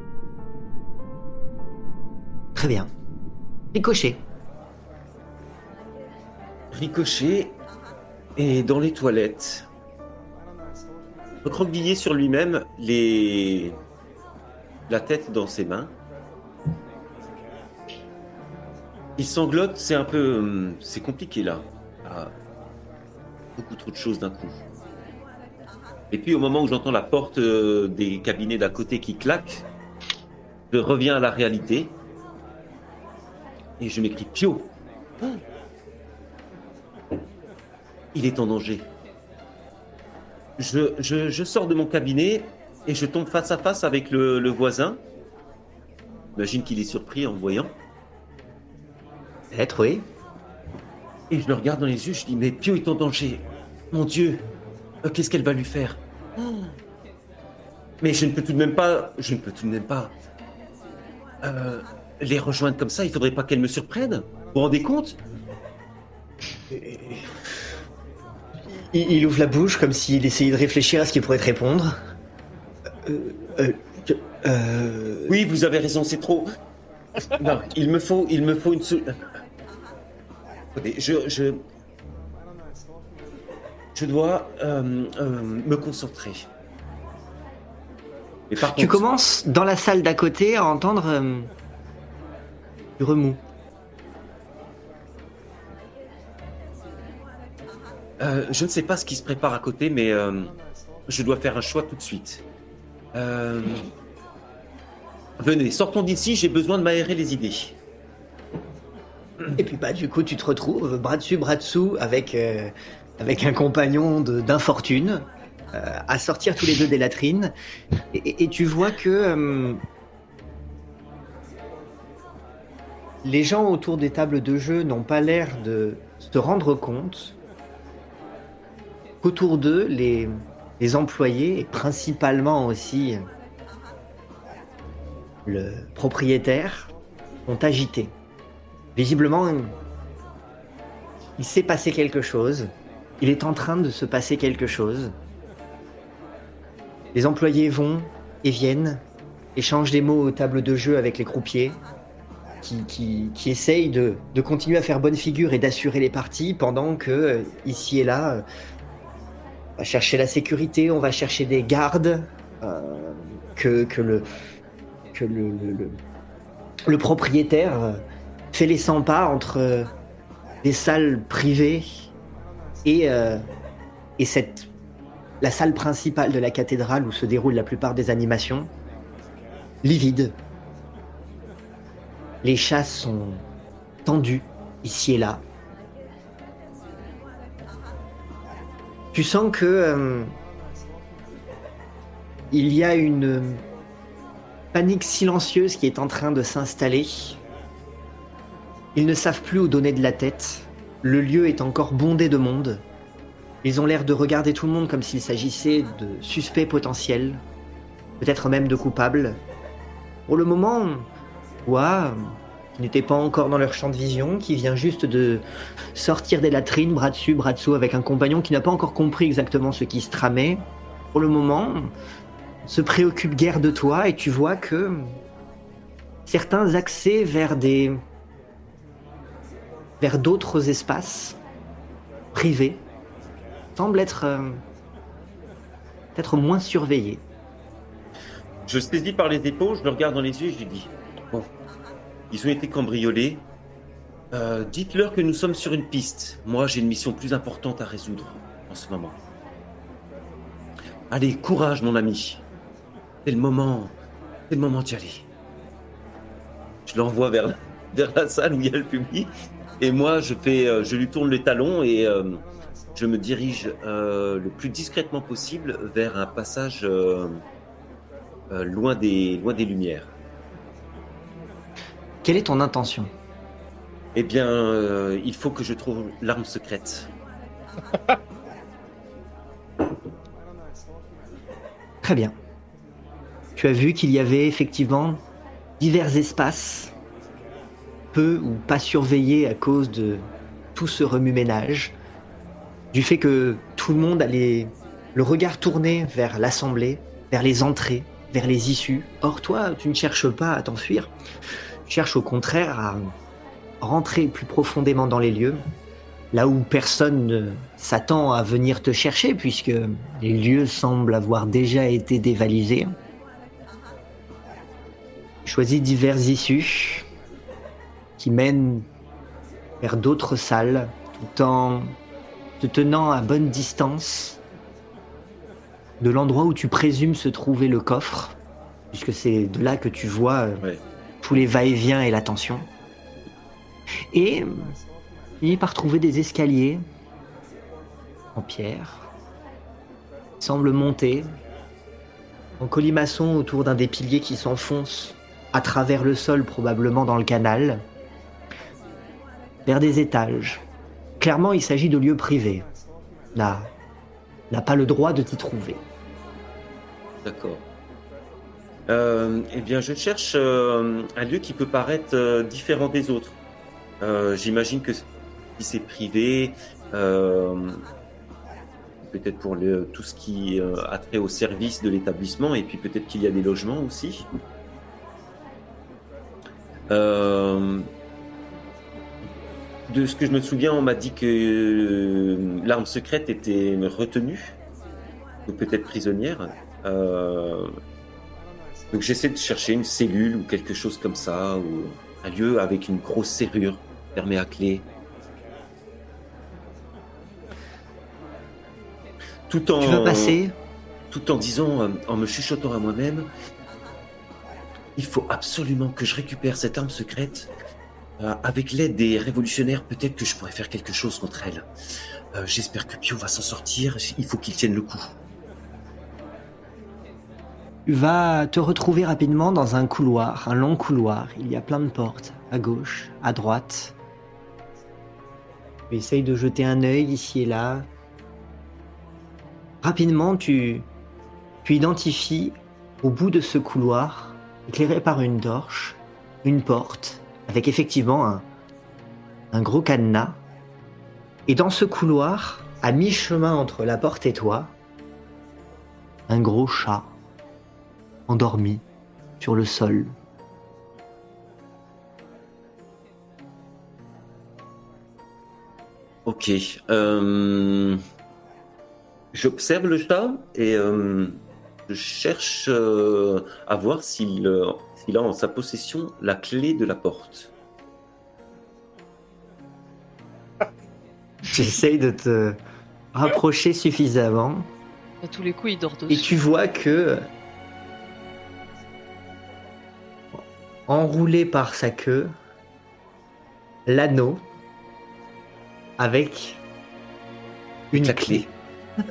Très bien. Ricochet. Ricochet est dans les toilettes. Recroquevillé sur lui-même, les... la tête dans ses mains. Il sanglote, c'est un peu... hum, C'est compliqué là. Ah, beaucoup trop de choses d'un coup. Et puis au moment où j'entends la porte euh, des cabinets d'à côté qui claque, je reviens à la réalité. Et je m'écris Pio. Il est en danger. Je, je- je sors de mon cabinet et je tombe face à face avec le, le voisin. Imagine qu'il est surpris en me voyant. Peut-être, oui. Et je le regarde dans les yeux, je dis Mais Pio est en danger. Mon Dieu, qu'est-ce qu'elle va lui faire Mais je ne peux tout de même pas. Je ne peux tout de même pas. euh, les rejoindre comme ça, il faudrait pas qu'elle me surprenne. Vous vous rendez compte? Il, il ouvre la bouche comme s'il essayait de réfléchir à ce qu'il pourrait te répondre. Euh, euh, euh, Oui, vous avez raison, c'est trop. Non, il me faut, il me faut une seule. Attendez, je, je, je dois euh, euh, me concentrer. Mais par Tu contre, commences dans la salle d'à côté à entendre euh, Tu remous. Je ne sais pas ce qui se prépare à côté, mais je dois faire un choix tout de suite. Venez, sortons d'ici, j'ai besoin de m'aérer les idées. Et puis bah du coup tu te retrouves bras dessus bras dessous avec euh, avec un compagnon d'infortune euh, à sortir tous les deux des latrines et, tu vois que euh, les gens autour des tables de jeu n'ont pas l'air de se rendre compte qu'autour d'eux les les employés et principalement aussi le propriétaire sont agités. Visiblement, il s'est passé quelque chose. Il est en train de se passer quelque chose. Les employés vont et viennent, échangent des mots aux tables de jeu avec les croupiers, qui, qui, essayent de, continuer à faire bonne figure et d'assurer les parties, pendant que, euh, ici et là, euh, on va chercher la sécurité, on va chercher des gardes, euh, que, le le, propriétaire fait les 100 pas entre des salles privées et, euh, la salle principale de la cathédrale où se déroulent la plupart des animations, livide. Les chasses sont tendues ici et là. Tu sens que euh, il y a une panique silencieuse qui est en train de s'installer. Ils ne savent plus où donner de la tête. Le lieu est encore bondé de monde. Ils ont l'air de regarder tout le monde comme s'il s'agissait de suspects potentiels, peut-être même de coupables. Pour le moment, Wa, qui n'était pas encore dans leur champ de vision, qui vient juste de sortir des latrines, bras dessus, bras dessous, avec un compagnon qui n'a pas encore compris exactement ce qui se tramait. Pour le moment, se préoccupe guère de toi et tu vois que certains accès vers des vers d'autres espaces privés semblent être euh, peut-être moins surveillés. Je saisis par les épaules, je le regarde dans les yeux et je lui dis Bon, ils ont été cambriolés. Euh, Dites-leur que nous sommes sur une piste. Moi, j'ai une mission plus importante à résoudre en ce moment. Allez, courage, mon ami. C'est le moment. C'est le moment d'y aller. Je l'envoie vers, vers la salle où il y a le public. Et moi, je, fais, euh, je lui tourne les talons et euh, je me dirige euh, le plus discrètement possible vers un passage euh, loin, des, loin des lumières. Quelle est ton intention? Eh bien, il faut que je trouve l'arme secrète. Très bien. Tu as vu qu'il y avait effectivement divers espaces, ou pas surveillés à cause de tout ce remue-ménage, du fait que tout le monde a les- le regard tourné vers l'assemblée, vers les entrées, vers les issues. Or, toi, tu ne cherches pas à t'enfuir, tu cherches au contraire à rentrer plus profondément dans les lieux, là où personne ne s'attend à venir te chercher, puisque les lieux semblent avoir déjà été dévalisés. Choisis diverses issues qui mènent vers d'autres salles, tout en te tenant à bonne distance de l'endroit où tu présumes se trouver le coffre, puisque c'est de là que tu vois euh, Ouais. tous les va-et-vient et la tension. Et finis par trouver des escaliers en pierre, qui semblent monter en colimaçon autour d'un des piliers qui s'enfonce à travers le sol, probablement dans le canal, vers des étages. Clairement, il s'agit de lieux privés. N'a n'a pas le droit de t'y trouver. D'accord. Euh, eh bien, je cherche euh, un lieu qui peut paraître euh, différent des autres. J'imagine que c'est privé, peut-être pour tout ce qui a trait au service de l'établissement, et puis peut-être qu'il y a des logements aussi. De ce que je me souviens, on m'a dit que euh, l'arme secrète était retenue, ou peut-être prisonnière. Euh, donc j'essaie de chercher une cellule ou quelque chose comme ça, ou Un lieu avec une grosse serrure, fermée à clé. Tout en, Tu veux passer? Tout en disant, euh, en me chuchotant à moi-même, il faut absolument que je récupère cette arme secrète. Euh, avec l'aide des révolutionnaires, peut-être que je pourrais faire quelque chose contre elle. Euh, J'espère que Pio va s'en sortir. Il faut qu'il tienne le coup. Tu vas te retrouver rapidement dans un couloir, un long couloir. Il y a plein de portes, à gauche, à droite. Tu essayes de jeter un œil ici et là. Rapidement, tu, tu identifies au bout de ce couloir, éclairé par une torche, une porte, avec effectivement un, gros cadenas. Et dans ce couloir, à mi-chemin entre la porte et toi, un gros chat endormi sur le sol. Ok. euh, J'observe le chat et euh, je cherche euh, à voir s'il s'il a en sa possession la clé de la porte. J'essaye de te rapprocher suffisamment À tous les coups, il dort dessus. et tu vois que enroulé par sa queue, l'anneau avec une La clé. clé.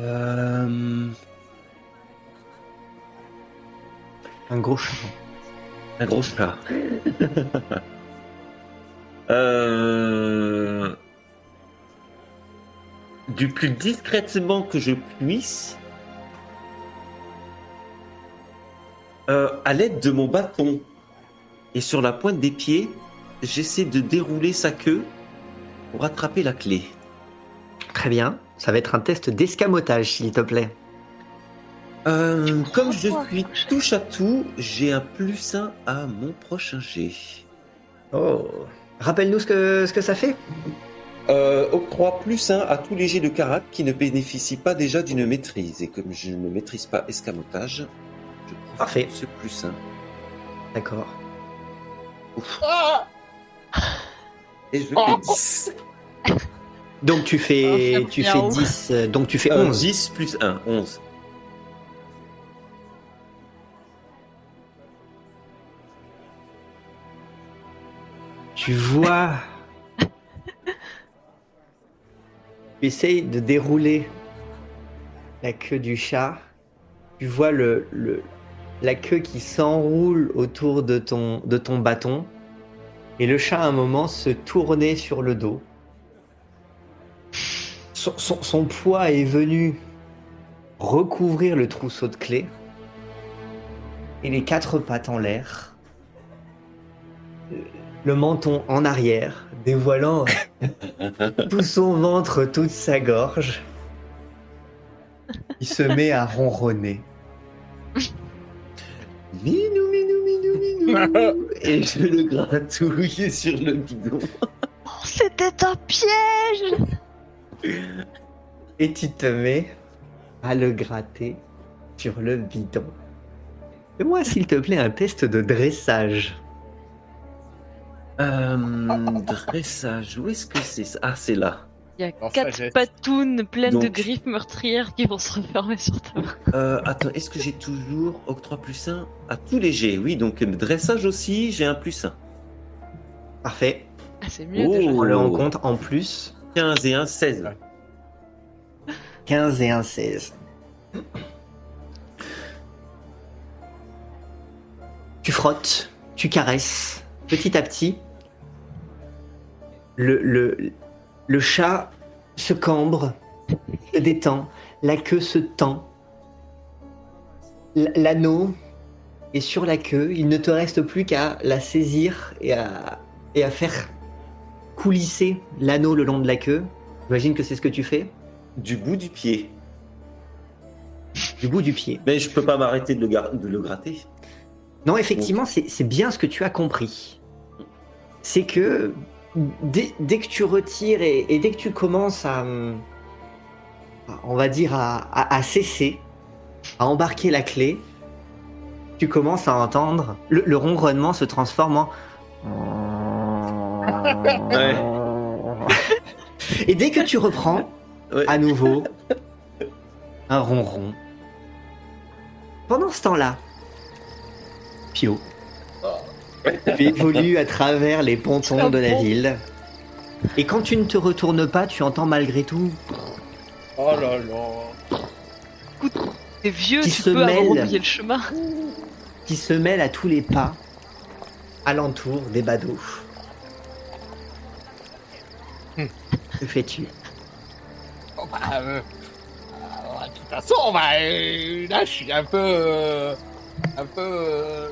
Euh, Un gros chat. un gros chat. Euh, Du plus discrètement que je puisse, euh, à l'aide de mon bâton et sur la pointe des pieds, j'essaie de dérouler sa queue pour attraper la clé. Très bien. Ça va être un test d'escamotage, s'il te plaît. Euh, comme je suis touche à tout, j'ai un plus 1 à mon prochain jet. Oh. Rappelle-nous ce que, ce que ça fait. Euh, octroie plus 1 à tous les jets de carac qui ne bénéficient pas déjà d'une maîtrise. Et comme je ne maîtrise pas escamotage, je Parfait. ce plus 1. D'accord. Et je fais 10. Donc tu Oh, fais, ça tu fais miaou. 10, euh, donc tu fais Euh, 11. 10 plus 1, 11. Tu vois. tu essayes de dérouler la queue du chat. Tu vois la queue qui s'enroule autour de ton, bâton. Et le chat, à un moment, se tournait sur le dos. Son poids est venu recouvrir le trousseau de clés. Et les quatre pattes en l'air. Le menton en arrière, dévoilant tout son ventre, toute sa gorge. Il se met à ronronner. Minou, minou, minou, minou. Et je le gratouille sur le bidon. Oh, c'était un piège Et tu te mets à le gratter sur le bidon. Fais-moi, s'il te plaît, un test de dressage. Euh, dressage, où est-ce que c'est ça? Ah, c'est là. Il y a En quatre sagesse. patounes pleines de griffes meurtrières qui vont se refermer sur ta main. Euh, attends, est-ce que j'ai toujours octroi plus 1 à tous les jets? Oui, donc euh, dressage aussi, j'ai un plus 1. Parfait. Ah, c'est mieux Oh. déjà. On le en compte en plus. 15 et 1, 16. 15 et un 16. Tu frottes, tu caresses. Petit à petit, le, le, le chat se cambre, se détend, la queue se tend. L'anneau est sur la queue, il ne te reste plus qu'à la saisir et à, et à faire coulisser l'anneau le long de la queue. J'imagine que c'est ce que tu fais. Du bout du pied. Du bout du pied. Mais je peux pas m'arrêter de, de le gratter. Non, effectivement, c'est bien ce que tu as compris. C'est que dès, dès que tu retires et, et dès que tu commences à, à- on va dire, à, à- à cesser, à embarquer la clé, tu tu commences à entendre le, le ronronnement se transforme en. Ouais. Et dès que tu reprends, Ouais. à nouveau, un ronron. Pendant ce temps-là, Pio, tu évolues à travers les pontons de la ville. Et quand tu ne te retournes pas, tu entends malgré tout Oh là là. T'es vieux, Qui tu se peux avoir mêle. oublié le chemin. qui se mêle à tous les pas alentour des badauds. Hmm. Que fais-tu? Bon, bah, euh, euh, de toute façon, bah, euh, là, je suis un peu, euh, un peu euh,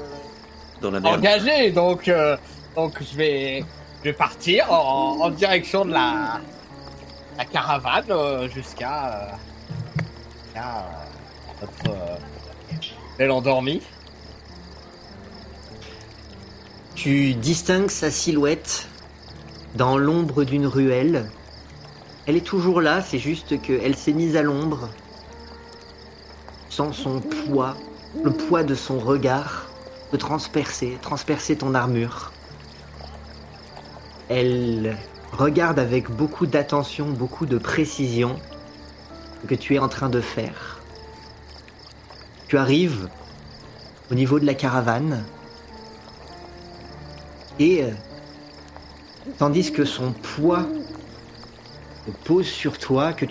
Dans la merde. engagé, donc, euh, donc je vais, je vais partir en, en direction de la, la caravane euh, jusqu'à, euh, jusqu'à euh, notre euh, belle endormie. Tu distingues sa silhouette dans l'ombre d'une ruelle. Elle est toujours là, c'est juste qu'elle s'est mise à l'ombre. Sans son poids, le poids de son regard, transpercer, transpercer ton armure. Elle regarde avec beaucoup d'attention, beaucoup de précision ce que tu es en train de faire. Tu arrives au niveau de la caravane et euh, tandis que son poids se pose sur toi, que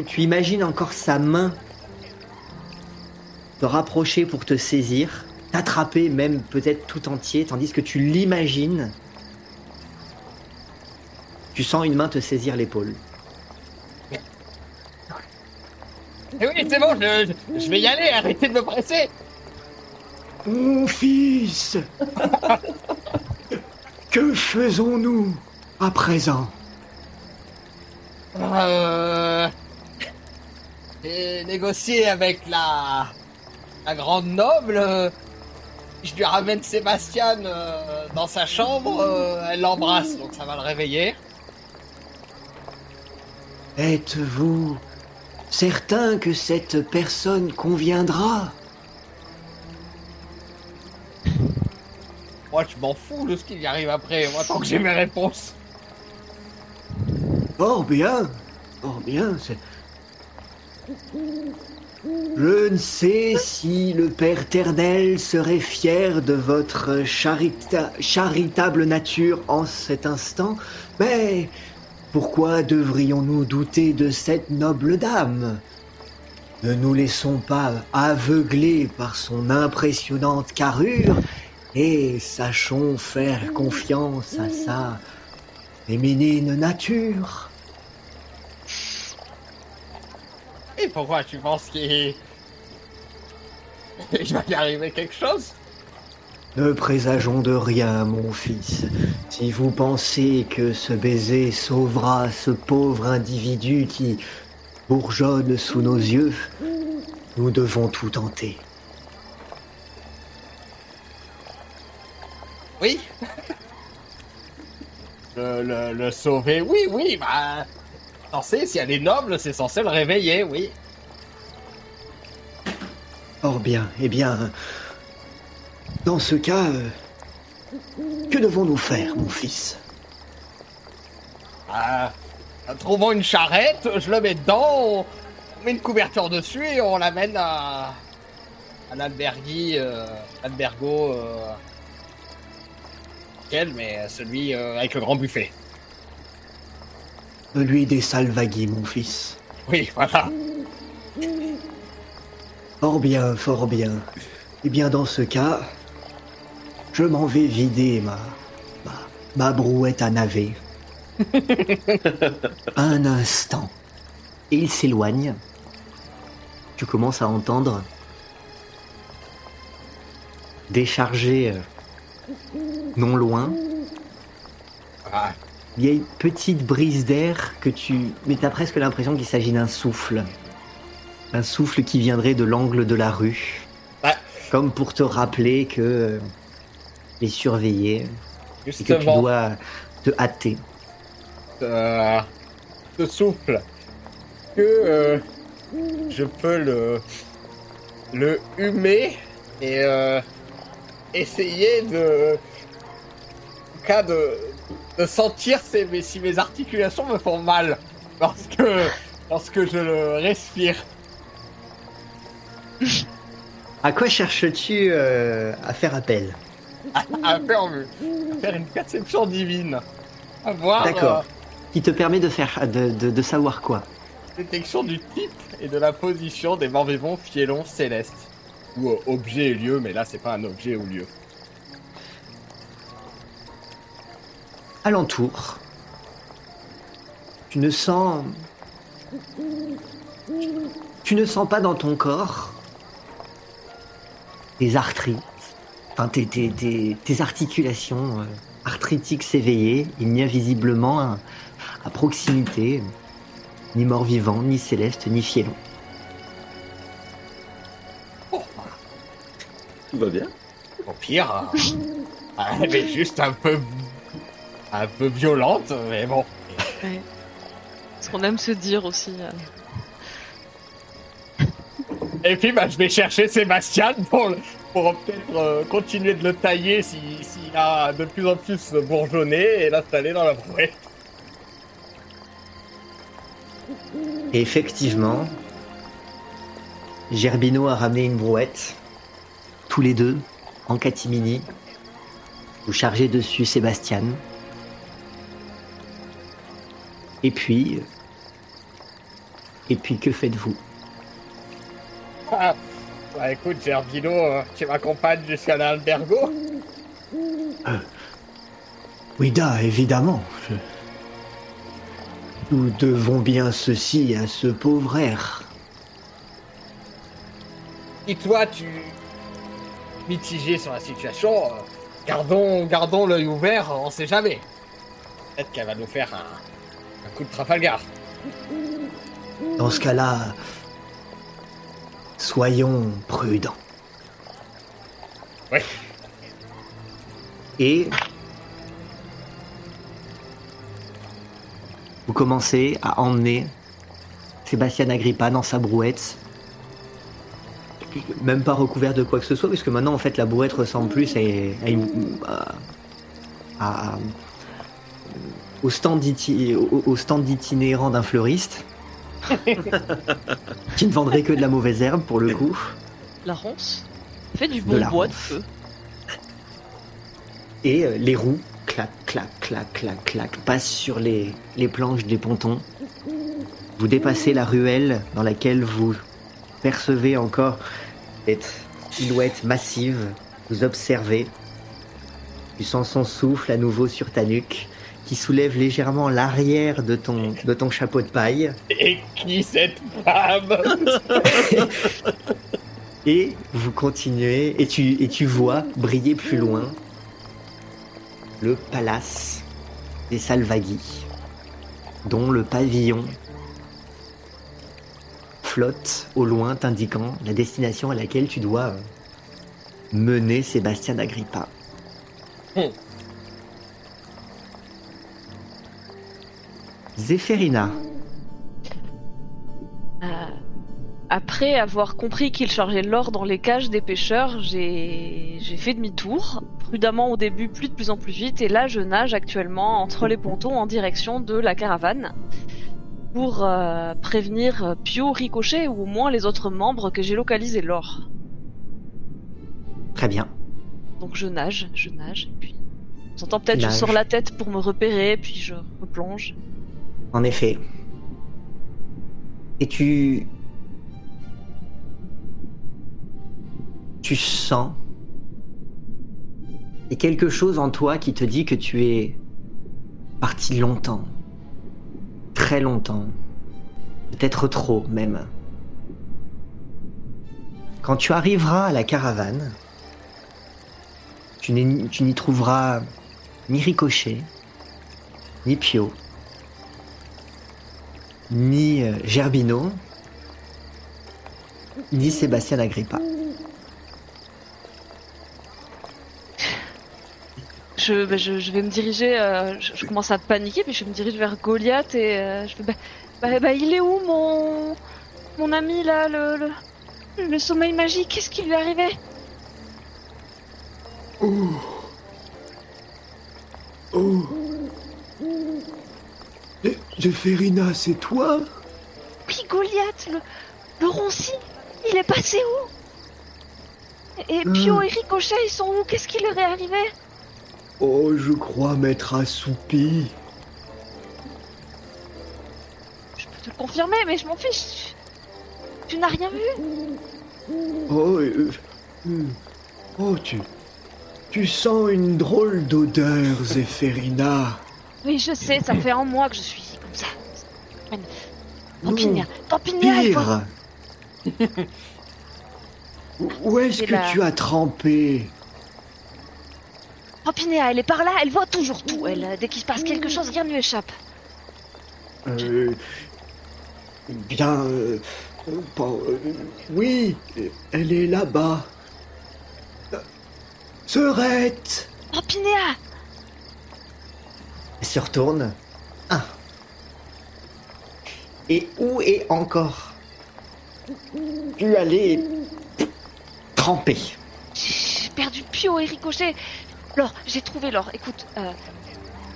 tu imagines encore sa main te rapprocher pour te saisir, t'attraper même peut-être tout entier, tandis que tu l'imagines, tu sens une main te saisir l'épaule. Eh oui, c'est bon, je, je- je vais y aller, arrêtez de me presser. Mon fils Que faisons-nous à présent? Euh, et négocier avec la, la grande noble. euh, Je lui ramène Sébastien euh, dans sa chambre, euh, elle l'embrasse, donc ça va le réveiller. Êtes-vous certain que cette personne conviendra? Moi, je m'en fous de ce qui arrive après, moi, tant que j'ai mes réponses. Fort bien, fort bien. c'est- Je ne sais si le Père Ternel serait fier de votre charita- charitable nature en cet instant, mais pourquoi devrions-nous douter de cette noble dame? Ne nous laissons pas aveugler par son impressionnante carrure et sachons faire confiance à sa féminine nature. Et pourquoi tu penses qu'il... Il va lui arriver quelque chose Ne présageons de rien, mon fils. Si vous pensez que ce baiser sauvera ce pauvre individu qui bourgeonne sous nos yeux, nous devons tout tenter. Oui. Le, le, le sauver, oui, oui, bah... Censé, si elle est noble, c'est censé le réveiller, oui. Or bien, eh bien, dans ce cas, euh, que devons-nous faire, mon fils? Ah, trouvons une charrette, je le mets dedans, on met une couverture dessus et on l'amène à, à l'albergui, euh, albergo, euh, quel, mais celui euh, avec le grand buffet. Celui des Salvagui, mon fils. Oui, voilà. Fort bien, fort bien. Eh bien, dans ce cas, je m'en vais vider ma, ma, ma brouette à navet. Un instant. Et il s'éloigne. Tu commences à entendre décharger euh, non loin. Ah, Une petite brise d'air que tu... Mais t'as presque l'impression qu'il s'agit d'un souffle. Un souffle qui viendrait de l'angle de la rue. Ouais. Comme pour te rappeler que... euh, Les surveiller et que tu justement, dois te hâter. euh, ce souffle, que euh, je peux le le humer et euh, essayer de, en cas de, de sentir si mes, si mes articulations me font mal lorsque, lorsque je le respire. À quoi cherches-tu euh, à faire appel? À, à faire, à faire une perception divine. À voir D'accord. euh, Qui te permet de faire de, de- de savoir quoi? Détection du type et de la position des morts vivants fielons célestes. Ou euh, objet et lieu, mais là c'est pas un objet ou lieu. Alentour. Tu ne sens. Tu ne sens pas dans ton corps tes arthrites, enfin tes, tes, tes, tes articulations euh, arthritiques s'éveiller. Il n'y a visiblement un- à proximité ni mort-vivant, ni céleste, ni fielon. Tout va bien? Au pire, elle est juste un peu, un peu violente, mais bon. Ce qu'on aime se dire aussi. euh. Et puis bah, je vais chercher Sébastien pour, le- pour peut-être euh, continuer de le tailler si- s'il a de plus en plus bourgeonné et l'installer dans la brouette. Et effectivement, Gerbino a ramené une brouette. Tous les deux, en catimini. Vous chargez dessus Sébastien. Et puis... Et puis que faites-vous? Ah, bah écoute, Gerbino, euh, tu m'accompagnes jusqu'à l'albergo Oui, da, évidemment. Je- Nous devons bien ceci à ce pauvre air. Si toi tu mitigé sur la situation, euh, gardons, gardons l'œil ouvert, on sait jamais. Peut-être qu'elle va nous faire un coup de Trafalgar. Dans ce cas-là, soyons prudents. Ouais. Et vous commencez à emmener Sébastien Agrippa dans sa brouette. Même pas recouvert de quoi que ce soit, puisque maintenant en fait la brouette ressemble plus à, à- à- au stand au- au stand d'itinérant d'un fleuriste. qui ne vendrait que de la mauvaise herbe pour le coup. La ronce? Fait du bon bois de feu. Et euh, les roues, clac, clac, clac, clac, clac, passent sur les, les planches des pontons. Vous dépassez la ruelle dans laquelle vous percevez encore cette silhouette massive. Vous observez. Tu sens son souffle à nouveau sur ta nuque qui soulève légèrement l'arrière de ton, de ton chapeau de paille. Et qui cette femme Et vous continuez et tu, et tu vois briller plus loin le palace des Salvaghi, dont le pavillon flotte au loin t'indiquant la destination à laquelle tu dois mener Sébastien d'Agrippa. Zéphérina, Euh, après avoir compris qu'il chargeait l'or dans les cages des pêcheurs, j'ai fait demi-tour, prudemment au début, plus de plus en plus vite, et là je nage actuellement entre les pontons en direction de la caravane pour euh, prévenir Pio, Ricochet ou au moins les autres membres que j'ai localisé l'or. très bien. Donc je nage, je nage, et puis... On entend peut-être je sors la tête pour me repérer, puis je replonge. En effet. Et tu... Tu sens... Et quelque chose en toi qui te dit que tu es parti longtemps. Très longtemps. Peut-être trop même. Quand tu arriveras à la caravane, tu n'y tu n'y trouveras ni Ricochet, ni Pio, ni euh, Gerbino, ni Sébastien Agrippa. Je, bah, je, je vais me diriger, euh, je, je commence à paniquer, puis je me dirige vers Goliath et euh, je fais bah, bah, bah, il est où mon mon ami là, le, le, Le sommeil magique, qu'est-ce qui lui arrivait Oh. Oh. De, Zéphérina, c'est toi? Oui, Goliath, le, le ronci, il est passé où? Et Pio Hmm. et Ricochet, ils sont où? Qu'est-ce qui leur est arrivé? Oh, je crois m'être assoupi. Je peux te le confirmer, mais je m'en fiche. Tu n'as rien vu? Oh, euh, hmm. oh, tu, tu sens une drôle d'odeur, Zéphérina. Oui, je sais, ça fait un mois que je suis comme ça. Pampinia, Pampinia, elle va- pire. Où- est-ce que tu as trempé Pampinia, elle est par là, elle voit toujours tout. Elle, dès qu'il se passe quelque chose, rien ne lui échappe. Euh, Bien, euh, euh, oui, elle est là-bas. Euh, Serette Pampinia Elle se retourne. Un. Et où est encore Tu allais tremper. J'ai perdu Pio et Ricochet. Laure, j'ai trouvé l'or. Écoute, euh,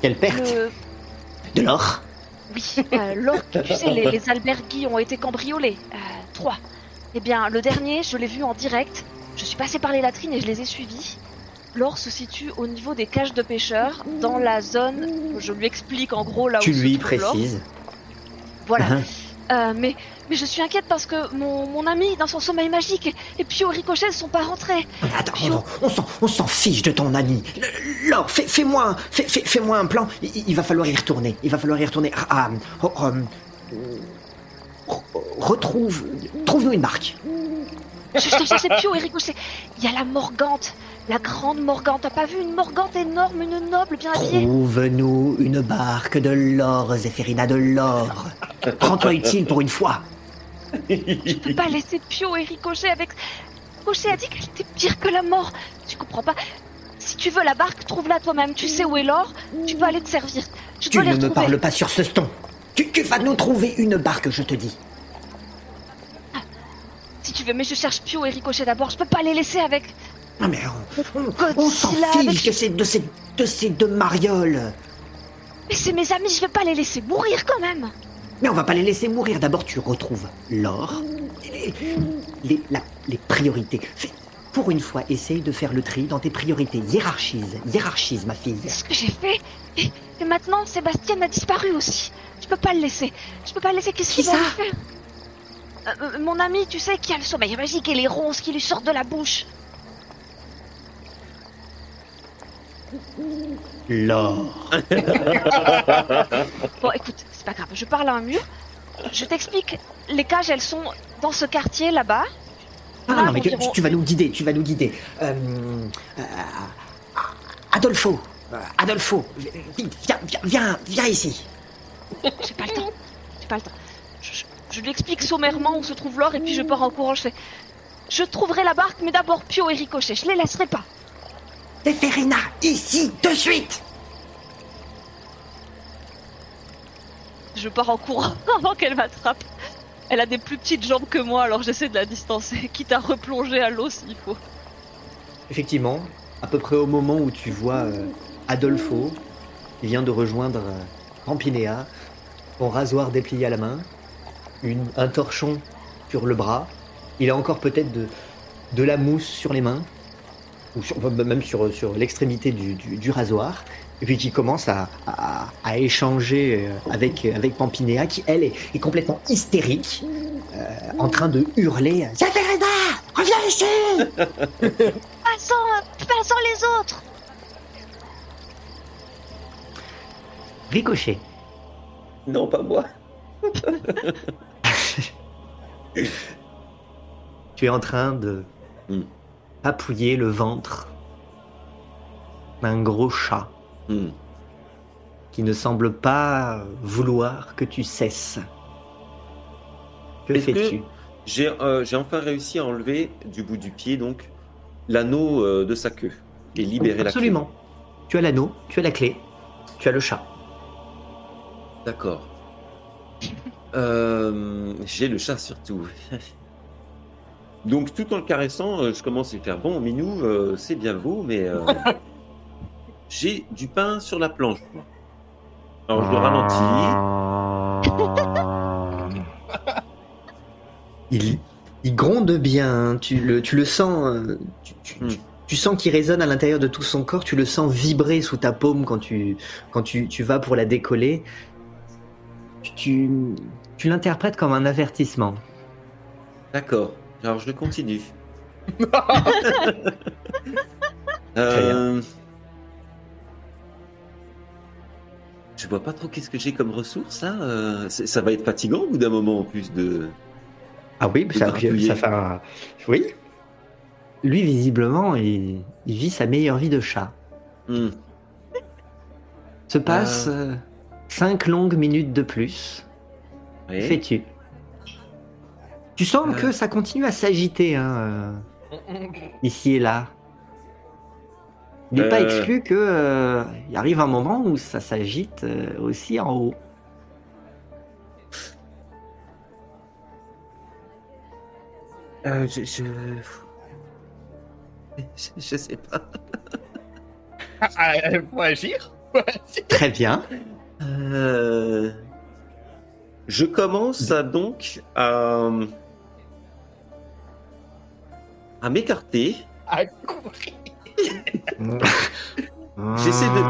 Quelle perte le... De l'or Oui, euh, l'or, tu sais, les, les albergues ont été cambriolés. Euh, trois. Eh bien, le dernier, je l'ai vu en direct. Je suis passé par les latrines et je les ai suivis. L'or se situe au niveau des cages de pêcheurs, dans la zone. Je lui explique en gros là Tu où se lui l'or. précises. Voilà. Hein Euh, mais, mais je suis inquiète parce que mon, mon ami, dans son sommeil magique, et, et Pio et Ricochet ne sont pas rentrés. Attends, Pio. on s'en, on s'en fiche de ton ami. Fais, fais-moi, un- fais, un plan. Il, il va falloir y retourner. Il va falloir y retourner. Ah, oh, hum, re- retrouve, trouve-nous une marque. Je je Pio et Ricochet. Il y a la Morgante, la grande Morgante. T'as pas vu une Morgante énorme, une noble bien habillée? Trouve-nous une barque de l'or, Zéphérina, de l'or. Rends-toi utile pour une fois. Je peux pas laisser Pio et Ricochet avec. Ricochet a dit qu'elle était pire que la mort. Tu comprends pas? Si tu veux la barque, trouve-la toi-même. Tu sais où est l'or Tu peux aller te servir. Je Tu dois les ne me parles pas sur ce ton. Tu, tu vas nous trouver une barque, je te dis. Si tu veux, mais je cherche Pio et Ricochet d'abord. Je peux pas les laisser avec. Non mais on, on- on s'en fiche avec- de ces, de, ces, de ces deux marioles. Mais c'est mes amis, je vais pas les laisser mourir quand même. Mais on va pas les laisser mourir. D'abord, tu retrouves l'or, les, les, la- les priorités. Fais- pour une fois, essaye de faire le tri dans tes priorités. Hiérarchise, hiérarchise, ma fille. C'est ce que j'ai fait. Et, et maintenant, Sébastien a disparu aussi. Je peux pas le laisser. Je peux pas le laisser. Qu'est-ce Qui qu'il va faire Euh, euh, Mon ami, tu sais, qui a le sommeil magique et les ronces qui lui sortent de la bouche. L'or. Bon, écoute, c'est pas grave. Je parle à un mur. Je t'explique. Les cages, elles sont dans ce quartier là-bas. Ah Là, non, mais tu, vas nous guider, tu vas nous guider. Euh, euh, Adolfo, euh, Adolfo, viens, viens, viens, viens ici. J'ai pas le temps. J'ai pas le temps. Je, je- je lui explique sommairement où se trouve l'or et puis je pars en courant. Je fais. Je trouverai la barque, mais d'abord Pio et Ricochet. Je les laisserai pas. Téphérina, ici, de suite. Je pars en courant avant qu'elle m'attrape. Elle a des plus petites jambes que moi, alors j'essaie de la distancer, quitte à replonger à l'eau s'il faut. Effectivement, à peu près au moment où tu vois euh, Adolfo, qui vient de rejoindre euh, Pampinéa, son rasoir déplié à la main, une, un torchon sur le bras, il a encore peut-être de, de la mousse sur les mains, ou sur- même sur, sur l'extrémité du, du- du rasoir, et puis qui commence à, à- à échanger euh, avec, avec Pampinéa, qui elle est, est complètement hystérique, euh, en train de hurler Zéphérina, reviens ici Passons, passons les autres Ricochet. Non, pas moi. Tu es en train de Hmm. Papouiller le ventre d'un gros chat Hmm. qui ne semble pas vouloir que tu cesses. Que fais-tu? J'ai euh, j'ai enfin réussi à enlever du bout du pied donc l'anneau euh, de sa queue et libérer la Absolument. Tu as l'anneau, tu as la clé, tu as le chat. clé. D'accord. Euh, J'ai le chat surtout. Donc tout en le caressant, euh, je commence à lui faire bon, Minou, euh, c'est bien beau, mais euh, j'ai du pain sur la planche. moi. Alors je le ralentis. il, il gronde bien, hein. tu, le, tu le sens, euh, tu, tu- Hmm. tu- sens qu'il résonne à l'intérieur de tout son corps, tu le sens vibrer sous ta paume quand tu, quand tu, tu vas pour la décoller. Tu, tu l'interprètes comme un avertissement. D'accord. Alors je continue. Euh, Je vois pas trop qu'est-ce que j'ai comme ressources là. euh, ça va être fatigant au bout d'un moment en plus de. Ah oui, De ça, ça fait un... Oui. Lui, visiblement, il, il vit sa meilleure vie de chat. Hmm. Se passe euh, cinq longues minutes de plus. Fais-tu Tu sens Euh. que ça continue à s'agiter hein, euh, ici et là. Il n'est pas Euh. exclu que euh, il arrive un moment où ça s'agite euh, aussi en haut. Euh, je, je... je. je sais pas. Ah, euh, faut agir? Faut agir. Très bien. Euh, Je commence à, donc à. À m'écarter. À courir. J'essaie de-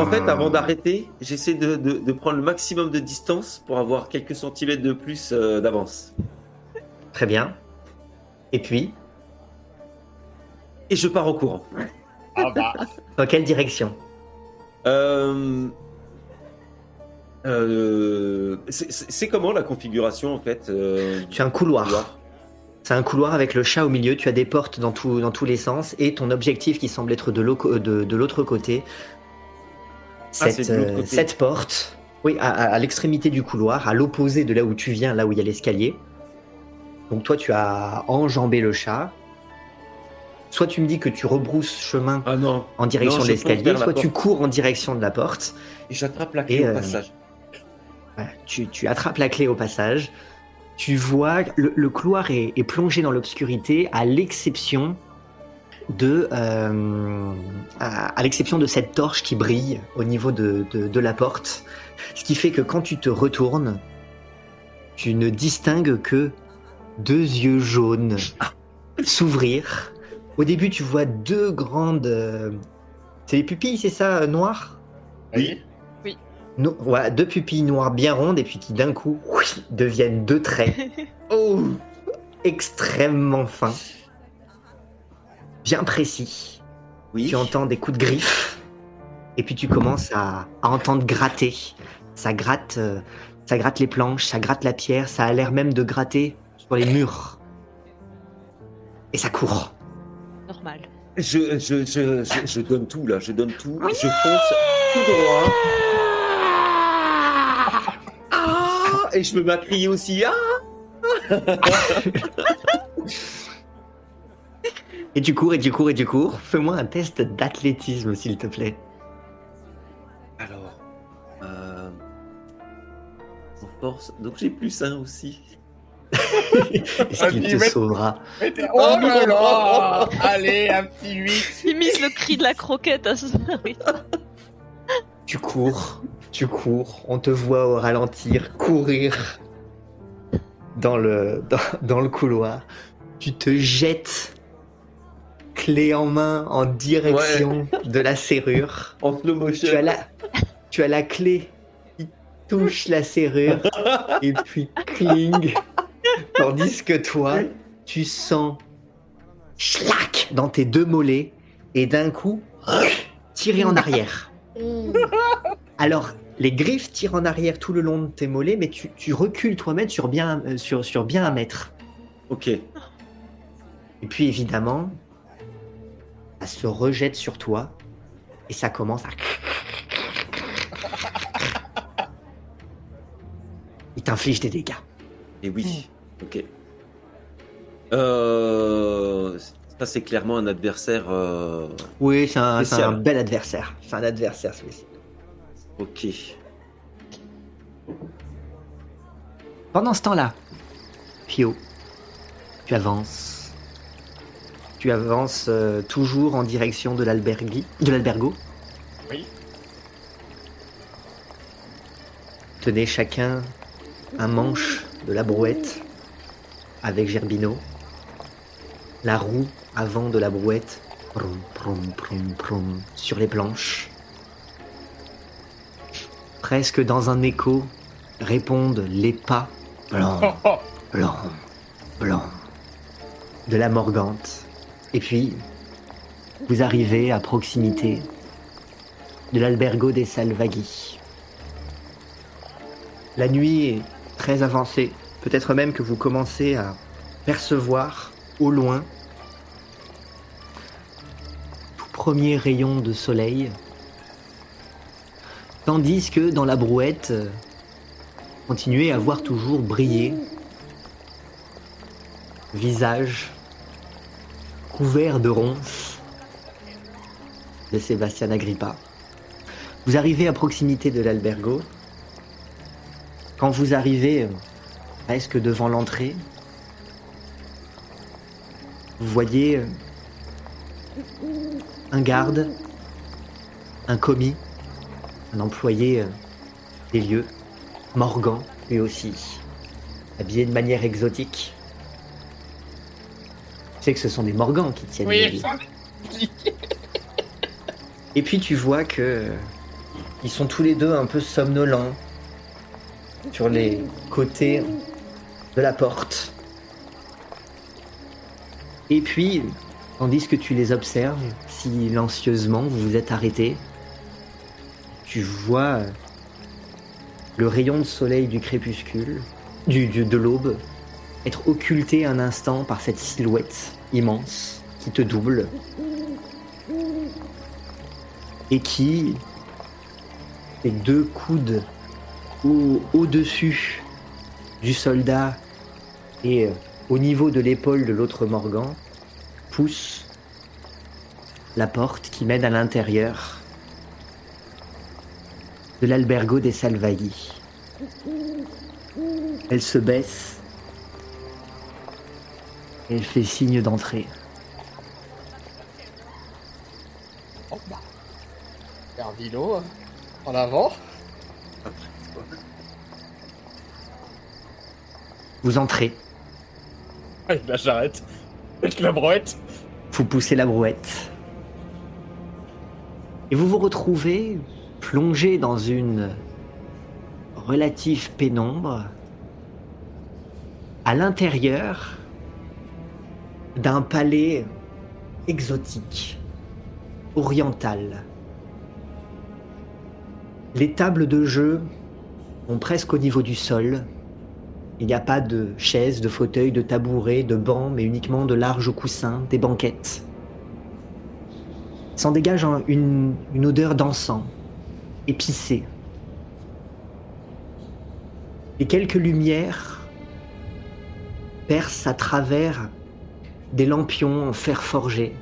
En fait, avant d'arrêter, j'essaie de, de- de prendre le maximum de distance pour avoir quelques centimètres de plus euh, d'avance. Très bien. Et puis, Et je pars en courant. Ah bah. dans quelle direction? Euh, euh, c'est- comment la configuration en fait euh, Tu as un couloir. couloir C'est un couloir avec le chat au milieu. Tu as des portes dans, tout- dans tous les sens et ton objectif qui semble être de l'au- de- de l'autre côté. Ah, Cette, euh, côté. porte, oui, à, à- à l'extrémité du couloir, à l'opposé de là où tu viens, là où il y a l'escalier. Donc toi, tu as enjambé le chat. Soit tu me dis que tu rebrousses chemin Ah non, en direction Non, de l'escalier, soit tu cours en direction de la porte. et j'attrape la clé Et, au euh, passage. Voilà, Tu, tu attrapes la clé au passage. Tu vois, le, le couloir est, est plongé dans l'obscurité, à l'exception de, euh, à, à l'exception de cette torche qui brille au niveau de, de- de la porte. Ce qui fait que quand tu te retournes, tu ne distingues que deux yeux jaunes s'ouvrir. Au début, tu vois deux grandes. euh, c'est les pupilles, c'est ça, euh, noires? Oui. No- voilà, deux pupilles noires bien rondes et puis qui d'un coup oui, deviennent deux traits Oh extrêmement fins, bien précis. Oui. Tu entends des coups de griffes et puis tu commences à, à entendre gratter. Ça gratte, euh, ça gratte les planches, ça gratte la pierre, ça a l'air même de gratter sur les murs. Et ça court. Normal. Je, je, je, je, je donne tout là, je donne tout. Je fonce tout droit. Et je me mets à crier aussi. Ah Et tu cours et tu cours et tu cours. Fais-moi un test d'athlétisme s'il te plaît. Alors. Euh... En force. Donc j'ai plus un aussi. Est-ce qu'il te sauvera Oh là là Allez, un petit 8. Il mise le cri de la croquette à ce oui. Tu cours, tu cours, on te voit au ralentir, courir dans le, dans, dans le couloir. Tu te jettes, clé en main, en direction de la serrure. En slow motion. Tu as la, tu as la clé qui touche la serrure et puis cling. Tandis que toi, tu sens schlac dans tes deux mollets et d'un coup tirer en arrière. Alors, les griffes tirent en arrière tout le long de tes mollets, mais tu, tu recules toi-même sur bien, euh, sur, sur bien un mètre. Ok. Et puis évidemment, ça se rejette sur toi et ça commence à. Il t'inflige des dégâts. Et oui. Ok. Euh... Ça c'est clairement un adversaire. euh, Oui, c'est un, c'est un bel adversaire. C'est un adversaire celui-ci. Ok. Pendant ce temps-là, Pio, tu avances. Tu avances euh, toujours en direction de l'albergo. Oui. Tenez chacun un manche de la brouette avec Gerbino. La roue avant de la brouette sur les planches. Presque dans un écho répondent les pas blancs, blancs, blancs de la Morgante. Et puis, vous arrivez à proximité de l'albergo des Salvaghi. La nuit est très avancée. Peut-être même que vous commencez à percevoir au loin tout premier rayon de soleil. Tandis que dans la brouette, euh, continuez à voir toujours briller visage couvert de ronces de Sébastien Agrippa. Vous arrivez à proximité de l'albergo. Quand vous arrivez euh, presque devant l'entrée, vous voyez euh, un garde, un commis, un employé euh, des lieux, Morgan lui aussi, habillé de manière exotique. Tu sais que ce sont des Morgans qui tiennent les lieux. Et puis tu vois que euh, ils sont tous les deux un peu somnolents sur les côtés de la porte. Et puis, tandis que tu les observes silencieusement, vous vous êtes arrêtés. Tu vois euh, le rayon de soleil du crépuscule, du, de l'aube, être occulté un instant par cette silhouette immense qui te double et qui, les deux coudes au- au-dessus du soldat et euh, au niveau de l'épaule de l'autre Morgan, pousse la porte qui mène à l'intérieur de l'albergo des Salvaillis. Elle se baisse et elle fait signe d'entrer. Oh, bah. Carvino, en avant. Vous entrez, Ouais, là j'arrête. Avec la brouette. vous poussez la brouette et vous vous retrouvez plongé dans une relative pénombre à l'intérieur d'un palais exotique, oriental. Les tables de jeu sont presque au niveau du sol. Il n'y a pas de chaises, de fauteuils, de tabourets, de bancs, mais uniquement de larges coussins, des banquettes. S'en dégage un- une, une odeur d'encens, épicée. Et quelques lumières percent à travers des lampions en fer forgé.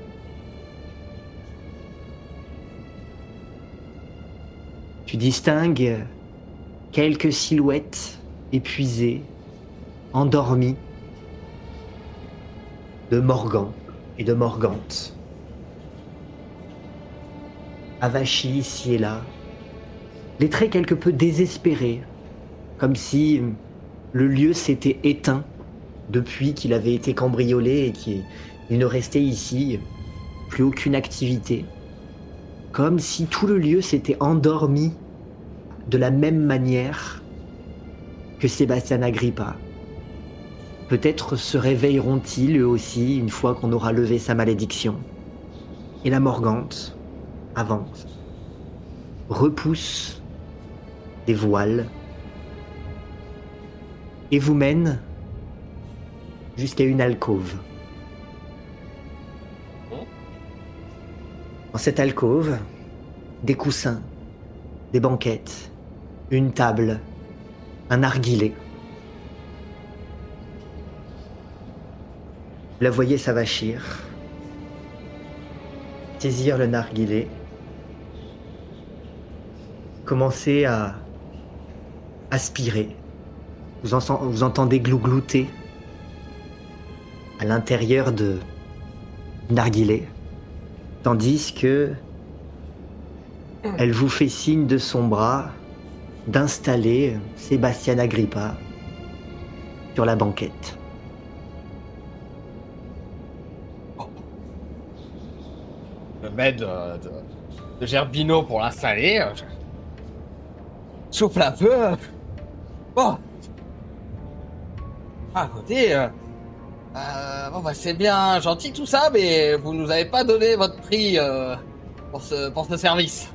Tu distingues quelques silhouettes épuisées, endormies, de Morgan et de Morgante. Avachis ici et là, les traits quelque peu désespérés, comme si le lieu s'était éteint depuis qu'il avait été cambriolé et qu'il ne restait ici plus aucune activité. Comme si tout le lieu s'était endormi de la même manière que Sébastien Agrippa. Peut-être se réveilleront-ils eux aussi une fois qu'on aura levé sa malédiction. Et la Morgante avance, repousse voiles et vous mène jusqu'à une alcôve. Dans cette alcôve, des coussins, des banquettes, une table, un narguilé. La voyez s'avachir, saisir le narguilé, commencer à aspirer. Vous, en- vous entendez glouglouter à l'intérieur de Narguilé, tandis que elle vous fait signe de son bras d'installer Sébastien Agrippa sur la banquette. Je m'aide de, Gerbino pour l'installer. Je souffle un peu. Bon. Ah, écoutez, euh, euh, bah, c'est bien gentil tout ça, mais vous nous avez pas donné votre prix euh, pour ce service.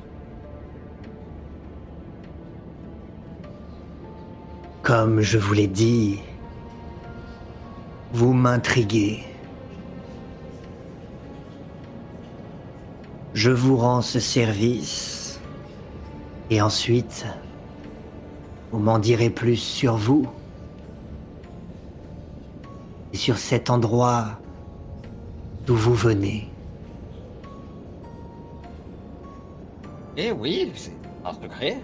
Comme je vous l'ai dit, vous m'intriguez. Je vous rends ce service et ensuite, vous m'en direz plus sur vous et sur cet endroit d'où vous venez. Eh oui, c'est un secret.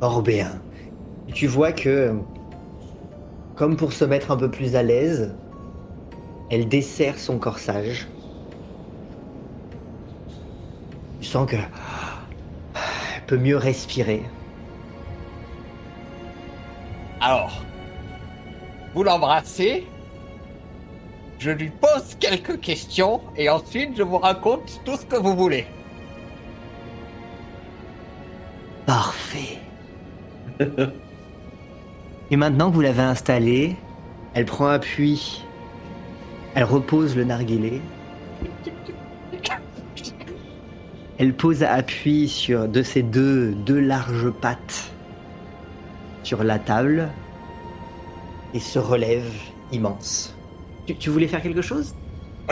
Orbéen. Tu vois que, comme pour se mettre un peu plus à l'aise, elle desserre son corsage. Tu sens que elle peut mieux respirer. Alors, vous l'embrassez, je lui pose quelques questions et ensuite je vous raconte tout ce que vous voulez. Parfait. Et maintenant que vous l'avez installée, elle prend appui. Elle repose le narguilé. Elle pose appui sur de ses deux, deux larges pattes sur la table et se relève immense. Tu, tu voulais faire quelque chose?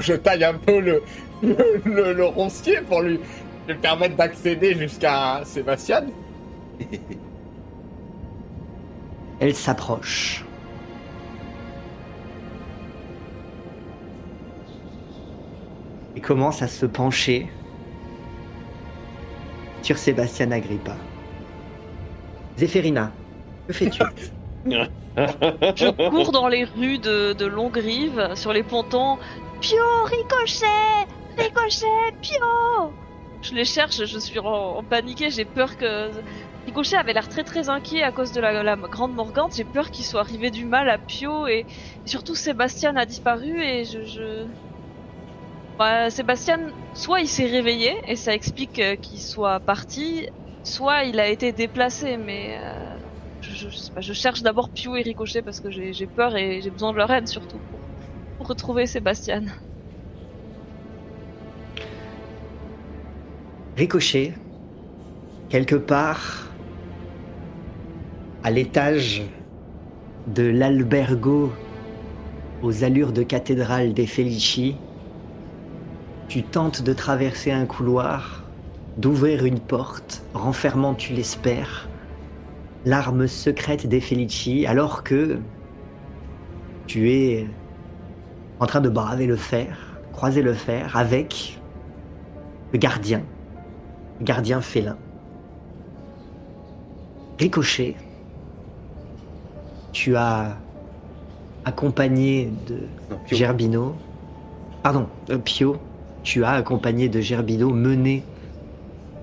Je taille un peu le, le, le- le roncier pour lui, lui permettre d'accéder jusqu'à Sébastien. Elle s'approche. Et commence à se pencher sur Sébastien Agrippa. Zéphérina, fais-tu Je cours dans les rues de, de Longrive, sur les pontons. Pio, ricochet Ricochet, Pio Je les cherche, je suis en, en paniqué, j'ai peur que... Ricochet avait l'air très très inquiet à cause de la, grande Morgante, j'ai peur qu'il soit arrivé du mal à Pio et, surtout Sébastien a disparu et je... Ouais, Sébastien, soit il s'est réveillé et ça explique euh, qu'il soit parti, soit il a été déplacé, mais... euh, je, cherche d'abord Pio et Ricochet parce que j'ai peur et j'ai besoin de leur aide surtout pour, pour retrouver Sébastien. Ricochet, quelque part à l'étage de l'albergo aux allures de cathédrale des Felici, tu tentes de traverser un couloir, d'ouvrir une porte, renfermant, tu l'espères, l'arme secrète des Felici, alors que tu es en train de braver le fer, croiser le fer avec le gardien, le gardien félin. Ricochet, tu as accompagné de Non. Gerbino, pardon, euh, Pio, tu as accompagné de Gerbino mené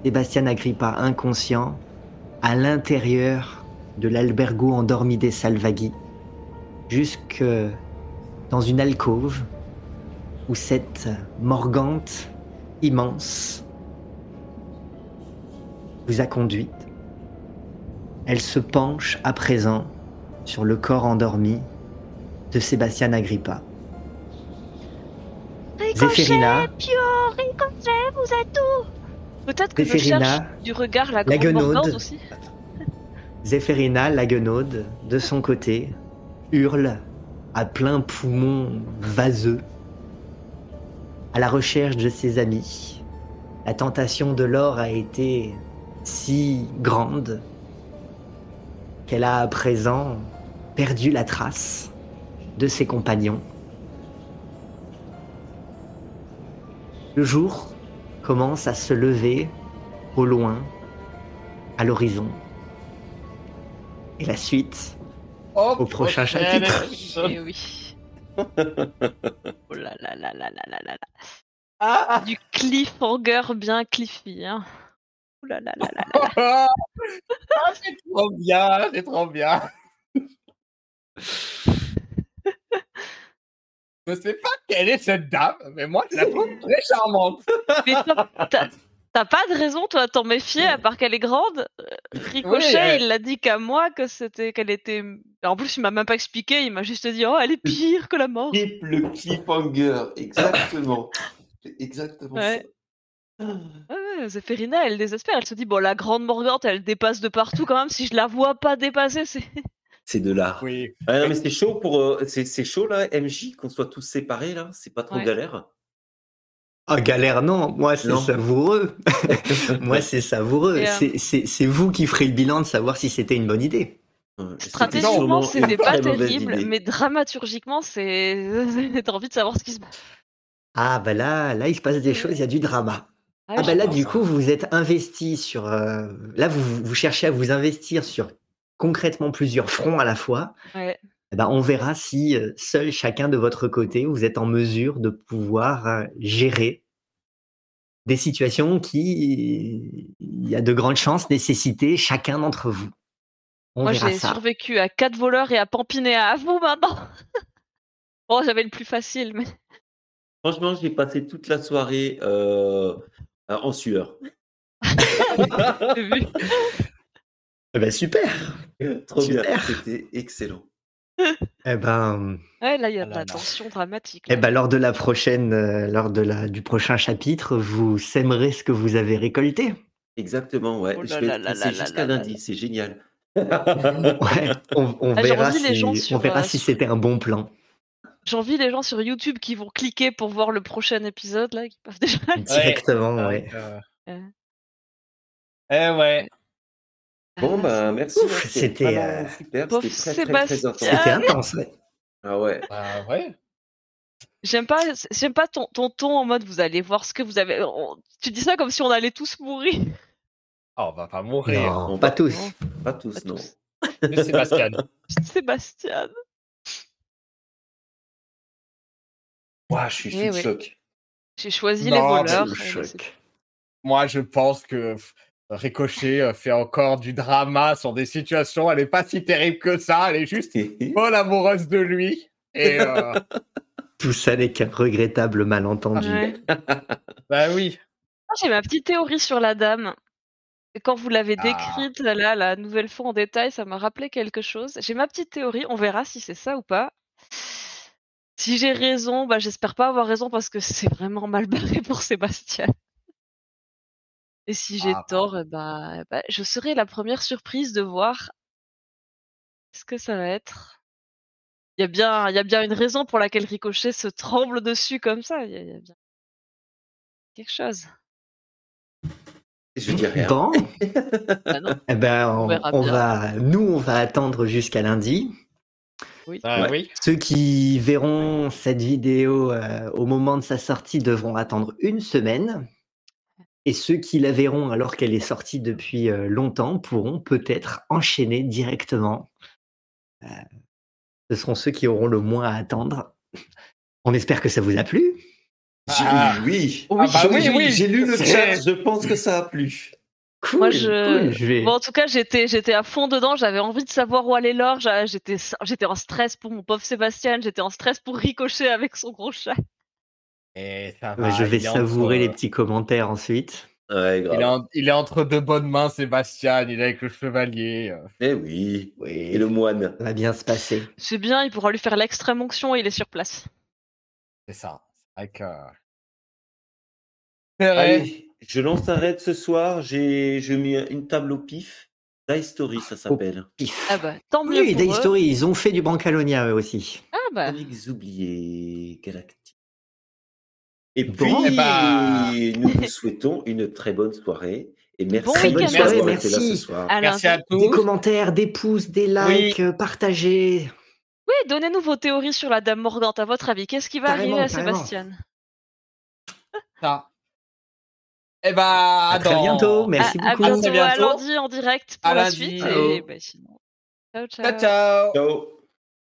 Sébastien Agrippa inconscient à l'intérieur de l'albergo endormi des Salvaghi, jusque dans une alcôve où cette morgante immense vous a conduite. Elle se penche à présent sur le corps endormi de Sébastien Agrippa. Zéphérina, Pio, Ricochet, vous êtes où? Peut-être que je Zéphérina, cherche du regard la grande aussi. Zéphérina, la guenaude, de son côté, hurle à plein poumon vaseux à la recherche de ses amis. La tentation de l'or a été si grande qu'elle a à présent perdu la trace de ses compagnons. Le jour commence à se lever au loin, à l'horizon. Et la suite au prochain chapitre. Oui. oh là là là là là là là. Du cliffhanger bien cliffy. Hein. Oh là là là là. là. c'est trop bien, c'est trop bien. Je sais pas quelle est cette dame, mais moi je la trouve très charmante. Mais t'as- pas de raison, toi, à t'en méfier, à part qu'elle est grande. Ricochet, Oui, euh. il l'a dit qu'à moi que c'était qu'elle était. En plus, il m'a même pas expliqué. Il m'a juste dit, oh, elle est pire que la mort. Clip le cliffhanger, exactement. C'est exactement Ouais. ça. Ouais, Zéphérina, elle désespère. Elle se dit, bon, la grande Morgante, elle dépasse de partout quand même. Si je la vois pas dépasser, c'est. C'est de l'art. Oui. Ah non, mais c'est chaud pour. euh, c'est c'est chaud là, MJ, qu'on soit tous séparés là. C'est pas trop Ouais. galère. Ah, galère, non. Moi, c'est savoureux. Moi, c'est savoureux. Euh, C'est- vous qui ferez le bilan de savoir si c'était une bonne idée. Stratégiquement, c'était pas terrible, mais dramaturgiquement, c'est. T'as envie de savoir ce qui se passe. Ah, bah là, là, il se passe des choses, il y a du drama. Ah, bah là, du coup, vous êtes investi sur. euh, Là, vous, vous cherchez à vous investir sur concrètement plusieurs fronts à la fois. Ouais. Eh ben, on verra si euh, seul chacun de votre côté, vous êtes en mesure de pouvoir euh, gérer des situations qui, il y a de grandes chances, nécessiter chacun d'entre vous. On Moi, j'ai survécu à quatre voleurs et à Pampinéa. À vous maintenant Bon, j'avais le plus facile, mais. Franchement, j'ai passé toute la soirée euh, en sueur. Eh ben, super. Trop bien, Super. c'était excellent. Eh ben, Ouais, là, il y a Ah de la tension dramatique. eh ben, lors de la prochaine, euh, lors de la, du prochain chapitre, vous sèmerez ce que vous avez récolté. Exactement, ouais. Oh là jusqu'à lundi, c'est génial. Ouais, on, on Ah, verra si, gens on sur, verra euh, si sur- c'était un bon plan. J'envie les gens sur YouTube qui vont cliquer pour voir le prochain épisode, là, qui peuvent déjà. Directement, ouais. Euh, Ouais. Eh ouais. Bon, Ah, bah merci. Hein, c'était, euh, super. C'était très, très, très Sébastien. intense. C'était intense, ouais. Ah ouais. Bah ouais. J'aime pas, j'aime pas ton, ton ton en mode vous allez voir ce que vous avez. on- Tu dis ça comme si on allait tous mourir. Oh, on va pas mourir. Non, on pas va- tous. Non. Pas tous, Pas non. tous. Mais Sébastien. Sébastien. Ouah, je suis sous Eh le oui. choc. J'ai choisi Non, les voleurs. Sous choc. Moi, je pense que Ricochet euh, fait encore du drama sur des situations. Elle est pas si terrible que ça. Elle est juste folle amoureuse de lui. Et euh, Tout ça n'est qu'un regrettable malentendu. Ouais. bah oui. J'ai ma petite théorie sur la dame. Quand vous l'avez Ah. décrite là, la nouvelle fois en détail, ça m'a rappelé quelque chose. J'ai ma petite théorie, on verra si c'est ça ou pas. Si j'ai raison, bah j'espère pas avoir raison parce que c'est vraiment mal barré pour Sébastien. Et si j'ai Ah, bah. tort, eh bah, bah, je serai la première surprise de voir ce que ça va être. Il y a bien, il y a bien une raison pour laquelle Ricochet se tremble dessus comme ça. Il y a, il y a bien quelque chose. Je dis rien. Bon, Ah non. eh ben, On on, verra on bien. va, nous, on va attendre jusqu'à lundi. Oui. Ouais. oui. Ceux qui verront cette vidéo euh, au moment de sa sortie devront attendre une semaine. Et ceux qui la verront alors qu'elle est sortie depuis euh, longtemps pourront peut-être enchaîner directement. Euh, ce seront ceux qui auront le moins à attendre. On espère que ça vous a plu. Ah. Oui. Oui. Ah bah Oui. J'ai lu le chat, je pense que ça a plu. Cool, Moi, je- cool, je vais... Bon, en tout cas, j'étais, j'étais à fond dedans. J'avais envie de savoir où allait l'or. J'étais, j'étais en stress pour mon pauvre Sébastien. J'étais en stress pour Ricochet avec son gros chat. Et ça Ouais, va, je vais savourer entre- les petits commentaires ensuite. Ouais, Il est, grave. en- il est entre de bonnes mains, Sébastien. Il est avec le chevalier. euh, Eh oui. Oui, Et le moine. ça va bien se passer. C'est bien, il pourra lui faire l'extrême onction et il est sur place. C'est ça. Vrai. Allez, je lance un raid ce soir. J'ai je mets une table au pif. Die Story, ça s'appelle. Ah bah, tant mieux Oui, pour eux. Story, ils ont fait du Brancalonia eux aussi. Ah bah, Avec oubliés galactiques. Et Bon, puis, eh bah. nous vous souhaitons une très bonne soirée. Et merci Bon bonne week-end soirée, été là merci. ce soir. Merci à Des tous. commentaires, des pouces, des likes, euh, partagez. Oui, donnez-nous vos théories sur la Dame Morgante. À votre avis, qu'est-ce qui va Carrément, arriver à carrément. Sébastien? Ça. Eh bah, À très dans- bientôt, merci à, beaucoup. À bientôt, à lundi en direct pour À la lundi. suite. Et bah, sinon, ciao, ciao. Ciao, ciao. Ciao.